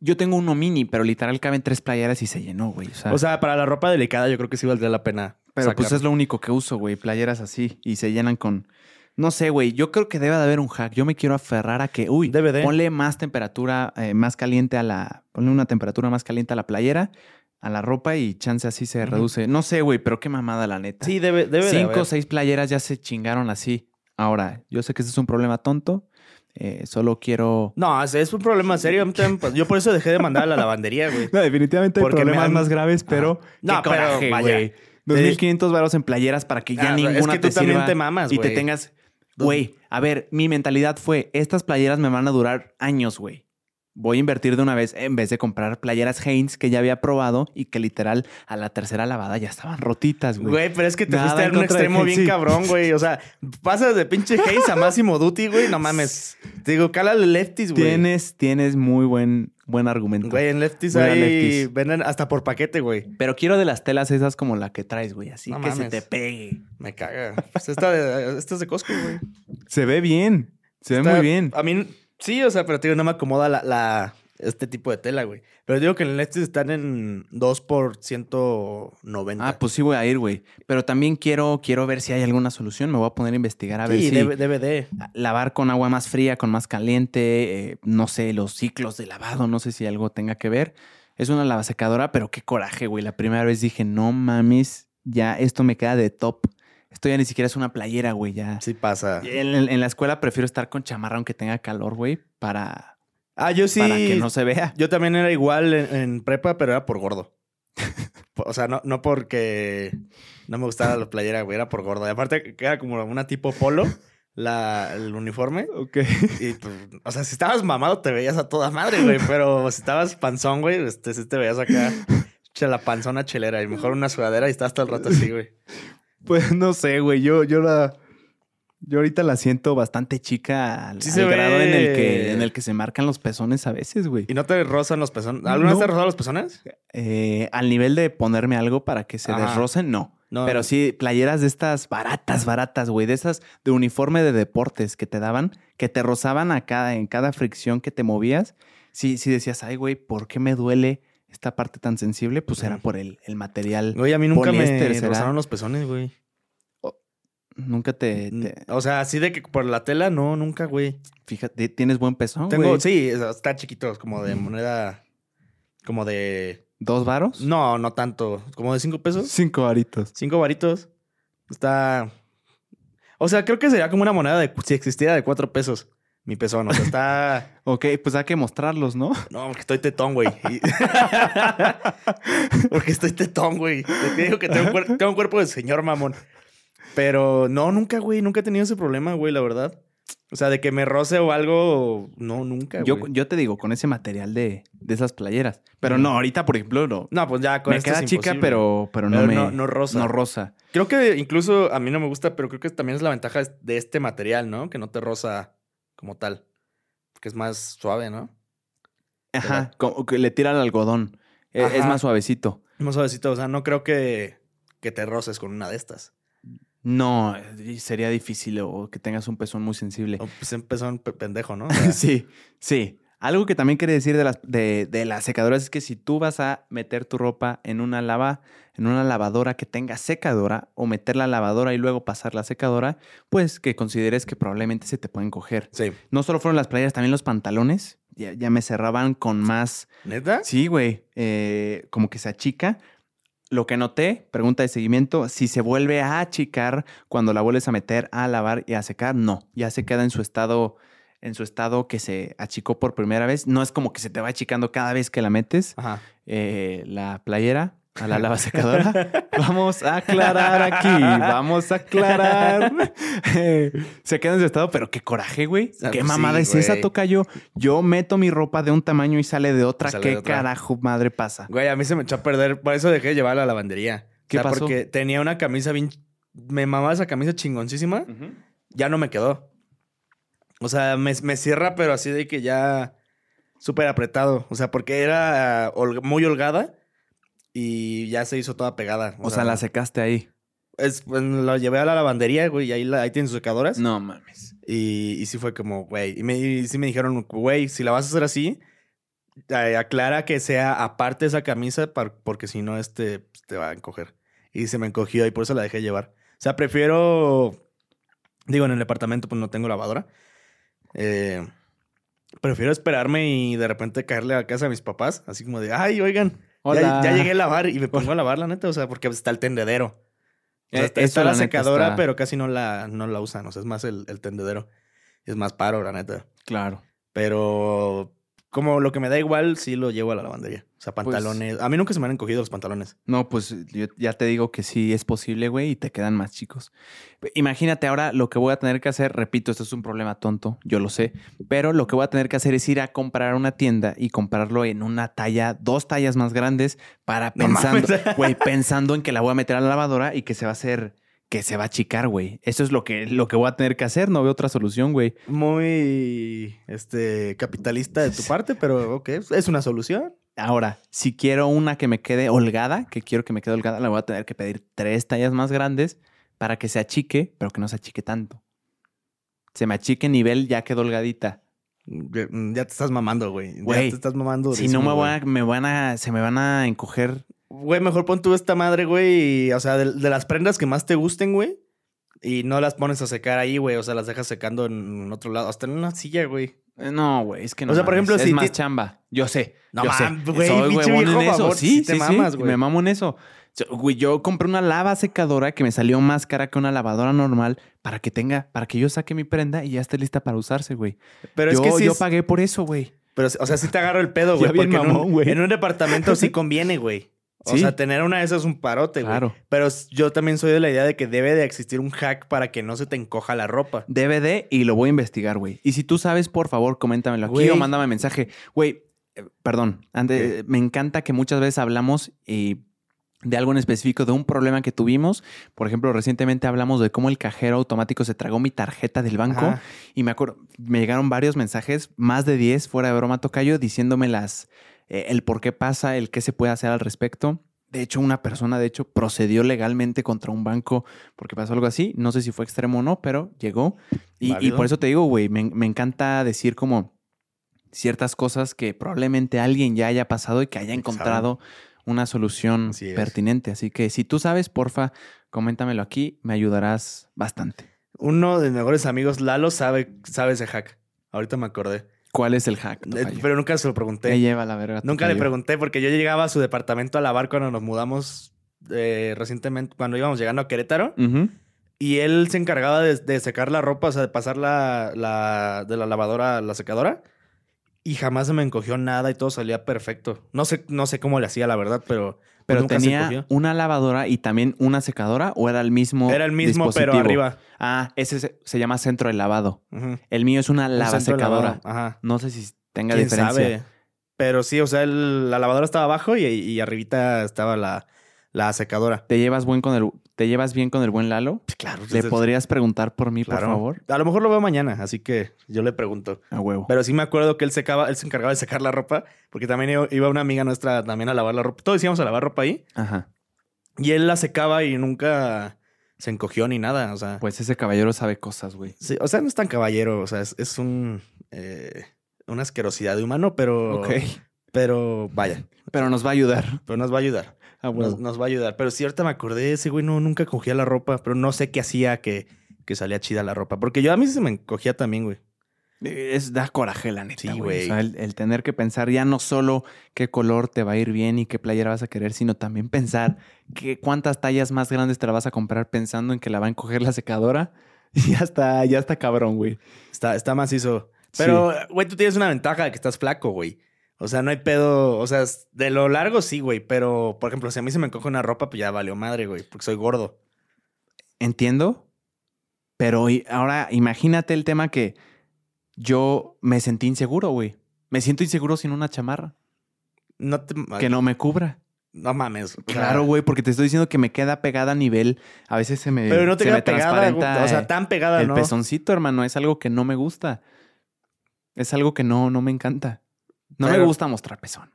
yo tengo uno mini, pero literal caben tres playeras y se llenó, güey. O sea, O sea, para la ropa delicada yo creo que sí valdría la pena. pero sacar. pues es lo único que uso, güey. Playeras así y se llenan con. No sé, güey. Yo creo que debe de haber un hack. Yo me quiero aferrar a que, uy, DVD. ponle más temperatura, eh, más caliente a la. Ponle una temperatura más caliente a la playera. a la ropa y chance así se reduce. No sé, güey, pero qué mamada la neta. Sí, debe, debe de Cinco o seis playeras ya se chingaron así. Ahora, yo sé que este es un problema tonto. eh, solo quiero. No, es, un problema serio. Pasó. Yo por eso dejé de mandar a la lavandería, güey. [LAUGHS] No, definitivamente hay problemas más graves, pero No, qué coraje, pero vaya. güey. 2500 varos en playeras para que ya Ah, ninguna es que tú te también te mamas, y te tengas. Güey, a ver, mi mentalidad fue: estas playeras me van a durar años, güey. Voy a invertir de una vez en vez de comprar playeras Hanes que ya había probado y que literal a la tercera lavada ya estaban rotitas, güey. Güey, pero es que te Nada fuiste en a un extremo bien sí. cabrón, [LAUGHS] güey. O sea, pasas de pinche Hayes a Máximo Duty, güey. No mames. Te digo, cálale lefties, güey. Tienes, tienes muy buen, buen argumento. Güey, en lefties Voy a ahí lefties. venden hasta por paquete, güey. Pero quiero de las telas esas como la que traes, güey. Así No que se te pegue. Me caga. Pues esta, de, esta es de Costco, güey. Se ve bien. Se ve muy bien. A mí, sí, o sea, pero te digo, no me acomoda la, la- este tipo de tela, güey. Pero digo que en lefties están en 2 por 190. Ah, pues sí voy a ir, güey. Pero también quiero, quiero ver si hay alguna solución. Me voy a poner a investigar a ver sí, si debe, debe de. lavar con agua más fría, con más caliente, eh, no sé, los ciclos de lavado, no sé si algo tenga que ver. Es una lavasecadora, pero qué coraje, güey. La primera vez dije, no mames, ya esto me queda de top. Esto ya ni siquiera es una playera, güey, ya. Sí pasa. En, en- en la escuela prefiero estar con chamarra aunque tenga calor, güey, para, Ah, yo sí. para que no se vea. Yo también era igual en, en prepa, pero era por gordo. [LAUGHS] o sea, no, no porque no me gustara la playera, güey, era por gordo. Y aparte era como una tipo polo, la, el uniforme. Ok. Y, pues, o sea, si estabas mamado te veías a toda madre, güey. Pero si estabas panzón, güey, este, sí te veías acá. Che, la panzona chelera. Y mejor una sudadera y estás todo el rato así, güey. Pues no sé, güey. Yo, yo la. Yo ahorita la siento bastante chica al, Sí al se grado en el, que, en el que se marcan los pezones a veces, güey. ¿Y no te rozan los pezones? ¿Alguna vez te rozaron los pezones? Eh, al nivel de ponerme algo para que se Ajá. desrocen, no. No. Pero sí, playeras de estas baratas, baratas, güey. De esas de uniforme de deportes que te daban, que te rozaban a cada, en cada fricción que te movías. Sí, sí decías, ay, güey, ¿por qué me duele esta parte tan sensible? Pues era por el, el material. Güey, a mí nunca me rozaron los pezones, güey. Nunca te, te- O sea, así de que por la tela, no, nunca, güey. Fíjate, tienes buen pezón, Tengo, güey. sí, está chiquito, como de moneda. Como de. ¿Dos varos? No, no tanto. Como de cinco pesos. Cinco varitos. Cinco varitos. Está. O sea, creo que sería como una moneda de. Si existiera de cuatro pesos. Mi pezón. O sea, está. [LAUGHS] Ok, pues hay que mostrarlos, ¿no? No, porque estoy tetón, güey. Y- [LAUGHS] porque estoy tetón, güey. Te digo que tengo un, cuer- tengo un cuerpo de señor mamón. Pero no, nunca, güey. Nunca he tenido ese problema, güey, la verdad. O sea, de que me roce o algo. No, nunca, Yo, güey. yo te digo, con ese material de, de esas playeras. Pero no, ahorita, por ejemplo, no. No, pues ya con me esto queda es chica, imposible. pero, pero no Pero me. no- no rosa. No rosa. Creo que incluso a mí no me gusta, pero creo que también es la ventaja de este material, ¿no? Que no te roza como tal. Que es más suave, ¿no? Ajá, como que le tira al algodón. E- Es, más suavecito. Más suavecito. O sea, no creo que, que te roces con una de estas. No, sería difícil o que tengas un pezón muy sensible. O pues un pe- pendejo, ¿no? [LAUGHS] O sea, sí, sí. Algo que también quiere decir de las, de, de las secadoras es que si tú vas a meter tu ropa en una lava, en una lavadora que tenga secadora, o meter la lavadora y luego pasar la secadora, pues que consideres que probablemente se te pueden coger. sí. No solo fueron las playeras, también los pantalones. Ya, ya me cerraban con más. ¿Neta? Sí, güey. eh, como que se achica. Lo que noté, pregunta de seguimiento, si se vuelve a achicar cuando la vuelves a meter a lavar y a secar, no. Ya se queda en su estado, en su estado que se achicó por primera vez. No es como que se te va achicando cada vez que la metes Ajá. eh, la playera a la lava secadora. [LAUGHS] vamos a aclarar aquí, vamos a aclarar. Eh, [LAUGHS] se queda en su estado, pero qué coraje, güey. Ah, ¿Qué pues mamada sí, es esa, tocayo? Yo meto mi ropa de un tamaño y sale de otra. Sale ¿Qué de otra. carajo madre pasa? Güey, a mí se me echó a perder. Por eso dejé de llevar a la lavandería. ¿Qué o sea, pasó? porque tenía una camisa bien... Me mamaba esa camisa chingoncísima. Ya no me quedó. O sea, me, me cierra, pero así de que ya... Súper apretado. O sea, porque era hol- muy holgada. Y ya se hizo toda pegada. O sea, la secaste ahí. es, pues, la llevé a la lavandería, güey. Y ahí, la, ahí tienen sus secadoras. No mames. Y, y sí fue como, güey. Y, me, y sí me dijeron, güey, si la vas a hacer así, aclara que sea aparte esa camisa, par- porque si no, este pues, te va a encoger. Y se me encogió y por eso la dejé llevar. O sea, prefiero. Digo, en el departamento, pues no tengo lavadora. Eh, prefiero esperarme y de repente caerle a casa a mis papás, así como de, ay, oigan, Hola. Ya, ya llegué a lavar y me [LAUGHS] pongo a lavar, la neta, o sea, porque está el tendedero. O sea, Eh, está, la secadora, está- pero casi no la, no la usan. O sea, es más el, el tendedero. Es más paro, la neta. Claro. Pero como lo que me da igual, sí lo llevo a la lavandería. O sea, Pues pantalones. a mí nunca se me han encogido los pantalones. No, pues yo ya te digo que sí es posible, güey, y te quedan más chicos. Imagínate ahora lo que voy a tener que hacer, repito, esto es un problema tonto, yo lo sé, pero lo que voy a tener que hacer es ir a comprar a una tienda y comprarlo en una talla, dos tallas más grandes para [LAUGHS] No pensando, mames. güey, pensando en que la voy a meter a la lavadora y que se va a hacer, que se va a achicar, güey. Eso es lo que, lo que voy a tener que hacer, no veo otra solución, güey. Muy este capitalista de tu [LAUGHS] parte, pero ok, es una solución. Ahora, si quiero una que me quede holgada, que quiero que me quede holgada, la voy a tener que pedir tres tallas más grandes para que se achique, pero que no se achique tanto. Se me achique nivel, ya quedó holgadita. Ya te estás mamando, güey. Ya te estás mamando. Si no me a, me van a, se me van a encoger. Güey, mejor pon tú esta madre, güey. y, O sea, de, de las prendas que más te gusten, güey. Y no las pones a secar ahí, güey. O sea, las dejas secando en otro lado. Hasta en una silla, güey. Eh, No, güey, es que no. O sea, por ejemplo, es si más ti- chamba. Yo sé. No yo sé. mames, güey, Soy huevón en eso. babón, Sí, sí te sí, mamas, güey. Me mamo en eso. So, Güey, yo compré una lava secadora que me salió más cara que una lavadora normal para que tenga, para que yo saque mi prenda y ya esté lista para usarse, güey. Pero yo, es que sí. yo es- pagué por eso, güey. Pero, o sea, sí te agarro el pedo, [LAUGHS] güey. Porque en, un, güey. en un departamento sí [LAUGHS] conviene, güey. O Sí. sea, tener una de esas es un parote, güey. Claro. Pero yo también soy de la idea de que debe de existir un hack para que no se te encoja la ropa. DVD y lo voy a investigar, güey. Y si tú sabes, por favor, coméntamelo aquí Güey. o mándame mensaje. Güey, eh, perdón, me encanta que muchas veces hablamos y de algo en específico, de un problema que tuvimos. Por ejemplo, recientemente hablamos de cómo el cajero automático se tragó mi tarjeta del banco Ajá. y me acuerdo, me llegaron varios mensajes, más de 10 fuera de broma tocayo, diciéndome las, eh, el por qué pasa, el qué se puede hacer al respecto. De hecho, una persona, de hecho, procedió legalmente contra un banco porque pasó algo así. No sé si fue extremo o no, pero llegó. Y, por eso te digo, güey, me, me encanta decir como ciertas cosas que probablemente alguien ya haya pasado y que haya encontrado una solución Así pertinente. Así que si tú sabes, porfa, coméntamelo aquí, me ayudarás bastante. Uno de mis mejores amigos, Lalo, sabe, sabe ese hack. Ahorita me acordé. ¿Cuál es el hack? Eh, tocayo? Pero nunca se lo pregunté. Me lleva la verga. Nunca le pregunté porque yo llegaba a su departamento a lavar cuando nos mudamos eh, recientemente, cuando íbamos llegando a Querétaro. Y él se encargaba de, de secar la ropa, o sea, de pasar la, la- de la lavadora a la secadora. Y jamás se me encogió nada y todo salía perfecto. No sé, no sé cómo le hacía, la verdad, pero, pues Pero nunca tenía una lavadora y también una secadora o era el mismo Era el mismo, pero arriba. Ah, ese se, se llama centro de lavado. El mío es una Un lava secadora. Ajá. No sé si tenga ¿Quién diferencia. sabe? Pero sí, o sea, el- la lavadora estaba abajo y, y arribita estaba la, la secadora. ¿Te llevas buen con el te llevas bien con el buen Lalo? Claro. ¿Le podrías preguntar por mí, por favor? A lo mejor lo veo mañana, así que yo le pregunto. A huevo. Pero sí me acuerdo que él secaba, él se encargaba de secar la ropa, porque también iba- iba una amiga nuestra también a lavar la ropa. Todos íbamos a lavar ropa ahí. Ajá. Y él la secaba y nunca se encogió ni nada. O sea, Pues ese caballero sabe cosas, güey. sí, o sea no es tan caballero. O sea, es, es un eh, una asquerosidad de humano, pero. Ok. Pero vaya. Pero nos va a ayudar. Pero nos va a ayudar. A Nos, va a ayudar. Pero sí, ahorita me acordé, ese güey no, nunca cogía la ropa, pero no sé qué hacía que, que salía chida la ropa. Porque yo a mí se me encogía también, güey. Es da coraje, la neta, Sí, güey. güey. O sea, el, el tener que pensar ya no solo qué color te va a ir bien y qué playera vas a querer, sino también pensar que cuántas tallas más grandes te la vas a comprar pensando en que la va a encoger la secadora. [LAUGHS] Y ya está, ya está cabrón, güey. Está, está macizo. Pero, güey, tú tienes una ventaja de que estás flaco, güey. O sea, no hay pedo. O sea, de lo largo sí, güey. Pero, por ejemplo, si a mí se me encoge una ropa, pues ya valió madre, güey. Porque soy gordo. Entiendo. Pero ahora imagínate el tema que yo me sentí inseguro, güey. Me siento inseguro sin una chamarra No te. que no me cubra. No mames. Claro, güey, porque te estoy diciendo que me queda pegada a nivel. A veces se me. Pero no te queda pegada. O sea, eh, tan pegada, el ¿no? pezoncito, hermano, es algo que no me gusta. Es algo que no, no me encanta. No me gusta mostrar pezón.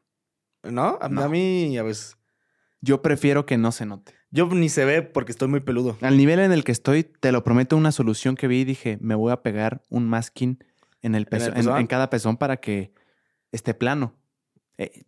¿No? A, No. a mí, a veces. Yo prefiero que no se note. Yo ni se ve porque estoy muy peludo. Al nivel en el que estoy, te lo prometo, una solución que vi y dije, me voy a pegar un masking en el el pezón, en, pezón? en cada pezón para que esté plano. Eh,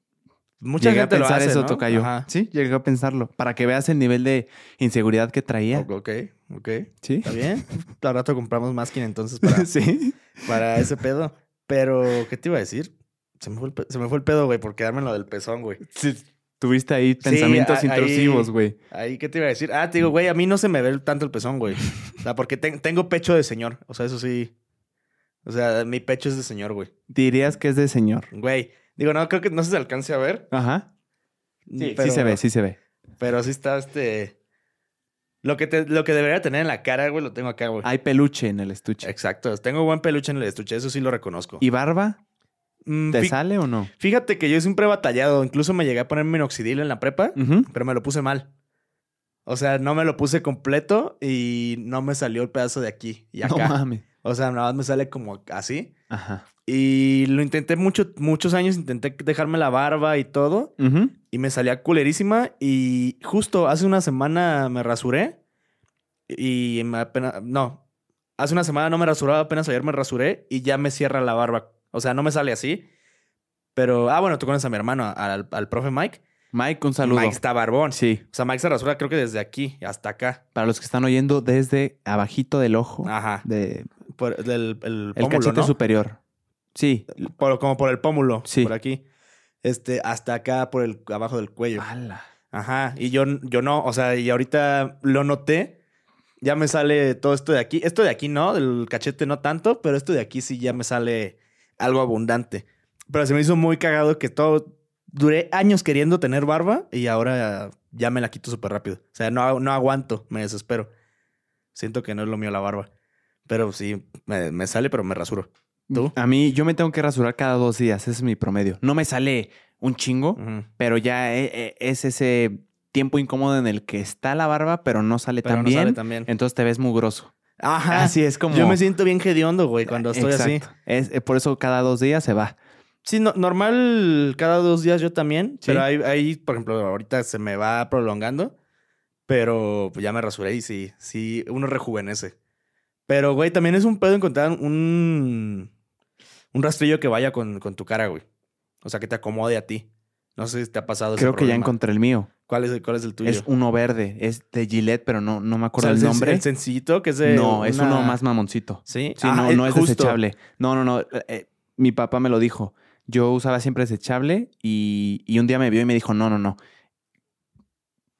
Mucha llegué a gente lo pensar hace, eso, ¿no? tocayo. Ajá. Sí, llegué a pensarlo. Para que veas el nivel de inseguridad que traía. Ok, ok. Sí. Está bien. Al rato compramos masking entonces [LAUGHS] para, sí. para ese pedo. Pero, ¿qué te iba a decir? Se me fue el, se me fue el pedo, güey, por quedarme en lo del pezón, güey. Sí. Tuviste ahí pensamientos intrusivos, güey. Ahí, ¿qué te iba a decir? Ah, te digo, güey, a mí no se me ve tanto el pezón, güey. [LAUGHS] O sea, porque ten- tengo pecho de señor. O sea, eso sí. O sea, mi pecho es de señor, güey. Dirías que es de señor. Güey. Digo, no, creo que no se alcance a ver. Ajá. Sí, pero- sí se ve, sí se ve. Pero sí está este. Lo que, te- lo que debería tener en la cara, güey, lo tengo acá, güey. Hay peluche en el estuche. Exacto. Tengo buen peluche en el estuche, eso sí lo reconozco. ¿Y barba? Mm, ¿Te fí- sale o no? Fíjate que yo siempre he batallado. Incluso me llegué a poner minoxidil en la prepa, pero me lo puse mal. O sea, no me lo puse completo y no me salió el pedazo de aquí y No acá. mames. o sea, nada más me sale como así. Ajá. Y lo intenté mucho, muchos años, intenté dejarme la barba y todo. Y me salía culerísima. Y justo hace una semana me rasuré. Y me apenas. No. Hace una semana no me rasuraba, apenas ayer me rasuré. Y ya me cierra la barba. O sea, no me sale así. Pero. Ah, bueno, tú conoces a mi hermano, al, al profe Mike. Mike, un saludo. Mike está barbón. Sí, O sea, Mike se rasura creo que desde aquí hasta acá. para los que están oyendo, desde abajito del ojo, Ajá. de Por el, el el pómulo, cachete ¿no? superior. Sí. Por- como por el pómulo. Sí. Por aquí. Este, hasta acá por el abajo del cuello. Ala. Ajá, y yo, yo no, o sea, y ahorita lo noté, ya me sale todo esto de aquí. Esto de aquí no, del cachete no tanto, pero esto de aquí sí ya me sale algo abundante. Pero se me hizo muy cagado que todo, duré años queriendo tener barba y ahora ya me la quito súper rápido. O sea, no, no aguanto, me desespero. Siento que no es lo mío la barba. Pero sí, me, me sale, pero me rasuro. ¿Tú? A mí, yo me tengo que rasurar cada dos días. Ese es mi promedio. No me sale un chingo, pero ya e- e- es ese tiempo incómodo en el que está la barba, pero no sale Pero tan no bien. sale tan bien. Entonces te ves mugroso. Ajá. Así es como. Yo me siento bien hediondo, güey, cuando estoy así. Es, eh, por eso cada dos días se va. Sí, no- normal cada dos días yo también. Sí. Pero ahí, ahí, por ejemplo, ahorita se me va prolongando. Pero ya me rasuré y sí, sí, uno rejuvenece. Pero, güey, también es un pedo encontrar un, un rastrillo que vaya con, con tu cara, güey. O sea, que te acomode a ti. No sé si te ha pasado ese Creo que ya encontré el mío. ¿Cuál es, el- ¿Cuál es el tuyo? Es uno verde. Es de Gillette, pero no, no me O acuerdo sea, el nombre. El sencillito, que es de no, es una- uno más mamoncito. Sí, Sí, Ah, no, eh, no es justo. desechable. No, no, no. eh, mi papá me lo dijo. Yo usaba siempre desechable y, y un día me vio y me dijo, no, no, no.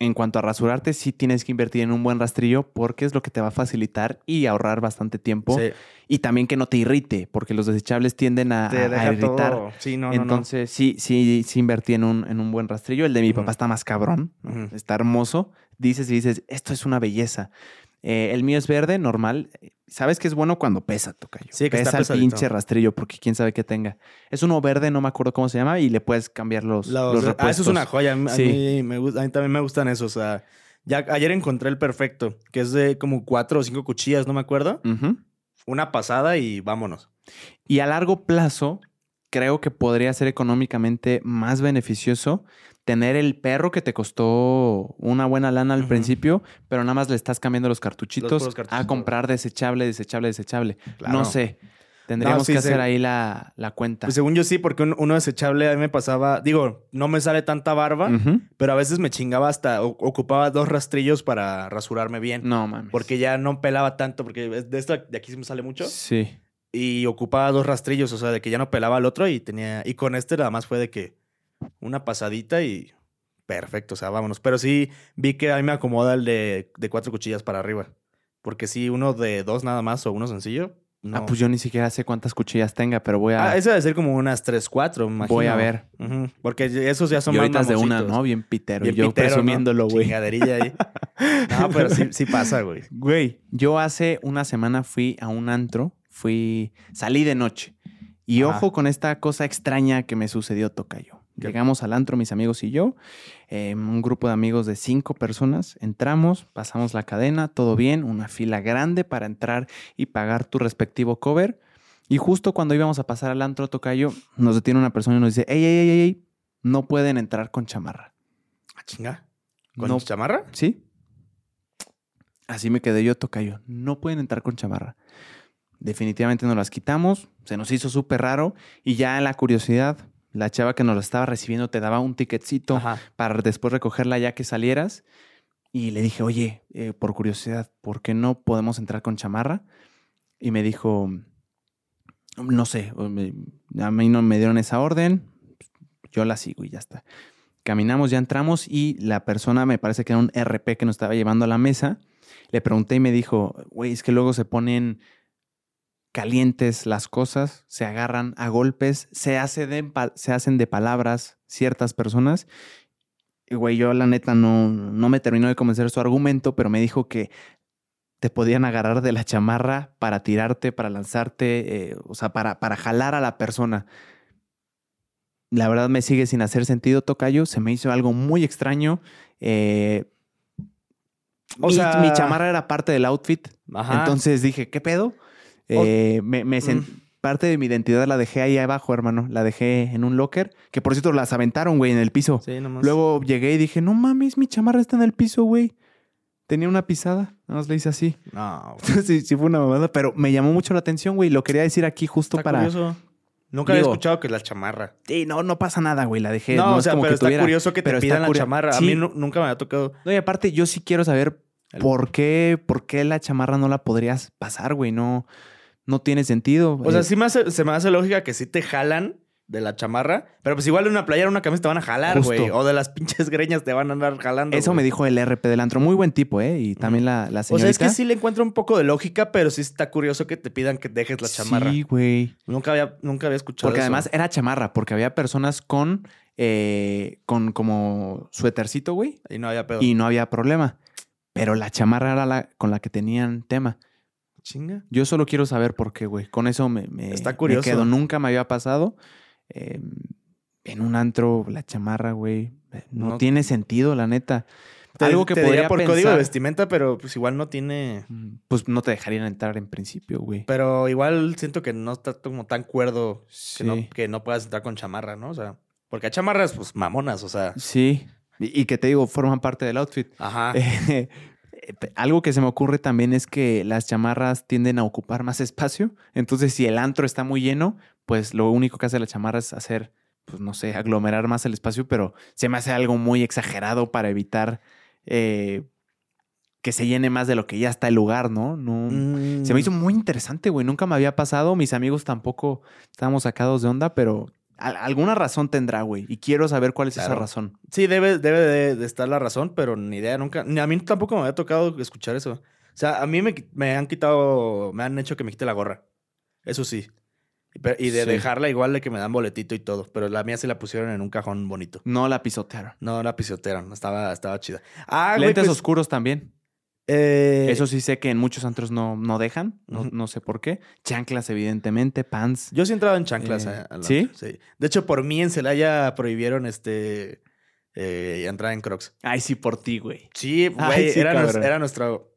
En cuanto a rasurarte, sí tienes que invertir en un buen rastrillo porque es lo que te va a facilitar y ahorrar bastante tiempo. Sí, Y también que no te irrite, porque los desechables tienden a, te a deja irritar. todo. Sí, no, no, no. Entonces, sí, sí, sí invertí en un, en un buen rastrillo. El de mi papá está más cabrón, ¿no? Está hermoso. Dices y dices, esto es una belleza. Eh, el mío es verde, normal. Sabes que es bueno cuando pesa, tocayo. Sí, que está pesa el pinche rastrillo, porque quién sabe qué tenga. Es uno verde, no me acuerdo cómo se llama, y le puedes cambiar los, Los- los ah, eso es una joya. A mí, a Sí. mí me a mí también me gustan esos. O sea, ya ayer encontré el perfecto, que es de como cuatro o cinco cuchillas, no me acuerdo. Ujú. Una pasada y vámonos. Y a largo plazo, creo que podría ser económicamente más beneficioso tener el perro que te costó una buena lana al principio, pero nada más le estás cambiando los cartuchitos, Los a comprar desechable, desechable, desechable. Claro. No sé. Tendríamos No, sí, que sí. hacer ahí la, la cuenta. Pues según yo sí, porque un- uno desechable a mí me pasaba, digo, no me sale tanta barba, pero a veces me chingaba hasta, o- ocupaba dos rastrillos para rasurarme bien. No mames. Porque ya no pelaba tanto, porque de esta de aquí sí me sale mucho. Sí. Y ocupaba dos rastrillos, o sea, de que ya no pelaba al otro y tenía. Y con este nada más fue de que una pasadita y perfecto, o sea, vámonos. Pero sí vi que a mí me acomoda el de, de cuatro cuchillas para arriba. Porque sí, uno de dos nada más o uno sencillo. No. Ah, pues yo ni siquiera sé cuántas cuchillas tenga, pero voy a. Ah, ese debe ser como unas tres, cuatro, imagino. Voy a ver. Porque esos ya son y más de una. ¿no? Bien pitero. Bien yo pitero, ¿no? presumiéndolo, güey. Chingaderilla ahí. [LAUGHS] No, pero sí, sí pasa, güey. Güey, yo hace una semana fui a un antro, fui, salí de noche. Y Ajá. ojo con esta cosa extraña que me sucedió, Tocayo. Llegamos al antro, mis amigos y yo, eh, un grupo de amigos de cinco personas, entramos, pasamos la cadena, todo bien, una fila grande para entrar y pagar tu respectivo cover. Y justo cuando íbamos a pasar al antro, Tocayo, nos detiene una persona y nos dice, ey, ey, ey, ey, no pueden entrar con chamarra. Ah, chinga. ¿Con No, chamarra? ¿Sí? Así me quedé yo, tocayo. No pueden entrar con chamarra. Definitivamente nos las quitamos. Se nos hizo súper raro. Y ya la curiosidad, la chava que nos la estaba recibiendo te daba un ticketcito Ajá. para después recogerla ya que salieras. Y le dije, oye, eh, por curiosidad, ¿por qué no podemos entrar con chamarra? Y me dijo, no sé, a mí no me dieron esa orden, yo la sigo y ya está. Caminamos, ya entramos y la persona, me parece que era un RP que nos estaba llevando a la mesa. Le pregunté y me dijo, güey, es que luego se ponen calientes las cosas, se agarran a golpes, se, hace de, se hacen de palabras ciertas personas. Y, güey, yo la neta no, no me terminó de convencer su argumento, pero me dijo que te podían agarrar de la chamarra para tirarte, para lanzarte, eh, o sea, para, para jalar a la persona. La verdad me sigue sin hacer sentido, Tocayo. Se me hizo algo muy extraño. Eh, O mi, sea- mi chamarra era parte del outfit. Ajá. Entonces dije, ¿qué pedo? Eh, me, Mm. Parte de mi identidad la dejé ahí abajo, hermano. La dejé en un locker. Que por cierto las aventaron, güey, en el piso. Sí, nomás. Luego llegué y dije, no mames, mi chamarra está en el piso, güey. Tenía una pisada. Nada más le hice así. [LAUGHS] No, [LAUGHS] sí, sí fue una mamada. Pero me llamó mucho la atención, güey. Lo quería decir aquí justo Está para... curioso. Nunca había escuchado que la chamarra. Sí, no, no pasa nada, güey. La dejé. no, o es sea, como pero que está tuviera- curioso que te pidan la chamarra. Sí. A mí nu- nunca me había tocado. No, y aparte, yo sí quiero saber El- por qué, por qué la chamarra no la podrías pasar, güey. No, no tiene sentido. O sea, Eh, sí me hace, se me hace lógica que sí te jalan de la chamarra, pero pues igual de una playera, una camisa te van a jalar, güey. O de las pinches greñas te van a andar jalando. Eso me dijo el RP del antro. Muy buen tipo, ¿eh? Y también la, la O señorita. sea, es que sí le encuentro un poco de lógica, pero sí está curioso que te pidan que dejes la chamarra. Sí, güey. Nunca había, nunca había escuchado Porque eso. además era chamarra, porque había personas con, eh, con como suétercito, güey, Y no había pedo. y no había problema. Pero la chamarra era la con la que tenían tema. Chinga. Yo solo quiero saber por qué, güey. Con eso me, me, Está me curioso. quedo. Nunca me había pasado. Eh, en un antro, la chamarra, güey. No, No- tiene sentido, la neta. Te- Algo que te diría podría por código de vestimenta, pero pues igual no tiene. Mm, Pues no te dejarían entrar en principio, güey. Pero igual siento que no está como tan cuerdo que, no, que no puedas entrar con chamarra, ¿no? O sea, porque hay chamarras, pues mamonas, o sea. Sí. Y, y que te digo, forman parte del outfit. Ajá. [LAUGHS] Eh, algo que se me ocurre también es que las chamarras tienden a ocupar más espacio. Entonces, si el antro está muy lleno, pues lo único que hace la chamarra es hacer, pues no sé, aglomerar más el espacio, pero se me hace algo muy exagerado para evitar eh, que se llene más de lo que ya está el lugar, ¿no? No. Mm. Se me hizo muy interesante, güey. Nunca me había pasado. Mis amigos tampoco estábamos sacados de onda, pero al- alguna razón tendrá, güey. Y quiero saber cuál es esa razón. Sí, debe, debe de, de estar la razón, pero ni idea, nunca. Ni a mí tampoco me había tocado escuchar eso. O sea, a mí me, han quitado, me han hecho que me quite la gorra. Eso sí. Y de Sí. dejarla igual de que me dan boletito y todo. Pero la mía sí la pusieron en un cajón bonito. No la pisotearon. No, la pisotearon. Estaba, estaba chida. Ah, Lentes pues, oscuros también. Eh, Eso sí sé que en muchos antros no, no dejan, no, no sé por qué. Chanclas, evidentemente, pants. Yo sí entraba en chanclas. Eh, a- al ¿sí? Sí. De hecho, por mí en Celaya prohibieron este eh, entrar en Crocs. Ay, sí, por ti, güey. Sí, güey, Ay, sí, era, nuestro,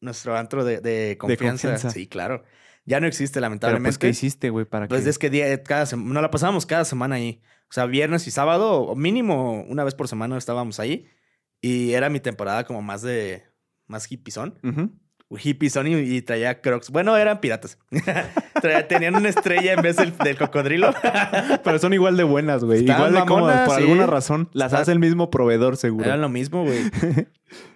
nuestro antro de, de confianza. confianza. Sí, claro. Ya no existe, Pero lamentablemente. pues, ¿qué hiciste, güey? Para Pues que... es que día, cada no la pasábamos cada semana ahí. O sea, viernes y sábado, mínimo una vez por semana estábamos ahí. Y era mi temporada como más de. Más hippizón. Ujú. Hippizón y, y traía crocs. Bueno, eran piratas. [LAUGHS] Tenían una estrella en vez del, del cocodrilo. [LAUGHS] Pero son igual de buenas, güey. Igual de cómodas. Por sí. alguna razón. Las Está- hace el mismo proveedor, seguro. Eran lo mismo, güey. [LAUGHS]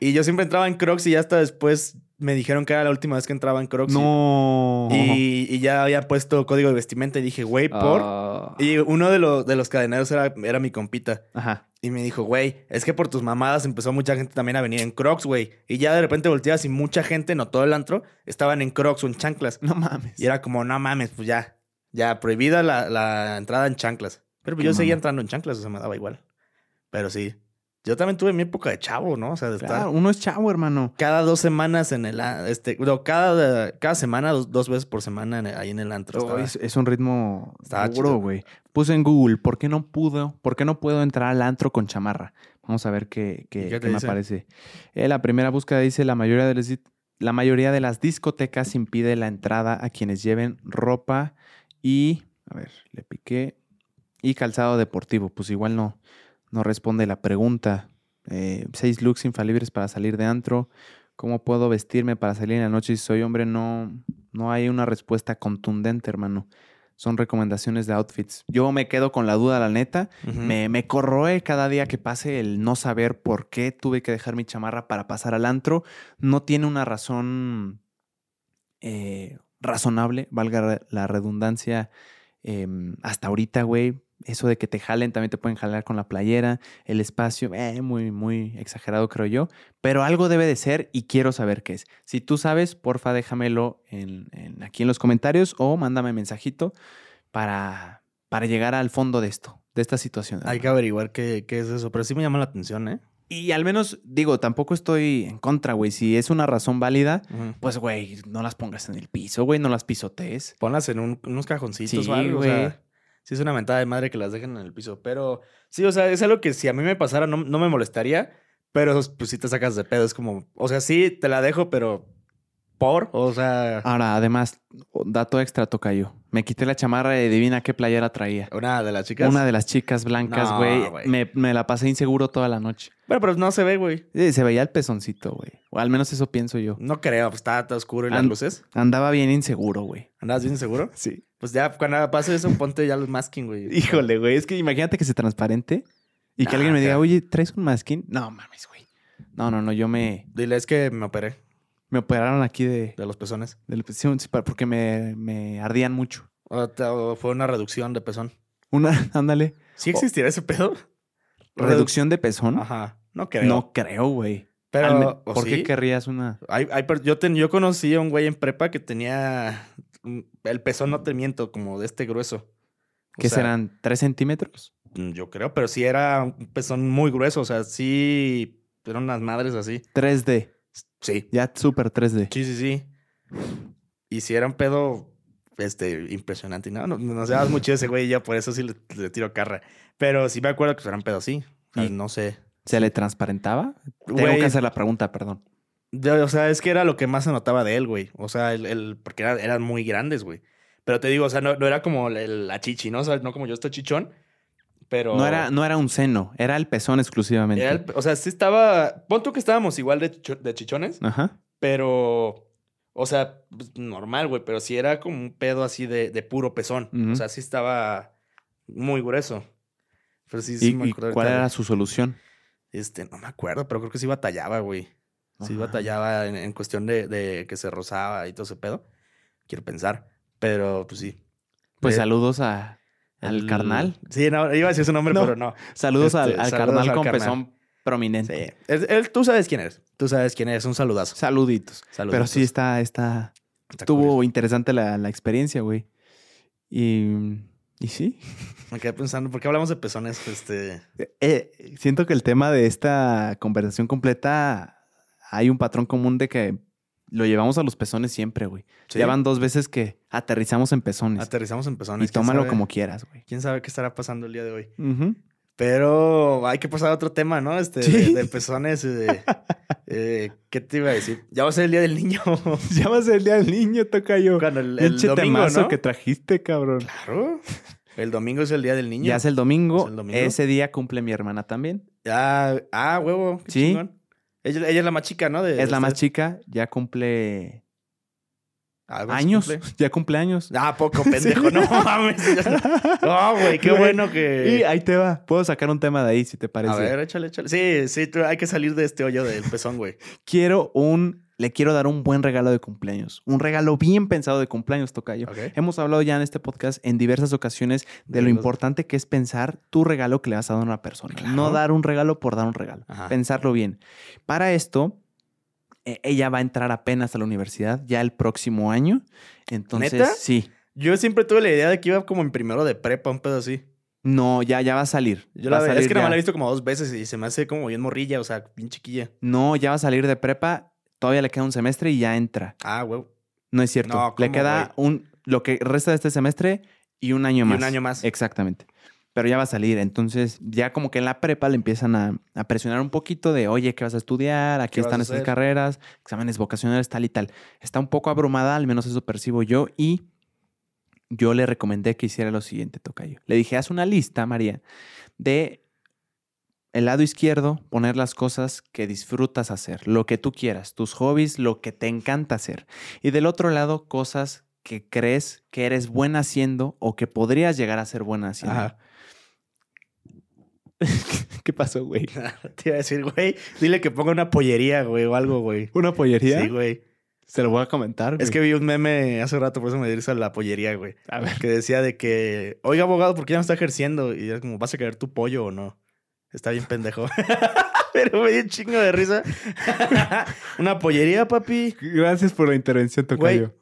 Y yo siempre entraba en crocs y ya hasta después me dijeron que era la última vez que entraba en crocs. y- No. Y, y ya había puesto código de vestimenta y dije, güey, por. Ah. Y uno de, los de los cadeneros era, era mi compita. Ajá. Y me dijo, güey, es que por tus mamadas empezó mucha gente también a venir en crocs, güey. Y ya de repente volteas y mucha gente, no todo el antro, estaban en crocs o en chanclas. No mames. Y era como, no mames, pues ya. Ya, prohibida la, la entrada en chanclas. Pero pues yo seguía entrando en chanclas, o sea, me daba igual. Pero sí. Yo también tuve mi época de chavo, ¿no? O sea, de estar uno es chavo, hermano. cada dos semanas en el... Este, no, cada, cada semana, dos, dos veces por semana en el- ahí en el antro. Oh, es, es un ritmo duro, güey. Puse en Google, ¿por qué no pudo? ¿Por qué no puedo entrar al antro con chamarra? Vamos a ver qué, qué, ¿Y qué me aparece. Eh, la primera búsqueda dice, la mayoría, de las, la mayoría de las discotecas impide la entrada a quienes lleven ropa y, a ver, le piqué, y calzado deportivo. Pues igual no, no responde la pregunta. Eh, seis looks infalibles para salir de antro. ¿Cómo puedo vestirme para salir en la noche si soy hombre? No, no hay una respuesta contundente, hermano. Son recomendaciones de outfits. Yo me quedo con la duda, la neta. Me, me corroe cada día que pase el no saber por qué tuve que dejar mi chamarra para pasar al antro. No tiene una razón eh, razonable, valga la redundancia. em, hasta ahorita, güey, eso de que te jalen, también te pueden jalar con la playera, el espacio, eh, muy, muy exagerado creo yo, pero algo debe de ser y quiero saber qué es. Si tú sabes, porfa déjamelo en, en- aquí en los comentarios o mándame mensajito para, para llegar al fondo de esto, de esta situación. Hay que averiguar qué, qué es eso, pero sí me llama la atención, ¿eh? Y al menos, digo, tampoco estoy en contra, güey. Si es una razón válida, pues, güey, no las pongas en el piso, güey, no las pisotees. Ponlas en un- unos cajoncitos Sí, o algo. O güey. sea, sí es una mentada de madre que las dejen en el piso. Pero sí, o sea, es algo que si a mí me pasara no, no me molestaría. Pero pues sí te sacas de pedo. Es como, o sea, sí te la dejo, pero por, o sea, Ahora, además, dato extra, tocayo. Me quité la chamarra y adivina qué playera traía. una de las chicas. Una de las chicas blancas, güey. me, me la pasé inseguro toda la noche. Bueno, pero no se ve, güey. Sí, se veía el pezoncito, güey. O al menos eso pienso yo. No creo, pues está, está oscuro y las luces. Andaba bien inseguro, güey. ¿Andas bien seguro? [LAUGHS] Sí. Pues ya, cuando pase eso, ponte ya los masking, güey. [LAUGHS] Híjole, güey. Es que imagínate que se transparente y que alguien me diga, oye, ¿traes un masking? No, mames, güey. No, no, no. Yo me, Dile, es que me operé me operaron aquí de... de los pezones. del- sí, sí, porque me, me ardían mucho. O, fue una reducción de pezón. Una, [LAUGHS] ándale. ¿Sí existirá ese pedo? Reducción de pezón. Ajá. No creo. No creo, güey. Pero, Al me- ¿o ¿Por sí? qué querrías una? Hay, hay yo, ten- yo conocí a un güey en prepa que tenía mm, el pezón, no te miento, como de este grueso. O ¿Qué sea, serán? ¿Tres centímetros? mm, Yo creo, pero sí era un pezón muy grueso. O sea, sí eran unas madres así. 3D. Sí. Ya súper 3D. Sí, sí, sí. Y si era un pedo este, impresionante. Y no, no, nos llevamos mucho ese güey y ya por eso sí le, le tiro carra. Pero sí me acuerdo que era un pedo así. O sea, Y- no sé. ¿Se le transparentaba? Tengo Güey, que hacer la pregunta, perdón. O sea, es que era lo que más se notaba de él, güey. O sea, el, el- porque era- eran muy grandes, güey. Pero te digo, o sea, no, no era como el- la chichi, ¿no? O sea, no como yo estoy chichón. Pero. No era, no era un seno, era el pezón exclusivamente. era el- o sea, sí estaba. Pon tú que estábamos igual de, de chichones, Ajá. pero. O sea, pues, normal, güey. Pero sí era como un pedo así de, de puro pezón. O sea, sí estaba muy grueso. Pero sí, sí ¿Y, me y cuál era su solución? Este, no me acuerdo, pero creo que sí batallaba, güey. Sí Ajá. batallaba en, en cuestión de, de que se rozaba y todo ese pedo. Quiero pensar. Pero, pues sí. Pues Eh, saludos a, al el- carnal. Sí, no, iba a decir su nombre, No. pero no. Saludos al, Este, al saludos carnal al con carnal. pezón prominente. Sí. Él, él- tú sabes quién eres. Tú sabes quién es. Un saludazo. Saluditos. Saluditos. Pero sí está, está, Está estuvo curioso. interesante la, la experiencia, güey. Y, y sí. Me quedé pensando, ¿por qué hablamos de pezones? Este. Eh, siento que el tema de esta conversación completa hay un patrón común de que lo llevamos a los pezones siempre, güey. sí, Ya van dos veces que aterrizamos en pezones. Aterrizamos en pezones. y ¿quién tómalo sabe- como quieras, güey. ¿Quién sabe qué estará pasando el día de hoy? Pero hay que pasar a otro tema, ¿no? Este, Sí. de, de pezones. de- eh, ¿Qué te iba a decir? Ya va a ser el día del niño. [LAUGHS] Ya va a ser el día del niño, toca yo. Cuando el, el domingo, ¿no? que trajiste, cabrón. Claro. El domingo es el día del niño. Ya es el domingo. ¿Es el domingo? Ese día cumple mi hermana también. Ah, ah, huevo. Qué Sí. chingón. Ella, ella es la más chica, ¿no? De- es la más chica. Ya cumple Ah, ¿cuántos años. cumple? Ya cumple años. Ah, poco, [LAUGHS] pendejo. No mames. [LAUGHS] No, güey, qué Güey. bueno Y que... ahí te va. Puedo sacar un tema de ahí, si te parece. A ver, échale, échale. Sí, sí, tú- hay que salir de este hoyo del pezón, güey. [LAUGHS] Quiero un... Le quiero dar un buen regalo de cumpleaños. Un regalo bien pensado de cumpleaños, Tocayo. Hemos hablado ya en este podcast en diversas ocasiones de lo importante que es pensar tu regalo que le vas a dar a una persona. Claro. No dar un regalo por dar un regalo. Ajá. Pensarlo bien. Para esto, eh, ella va a entrar apenas a la universidad ya el próximo año. Entonces, ¿Neta? sí. Yo siempre tuve la idea de que iba como en primero de prepa, un pedo así. No, ya, ya va a salir. Yo la a es que ya. la he visto como dos veces y se me hace como bien morrilla, o sea, bien chiquilla. No, ya va a salir de prepa. Todavía le queda un semestre y ya entra. Ah, güey. No es cierto. No, le ¿cómo, queda un lo que resta de este semestre y un año Y más. un año más. Exactamente. Pero ya va a salir. Entonces, ya como que en la prepa le empiezan a, a presionar un poquito de, oye, ¿qué vas a estudiar? Aquí ¿Qué vas están estas carreras, exámenes vocacionales, tal y tal. Está un poco abrumada, al menos eso percibo yo. Y yo le recomendé que hiciera lo siguiente, Tocayo. Le dije, haz una lista, María, de el lado izquierdo, poner las cosas que disfrutas hacer, lo que tú quieras, tus hobbies, lo que te encanta hacer. Y del otro lado, cosas que crees que eres buena haciendo o que podrías llegar a ser buena haciendo. Ajá. [LAUGHS] ¿Qué pasó, güey? [LAUGHS] Te iba a decir, güey, dile que ponga una pollería, güey, o algo, güey. ¿Una pollería? Sí, güey. Se lo voy a comentar. Es que vi un meme hace rato, por eso me dio risa la pollería, güey. A ver. Que decía de que, oiga, abogado, ¿por qué ya no está ejerciendo? Y es como, ¿vas a querer tu pollo o no? Está bien pendejo. [LAUGHS] Pero me dio un chingo de risa. [LAUGHS] Una pollería, papi. Gracias por la intervención, Tocayo.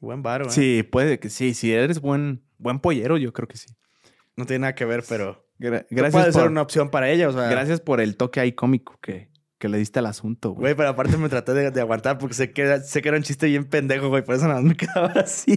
Buen varo, ¿eh? Sí, puede que sí. Si eres buen, buen pollero, yo creo que sí. No tiene nada que ver, pero Gra- gracias puede ser una opción para ella. O sea, gracias por el toque ahí cómico que, que le diste al asunto, güey. Güey, pero aparte me traté de, de aguantar porque sé que, era, sé que era un chiste bien pendejo, güey. Por eso nada más me quedaba [LAUGHS] así.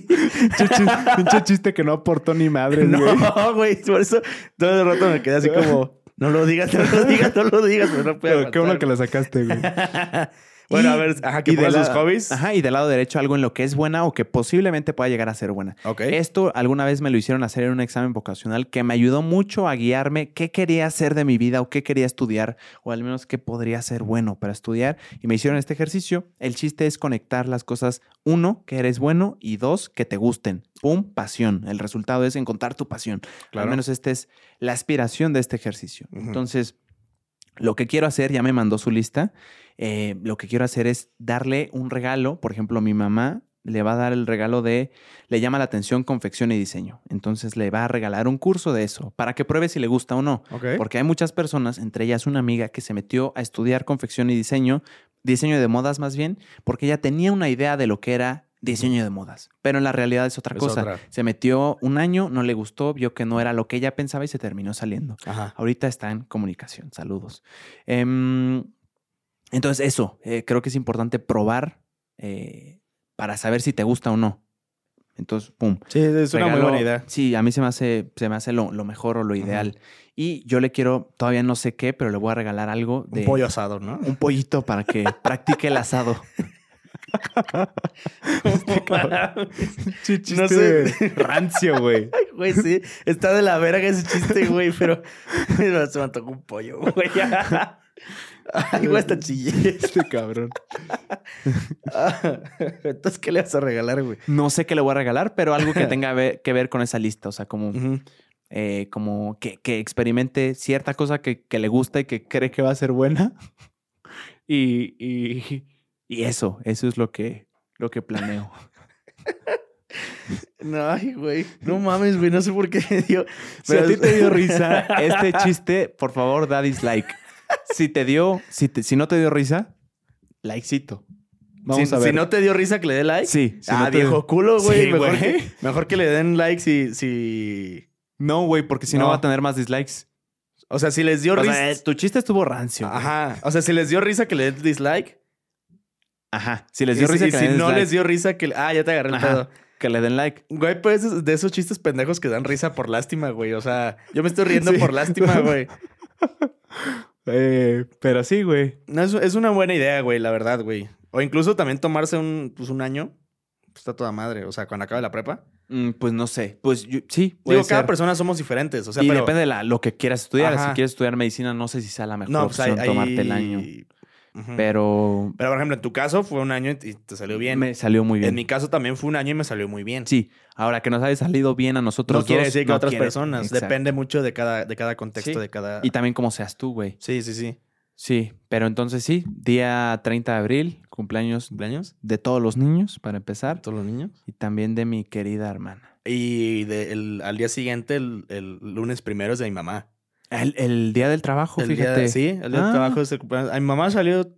Pinche chiste que no aportó ni madre, güey. no, güey. Por eso todo el rato me quedé así como... No lo digas, no lo digas, no lo digas. [LAUGHS] Pero no puedo Pero qué bueno que lo sacaste, güey. [LAUGHS] bueno, Y- a ver, ajá, que ponga sus hobbies. Ajá, y del lado derecho algo en lo que es buena o que posiblemente pueda llegar a ser buena. Ok. Esto alguna vez me lo hicieron hacer en un examen vocacional que me ayudó mucho a guiarme qué quería hacer de mi vida o qué quería estudiar o al menos qué podría ser bueno para estudiar. Y me hicieron este ejercicio. El chiste es conectar las cosas, uno, que eres bueno y dos, que te gusten. Pum, pasión. El resultado es encontrar tu pasión. Claro. Al menos esta es la aspiración de este ejercicio. Entonces, lo que quiero hacer, ya me mandó su lista, eh, lo que quiero hacer es darle un regalo. Por ejemplo, mi mamá le va a dar el regalo de, le llama la atención confección y diseño. Entonces le va a regalar un curso de eso para que pruebe si le gusta o no. Porque hay muchas personas, entre ellas una amiga, que se metió a estudiar confección y diseño, diseño de modas más bien, porque ella tenía una idea de lo que era diseño de modas. Pero en la realidad es otra Es cosa. otra. Se metió un año, no le gustó, vio que no era lo que ella pensaba y se terminó saliendo. Ajá. Ahorita está en comunicación. Saludos. Em, entonces, eso, eh, creo que es importante probar eh, para saber si te gusta o no. Entonces, pum. Sí, es una muy buena idea. Sí, a mí se me hace, se me hace lo, lo mejor o lo ideal. Y yo le quiero, todavía no sé qué, pero le voy a regalar algo de Un pollo asado, ¿no? un pollito para que practique el asado. [LAUGHS] [LAUGHS] No sé. rancio, güey. [LAUGHS] Ay, güey, sí. Está de la verga ese chiste, güey, pero pero se me antojó un pollo, güey. [LAUGHS] Ay, güey, está chille. Este cabrón. Entonces, ¿qué le vas a regalar, güey? No sé qué le voy a regalar, pero algo que tenga que ver con esa lista. O sea, como eh, como que, que experimente cierta cosa que, que le gusta y que cree que va a ser buena. Y, y, y eso, eso es lo que, lo que planeo. No, [LAUGHS] ay, güey. No [LAUGHS] mames, güey. No sé por qué me dio. Si a ti te dio risa [LAUGHS] este chiste, por favor, da dislike. Si te dio, si, te- si no te dio risa, likecito. Vamos si, a ver. si no te dio risa que le dé like. Sí. si ah, no viejo culo, güey. Sí, mejor, que, mejor que le den like si, si. No, güey, porque si no. No. va a tener más dislikes. O sea, si les dio O risa. sea, tu chiste estuvo rancio. güey. Ajá. O sea, si les dio risa que le den dislike. Ajá. Si les y dio si- risa y si no les dio risa que. Ah, ya te agarré el Ajá. pedo. que le den like. Güey, pues es de esos chistes pendejos que dan risa por lástima, güey. O sea, yo me estoy [LAUGHS] riendo Sí. por lástima, güey. [LAUGHS] Eh, pero sí, güey. No, es, es una buena idea, güey, la verdad, güey. O incluso también tomarse un, pues, un año. Pues está toda madre. O sea, cuando acabe la prepa. Mm, pues no sé. Pues yo- sí, Digo, cada persona somos diferentes. O sea, y pero... depende de la, lo que quieras estudiar. Ajá. Si quieres estudiar medicina, no sé si sea la mejor No, pues hay, opción tomarte el hay- Pero Pero, por ejemplo, en tu caso fue un año y te salió bien. me salió muy bien. En mi caso también fue un año y me salió muy bien. Sí, ahora que nos haya salido bien a nosotros no quiere dos, decir que no a otras quiere- personas. Exacto. Depende mucho de cada, de cada contexto, Sí. de cada... Y también como seas tú, güey. Sí, sí, sí. Sí, pero entonces sí, día 30 de abril, cumpleaños ¿Cumpleaños? de todos los niños, para empezar, ¿Todos los niños? y también de mi querida hermana. Y de- el- al día siguiente, el, el lunes primero es de mi mamá. El, el día del trabajo, El día- fíjate. sí, el día Ah. de trabajo es el cumpleaños. A mi mamá salió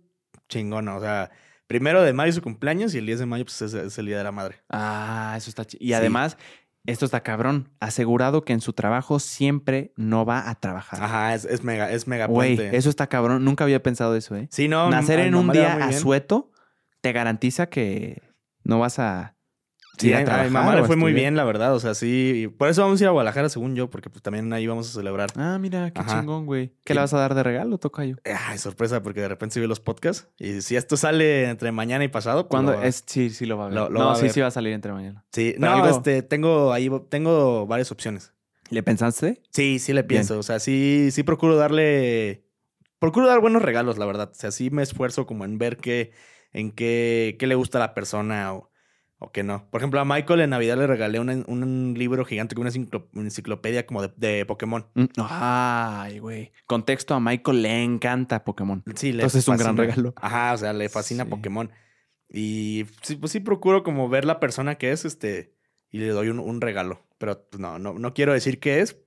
chingona. O sea, primero de mayo es su cumpleaños y el 10 de mayo pues, es, es el día de la madre. Ah, eso está chido. Y Sí. además, esto está cabrón, asegurado que en su trabajo siempre no va a trabajar. Ajá, es, es mega, es mega Güey, puente. eso está cabrón. Nunca había pensado eso, ¿eh? Sí, no. Nacer en un día asueto te garantiza que no vas a Sí, a, trabajar. mi mamá le fue muy bien, la verdad. O sea, sí. y Por eso vamos a ir a Guadalajara, según yo, porque pues también ahí vamos a celebrar. Ah, mira, qué Ajá. chingón, güey. ¿Qué le vas a dar de regalo, Tocayo? Ay, sorpresa, porque de repente sí vi los podcasts. Y si esto sale entre mañana y pasado, pues ¿Cuándo? lo- Es, sí, sí lo va a ver. lo- lo no, sí, ver. sí va a salir entre mañana. Sí, Pero no, algo- este, tengo ahí, tengo varias opciones. ¿Le pensaste? Sí, sí le Bien. pienso. O sea, sí, sí procuro darle. Procuro dar buenos regalos, la verdad. O sea, sí me esfuerzo como en ver qué, en qué, qué le gusta a la persona o, o qué no. Por ejemplo, a Michael en Navidad le regalé un, un libro gigante con una enciclo- una enciclopedia como de, de Pokémon. Mm, Ay, güey. Contexto, a Michael le encanta Pokémon. Sí, le Entonces es un gran regalo. Ajá, o sea, le fascina Sí. Pokémon. Y sí, pues sí procuro como ver la persona que es, este, y le doy un, un regalo. Pero pues, no, no, no quiero decir qué es,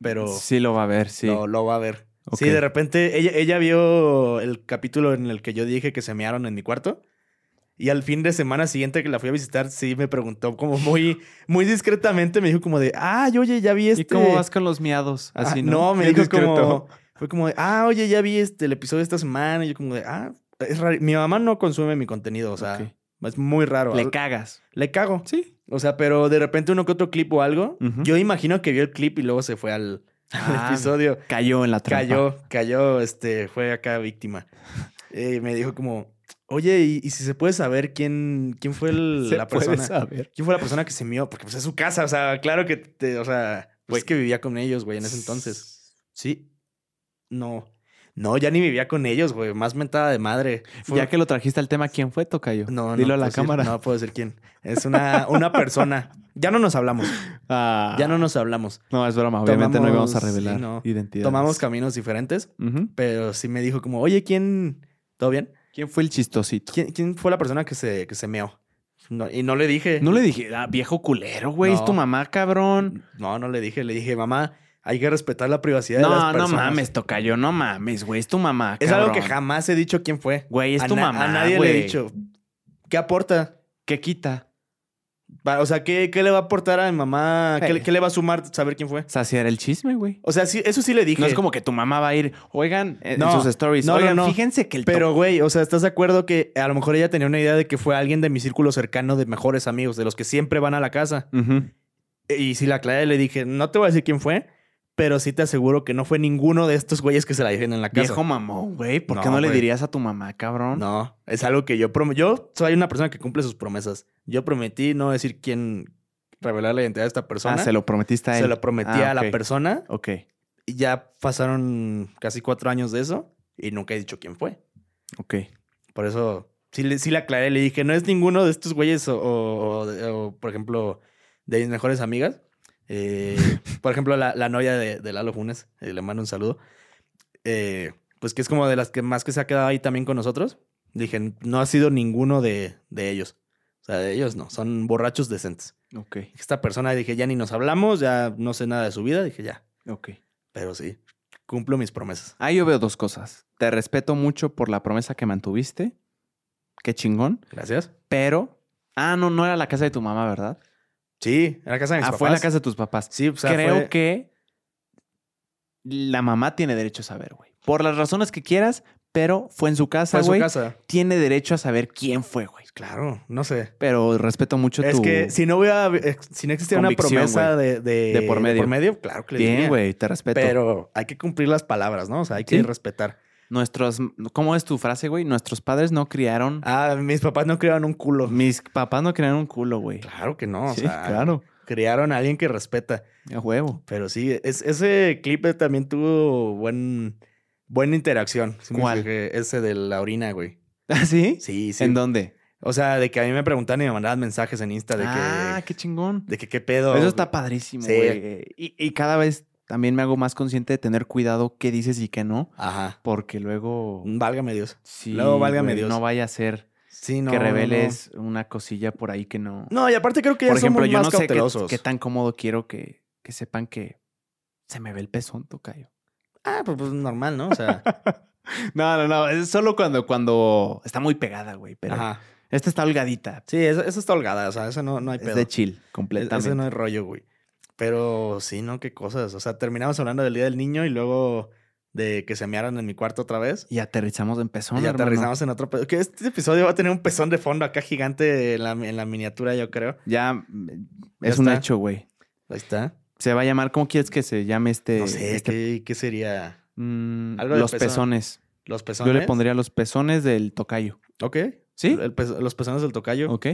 pero Sí lo va a ver, sí. lo, lo va a ver. Sí, de repente ella, ella vio el capítulo en el que yo dije que se mearon en mi cuarto. Y al fin de semana siguiente que la fui a visitar, sí me preguntó como muy, muy discretamente, me dijo como de, ah, oye, ya vi este... ¿Y cómo vas con los miados? Ah, Así, no, ¿no? me [LAUGHS] dijo discreto. como, fue como de, ah, oye, ya vi este, el episodio de esta semana. Y yo como de, ah, es raro. Mi mamá no consume mi contenido, o sea, es muy raro. Le cagas. Le cago. Sí. O sea, pero de repente uno que otro clip o algo, yo imagino que vio el clip y luego se fue al, al Ah, episodio. Cayó en la trampa. Cayó, cayó, este, fue acá víctima. [LAUGHS] Eh, me dijo como, oye, ¿y, y si se puede saber quién, quién fue el- la persona? saber. ¿Quién fue la persona que se mió? Porque pues es su casa, o sea, claro que, te, o sea, pues es que vivía con ellos, güey, en ese entonces. Sí. No. No, ya ni vivía con ellos, güey, más mentada de madre. Fue- Ya que lo trajiste al tema, ¿quién fue, Tocayo? No, Dilo no a la decir- cámara. no puedo decir quién. Es una, una persona. Ya no nos hablamos. Ah. Ya no nos hablamos. No, es broma. Obviamente no íbamos a revelar sí, no. identidades. Tomamos caminos diferentes, pero sí me dijo como, oye, ¿quién? ¿Todo bien? ¿Quién fue el chistosito? ¿Quién, quién fue la persona que se, que se meó? No, y no le dije. No le dije, ah, viejo culero, güey, es No. tu mamá, cabrón. No, no le dije. Le dije, mamá, hay que respetar la privacidad de las No, no personas. mames, Tocayo, no mames, güey, es tu mamá, Es algo cabrón. que jamás he dicho quién fue. Güey, es a tu mamá, A nadie le he dicho. ¿Qué aporta? ¿Qué quita? O sea, ¿qué, qué le va a aportar a mi mamá? ¿Qué, Eh. le- qué le va a sumar saber quién fue? Saciar el chisme, güey. O sea, sí, eso sí le dije. No es como que tu mamá va a ir, oigan, en No, sus stories, no, no, oigan, no. fíjense que el Pero, güey, o sea, ¿estás de acuerdo que a lo mejor ella tenía una idea de que fue alguien de mi círculo cercano de mejores amigos, de los que siempre van a la casa? Y si la aclaré, le dije, no te voy a decir quién fue, pero sí te aseguro que no fue ninguno de estos güeyes que se la dijeron en la casa. Viejo mamón, güey, ¿por qué No, no le dirías a tu mamá, cabrón? No, es algo que yo prometí. Yo soy una persona que cumple sus promesas. Yo prometí no decir quién revelar la identidad de esta persona. Ah, se lo prometiste a él. Se lo prometí Ah, a la persona Ok, y ya pasaron casi cuatro años de eso y nunca he dicho quién fue. ok. Por eso sí le, sí le aclaré. Le dije, no es ninguno de estos güeyes o, o- o- o, por ejemplo, de mis mejores amigas. Eh, [LAUGHS] por ejemplo, la, la novia de, de Lalo Funes, eh, le mando un saludo. Eh, pues que es como de las que más que se ha quedado ahí también con nosotros. Dije, no ha sido ninguno de, de ellos. O sea, de ellos no, son borrachos decentes. Ok, Esta persona dije, ya ni nos hablamos, ya no sé nada de su vida. Dije, ya. ok. Pero sí, cumplo mis promesas. Ahí yo veo dos cosas. Te respeto mucho por la promesa que mantuviste. Qué chingón. Gracias. Pero. Ah, no, no era la casa de tu mamá, ¿verdad? Sí, en la casa de mis Ah, papás. fue en la casa de tus papás. Sí, o sea, Creo fue- que la mamá tiene derecho a saber, güey. Por las razones que quieras, pero fue en su casa, fue en su güey. casa. Tiene derecho a saber quién fue, güey. Claro, no sé. Pero respeto mucho Es tu... que si no hubiera, si no existiera una promesa de, de, De por medio. claro que le Bien, güey, te respeto. Pero hay que cumplir las palabras, ¿no? O sea, hay que Sí. respetar. Nuestros... ¿Cómo es tu frase, güey? Nuestros padres no criaron... Ah, mis papás no criaron un culo. Mis papás no criaron un culo, güey. Claro que no. O sí, sea, claro. criaron a alguien que respeta. A huevo. Pero sí, es, ese clip también tuvo buen, buena interacción. Sí ¿Cuál? ese de la orina, güey. [LAUGHS] ¿Ah, sí? Sí, sí. ¿En dónde? O sea, de que a mí me preguntaban y me mandaban mensajes en Insta de ah, que, qué chingón. de que qué pedo. Eso está padrísimo, Sí. güey. Y, y cada vez también me hago más consciente de tener cuidado qué dices y qué no. Ajá. Porque luego... Válgame Dios. Sí, Luego, válgame Dios. No vaya a ser Sí, no. que no. reveles una cosilla por ahí que no... No, y aparte creo que ya por ejemplo, somos yo más no sé qué, tan cómodo quiero que, que sepan que se me ve el pezón, tocayo. Ah, pues, pues, normal, ¿no? O sea, [LAUGHS] No, no, no. Es solo cuando, cuando está muy pegada, güey. Pero ajá. esta está holgadita. Sí, eso está holgada, o sea, eso no, no hay Es pedo. de chill, E- completamente. Ese no hay rollo, güey. Pero sí, ¿no? Qué cosas. O sea, terminamos hablando del Día del Niño y luego de que se mearon en mi cuarto otra vez. Y aterrizamos en pezón, y hermano. aterrizamos en otro pedo. Que este episodio va a tener un pezón de fondo acá gigante en la, en la miniatura, yo creo. Ya mm, Ya es un está. hecho, güey. Ahí está. Se va a llamar, ¿cómo quieres que se llame este? no sé, este- ¿qué, qué sería? Mm, Algo los pezón. pezones. ¿Los pezones? Yo le pondría los pezones del tocayo. Ok. ¿Sí? Los pezones del tocayo Ok.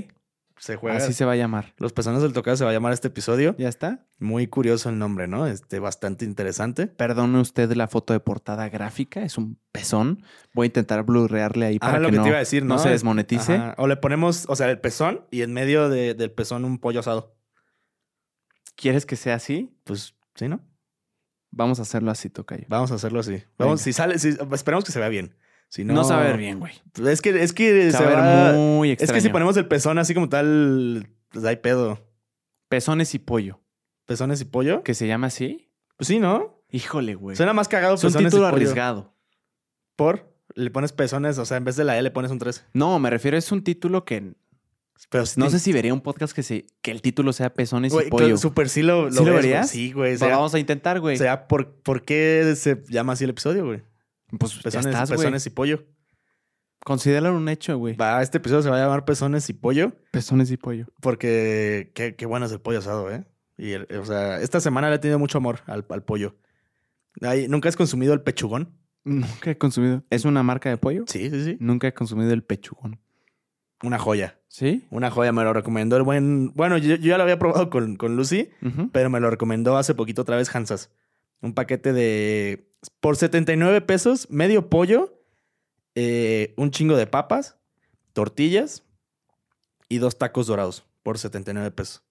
Se juega. Así se va a llamar. Los pezones del tocayo se va a llamar este episodio. ¿Ya está? Muy curioso el nombre, ¿no? Este, bastante interesante. Perdone usted la foto de portada gráfica. Es un pezón. Voy a intentar blurrearle ahí para Ah, lo que, que no, te iba a decir, ¿no? no se Es- desmonetice. Ajá. O le ponemos, o sea, el pezón y en medio de- del pezón un pollo asado. ¿Quieres que sea así? Pues sí, ¿no? Vamos a hacerlo así, tocayo. Vamos a hacerlo así. Vamos, Venga. si sale, si, esperemos que se vea bien. Si no, sabe ver bien, güey. Es que, es que se va ver muy Es extraño. que si ponemos el pezón así como tal, pues hay pedo. Pezones y pollo. ¿Pezones y pollo? ¿Que se llama así? Pues sí, ¿no? Híjole, güey. Suena más cagado Es un título y pollo. arriesgado. ¿Por? Le pones pezones, o sea, en vez de la E le pones un 3. No, me refiero, es un título que Pero no sé si vería un podcast que, se, que el título sea Pezones y pollo. Super sí lo, lo ¿Sí lo ves, verías? Sí, güey. Sea, vamos a intentar, güey. sea, ¿por, ¿por qué se llama así el episodio, güey? Pues ya Pezones, estás, pezones y pollo. Considéralo un hecho, güey. Va, este episodio se va a llamar Pezones y pollo Pezones y pollo. porque qué, qué bueno es el pollo asado, ¿eh? Y, o sea, esta semana le he tenido mucho amor al, al pollo. Ay, ¿Nunca has consumido el pechugón? Nunca he consumido. ¿Es una marca de pollo? Sí, sí, sí. Nunca he consumido el pechugón. Una joya. ¿Sí? Una joya, me lo recomendó el buen... Bueno, yo, yo ya lo había probado con, con Lucy, pero me lo recomendó hace poquito otra vez Hansas. Un paquete de... Por 79 pesos, medio pollo, eh, un chingo de papas, tortillas y dos tacos dorados por 79 pesos.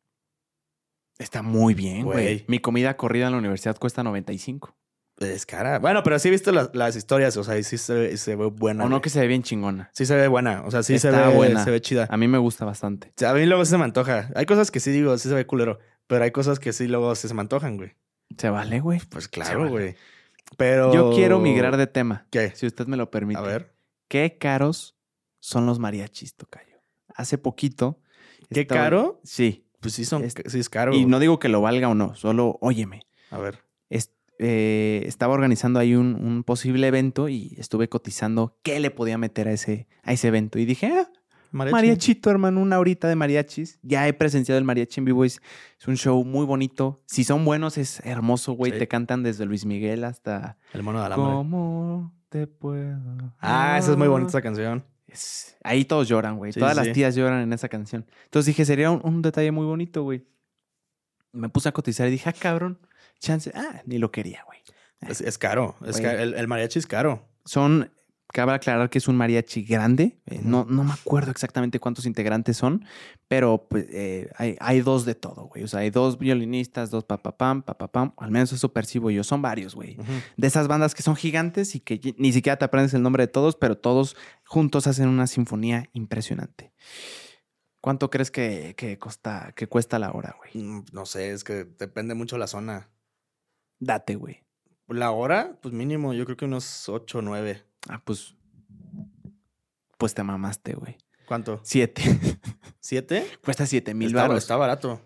Está muy bien, güey. Mi comida corrida en la universidad cuesta 95. Es cara. Bueno, pero sí he visto las, las historias, o sea, y sí se, ve- se ve buena. o no güey. que se ve bien chingona. Sí se ve buena, o sea, sí se ve, buena. se ve chida. A mí me gusta bastante. O sea, a mí luego se me antoja. Hay cosas que sí digo, sí se ve culero, pero hay cosas que sí luego se me antojan, güey. Se vale, güey. Pues claro, vale. güey. Pero... Yo quiero migrar de tema, ¿Qué? si usted me lo permite. A ver. ¿Qué caros son los mariachis, Tocayo? Hace poquito. ¿Qué estaba- caro? Sí. Pues sí, son, Es- sí es caro. Y no digo que lo valga o no, solo óyeme. A ver. Es- eh, estaba organizando ahí un, un posible evento y estuve cotizando qué le podía meter a ese, a ese evento. Y dije, ah, Mariachi. mariachito, hermano, una horita de mariachis. Ya he presenciado el mariachi en vivo. Es, es un show muy bonito. Si son buenos, es hermoso, güey. Sí. Te cantan desde Luis Miguel hasta... El mono de alambre. ¿Cómo te puedo? Ah, esa es muy bonita esa canción. Es- ahí todos lloran, güey. Sí, Todas sí. las tías lloran en esa canción. Entonces dije, sería un, un detalle muy bonito, güey. Me puse a cotizar y dije, ah, cabrón, chance. Ah, ni lo quería, güey. Es, es caro. Es Güey. ca- el, el mariachi es caro. Son, cabe aclarar que es un mariachi grande. eh, no, no me acuerdo exactamente cuántos integrantes son, pero pues, eh, hay, hay dos de todo, güey. O sea, hay dos violinistas, dos papapam, papapam. Al menos eso percibo yo. Son varios, güey. De esas bandas que son gigantes y que ni siquiera te aprendes el nombre de todos, pero todos juntos hacen una sinfonía impresionante. ¿Cuánto crees que, que, costa, que cuesta la hora, güey? Mm, No sé, es que depende mucho la zona. Date, güey. La hora, pues mínimo, yo creo que unos 8 o 9. Ah, pues. Pues te mamaste, güey. ¿Cuánto? Siete. [LAUGHS] ¿Siete? Cuesta siete mil Está, baros. está barato.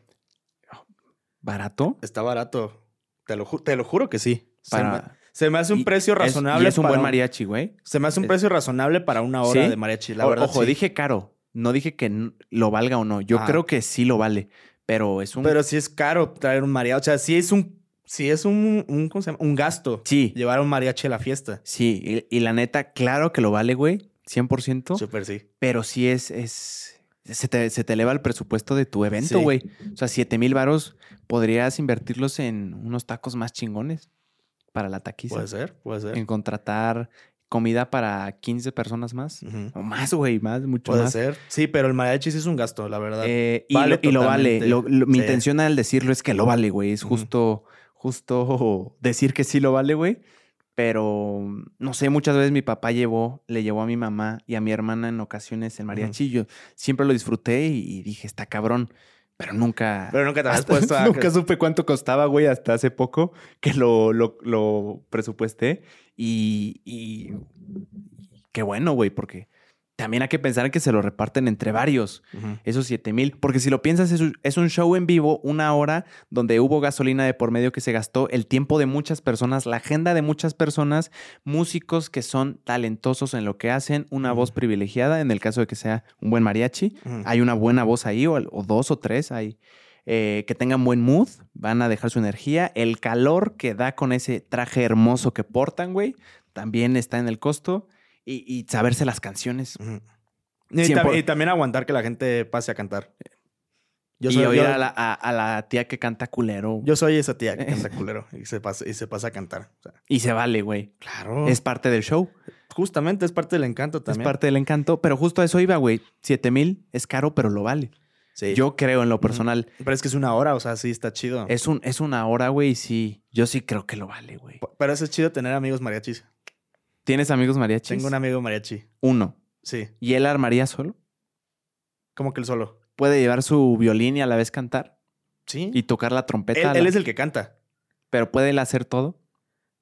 ¿Barato? Está barato. Te lo, te lo juro que sí. Se, me, se me hace un y precio es- razonable. y es un buen mariachi, güey. Se me hace un Es- precio razonable para una hora ¿Sí? de mariachi, la O- verdad. Ojo, sí. dije caro. No dije que lo valga o no. Yo Ah. creo que sí lo vale. Pero es un. Pero sí es caro traer un mariachi. O sea, sí es un. Sí es un, un, ¿cómo se llama? un gasto. sí, Llevar un mariachi a la fiesta. sí. Y, y la neta, claro que lo vale, güey. 100%. Súper sí. Pero sí es, es se, te, se te eleva el presupuesto de tu evento, Sí. güey. O sea, 7 mil varos podrías invertirlos en unos tacos más chingones para la taquiza. Puede ser, puede ser. En contratar comida para 15 personas más. O más, güey, más, mucho Puede más. ser. Sí, pero el mariachi sí es un gasto, la verdad. Eh, y, Vale lo, y lo vale. totalmente. Lo- lo- mi Sí. intención al decirlo es que lo vale, güey. Es justo, justo decir que sí lo vale, güey. Pero no sé, muchas veces mi papá llevó, le llevó a mi mamá y a mi hermana en ocasiones el mariachi. Yo siempre lo disfruté y, y dije, está cabrón. Pero nunca. Pero nunca te hasta- puesto [LAUGHS] a... nunca supe cuánto costaba, güey, hasta hace poco que lo, lo, lo presupuesté. Y, y qué bueno, güey, porque también hay que pensar en que se lo reparten entre varios esos 7 mil. Porque si lo piensas, es un, show en vivo, una hora donde hubo gasolina de por medio que se gastó, el tiempo de muchas personas, la agenda de muchas personas, músicos que son talentosos en lo que hacen, una voz privilegiada, en el caso de que sea un buen mariachi. Hay una buena voz ahí, o, o dos o tres ahí. eh, que tengan buen mood, van a dejar su energía. El calor que da con ese traje hermoso que portan, güey, también está en el costo. Y, y saberse las canciones. Y, y también aguantar que la gente pase a cantar. Yo y soy, oír yo- a, la, a- a la tía que canta culero. yo soy esa tía que canta [LAUGHS] culero y se pasa, y se pasa a cantar. O sea, Y se vale, güey. claro. Es parte del show. Justamente es parte del encanto también. Es parte del encanto. Pero justo a eso iba, güey. Siete mil es caro, pero lo vale. Sí. Yo creo en lo personal. Pero es que es una hora, o sea, sí está chido. Es, un, es una hora, güey, y sí. Yo sí creo que lo vale, güey. Pero eso es chido tener amigos mariachis. ¿Tienes amigos mariachis? Tengo un amigo mariachi. Uno. Sí. ¿Y él armaría solo? Como que él solo. ¿Puede llevar su violín y a la vez cantar? Sí. ¿Y tocar la trompeta? él, a la- él es el que canta. ¿Pero puede él hacer todo?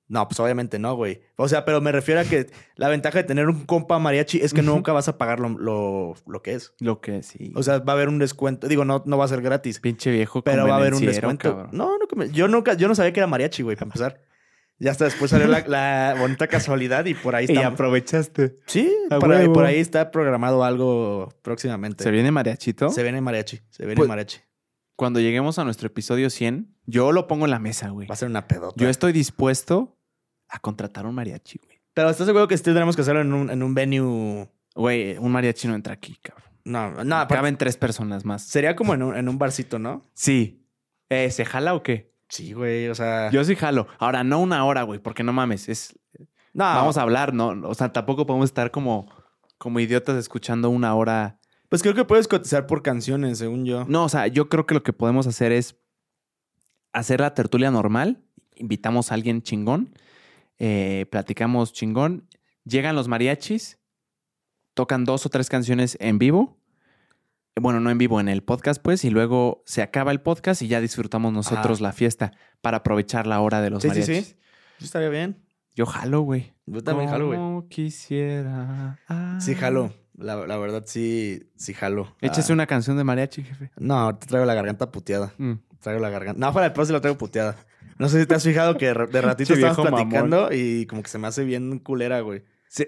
No, pues obviamente no, güey. O sea, pero me refiero a que la ventaja de tener un compa mariachi es que nunca vas a pagar lo, lo, lo que es. Lo que sí. O sea, va a haber un descuento. Digo, no, no va a ser gratis, pinche viejo pero va a haber un descuento. cabrón. No, no, yo nunca, yo no sabía que era mariachi, güey, para empezar. Ya hasta después salió la, [LAUGHS] la bonita casualidad y por ahí Y está. aprovechaste. Sí, por ahí, huevo. por ahí está programado algo próximamente. ¿Se viene mariachito? Se viene mariachi, se viene Pues- mariachi. Cuando lleguemos a nuestro episodio 100, yo lo pongo en la mesa, güey. Va a ser una pedota. Yo estoy dispuesto a contratar un mariachi, güey. Pero ¿estás seguro que sí tenemos que hacerlo en un, en un venue? Güey, un mariachi no entra aquí, cabrón. No, no, Caben tres personas más. sería como en un, en un barcito, ¿no? Sí. Eh, ¿Se jala o qué? Sí, güey, o sea... Yo sí jalo. Ahora, no una hora, güey, porque no mames. Es, no, Vamos a hablar, ¿no? O sea, tampoco podemos estar como, como idiotas escuchando una hora. Pues creo que puedes cotizar por canciones, según yo. No, o sea, yo creo que lo que podemos hacer es hacer la tertulia normal. Invitamos a alguien chingón. eh, platicamos chingón. Llegan los mariachis. Tocan dos o tres canciones en vivo. Bueno, no en vivo, en el podcast, pues. Y luego se acaba el podcast y ya disfrutamos nosotros la fiesta para aprovechar la hora de los Sí, sí, mariachis. sí. Sí, estaría bien. Yo jalo, güey. Yo también jalo, güey. Como quisiera. Sí, jalo. La, la verdad, sí, sí jalo. Échese Ah, una canción de mariachi, jefe. No, te traigo la garganta puteada. Mm. Traigo la garganta. No, fuera del post la traigo puteada. No sé si te has fijado que de ra- de ratito [LAUGHS] estamos viejo platicando y como que se me hace bien culera, güey. Sí.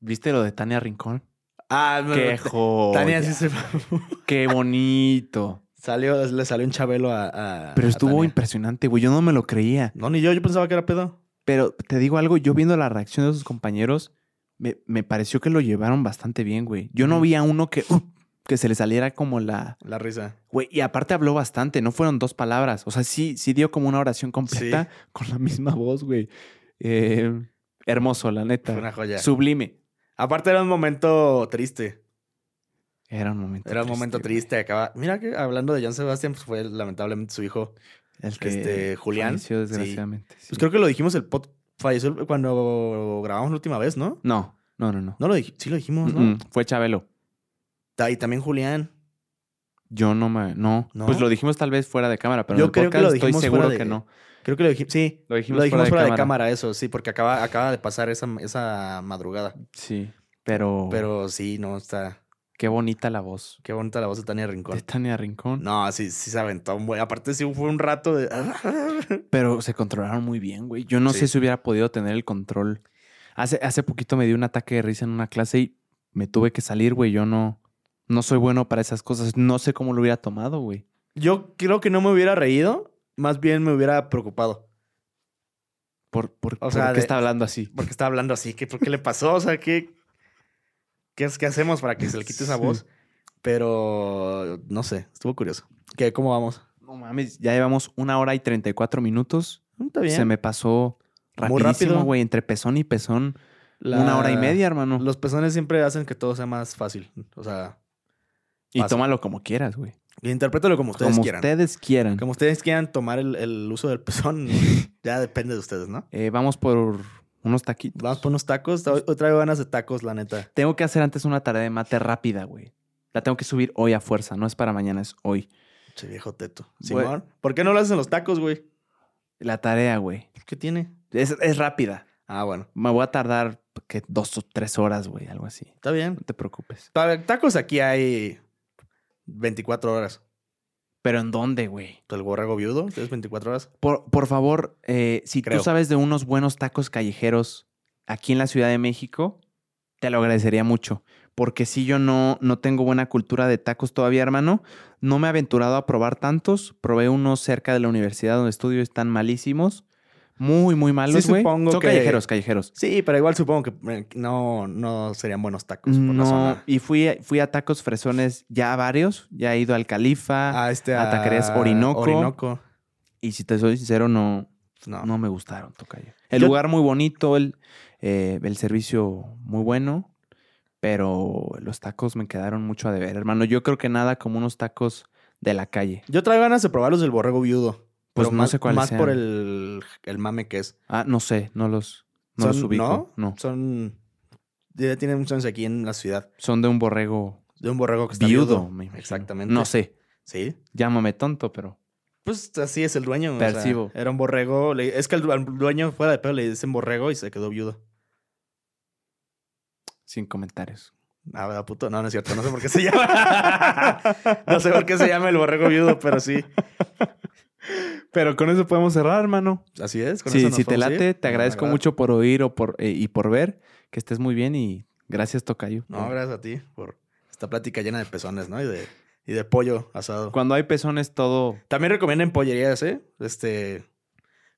¿Viste lo de Tania Rincón? Ah, joya. Tania sí se Qué bonito. salió, le salió un chabelo a. a- Pero a estuvo Tania. impresionante, güey. Yo no me lo creía. No, ni yo, yo pensaba que era pedo. Pero te digo algo, yo viendo la reacción de sus compañeros, me, me pareció que lo llevaron bastante bien, güey. Yo no vi a uno que, uh, que se le saliera como la... La risa. Güey, y aparte habló bastante, no fueron dos palabras. O sea, sí, sí dio como una oración completa con la misma voz, güey. Eh, hermoso, la neta. Fue una joya. Sublime. Aparte era un momento triste. Era un momento Era un momento triste. Acaba... Mira que hablando de John Sebastian, pues fue lamentablemente su hijo. El que Este, Julián, falleció desgraciadamente. sí. Pues creo que lo dijimos el pod... Falleció cuando grabamos la última vez, ¿no? No, no, no, no. No lo. Sí lo dijimos, ¿no? Mm, mm, Fue Chabelo. Y también Julián. Yo no me. No. ¿No? Pues lo dijimos tal vez fuera de cámara, pero Yo en el creo que podcast lo estoy seguro de- que no. Creo que lo dijimos. Sí. Lo dijimos, Lo dijimos fuera, fuera, de, de, cámara. cámara, eso, sí, porque acaba, acaba de pasar esa, esa madrugada. Sí, pero. Pero sí, no, está. Qué bonita la voz. Qué bonita la voz de Tania Rincón. De Tania Rincón. No, sí, sí se aventó un buen. Aparte, sí fue un rato de. [LAUGHS] Pero se controlaron muy bien, güey. Yo no Sí. sé si hubiera podido tener el control. Hace, hace poquito me dio un ataque de risa en una clase y me tuve que salir, güey. Yo no. No soy bueno para esas cosas. No sé cómo lo hubiera tomado, güey. Yo creo que no me hubiera reído, más bien me hubiera preocupado. ¿Por, por, por sea, qué de- está hablando así? Porque está hablando así, que ¿por qué le pasó? O sea, ¿qué, qué, es, qué hacemos para que se le quite esa Sí. voz? Pero no sé, estuvo curioso. ¿Qué, ¿Cómo vamos? No mames, ya llevamos una hora y 34 minutos. Está bien. Se me pasó Muy rapidísimo, rápido. güey. Entre pezón y pezón. La- Una hora y media, hermano. Los pezones siempre hacen que todo sea más fácil. O sea, y tómalo como quieras, güey. Interprétalo como ustedes Como quieran. ustedes quieran. Como ustedes quieran tomar el, el uso del pezón, [LAUGHS] ya depende de ustedes, ¿no? Eh, vamos por unos taquitos. Vamos por unos tacos. Hoy traigo ganas de tacos, la neta. Tengo que hacer antes una tarea de mate rápida, güey. La tengo que subir hoy a fuerza. No es para mañana, es hoy. Che viejo teto. Simón, ¿por qué no lo hacen los tacos, güey? La tarea, güey. ¿Qué tiene? Es, es rápida. Ah, bueno. Me voy a tardar que dos o tres horas, güey. Algo así. Está bien. No te preocupes. Para tacos aquí hay 24 horas. ¿Pero en dónde, güey? El borrego viudo, es 24 horas. Por, por favor, eh, si Creo. tú sabes de unos buenos tacos callejeros aquí en la Ciudad de México, te lo agradecería mucho. Porque si yo no, no tengo buena cultura de tacos todavía, hermano, no me he aventurado a probar tantos. Probé unos cerca de la universidad donde estudio, están malísimos. Muy, muy malos, Sí, supongo Son que- callejeros, callejeros. Sí, pero igual supongo que eh, no, no serían buenos tacos por la No, zona. y fui, fui a tacos fresones ya varios. Ya he ido al Califa. Ah, este a taquerías Orinoco. Orinoco. Y si te soy sincero, no, No. No me gustaron, Tocayo. El Yo- lugar muy bonito, el, eh, el servicio muy bueno, pero los tacos me quedaron mucho a deber, hermano. Yo creo que nada como unos tacos de la calle. Yo traigo ganas de probar los del borrego viudo. Pues no más, sé cuáles Más por el, el mame que es. Ah, no sé, no los, No los Son- ubico. ¿no? No. Son. Ya tienen muchos años aquí en la ciudad. Son de un borrego De un borrego que está viudo, viudo. Exactamente. No sé. Sí. Llámame tonto, pero. Pues así es el dueño. o sea, Percibo. era un borrego. es que al, al dueño fuera de pedo le dicen borrego y se quedó viudo. Sin comentarios. Ah, ¿verdad, puto? No, no es cierto. No sé por qué se llama. [LAUGHS] no sé por qué se llama el borrego viudo, pero sí. Pero con eso podemos cerrar, hermano. Así es. con Sí, eso nos si te late, ir. te agradezco mucho por oír o por, eh, y por ver. Que estés muy bien y gracias, Tocayo. No, gracias a ti por esta plática llena de pezones, ¿no? Y de, y de pollo asado. Cuando hay pezones, todo También recomienden pollerías, ¿eh? Este.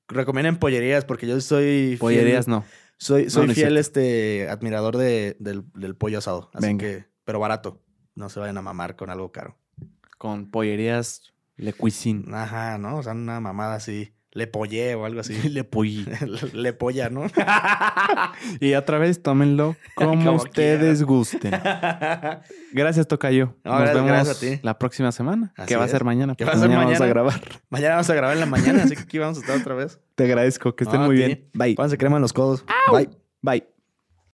Recomienden pollerías porque yo soy. fiel- pollerías, no. Soy, soy no fiel este admirador de, del, del pollo asado. Así Venga. que, pero barato. No se vayan a mamar con algo caro. Con pollerías Le Cuisine. Ajá, ¿no? O sea, una mamada así. Le pollé o algo así. [LAUGHS] Le Pollí. [LAUGHS] Le polla, ¿no? [LAUGHS] Y otra vez, tómenlo como, Como ustedes gusten. Gracias, Tocayo. No, Nos gracias- vemos gracias a ti. la próxima semana. Así que va a ser mañana. Que va a ser Vamos a mañana. grabar. Mañana vamos a grabar en la mañana, así que aquí vamos a estar otra vez. Te agradezco. Que estén No, muy bien. Bye. Pónganse crema en los codos. Bye. Bye.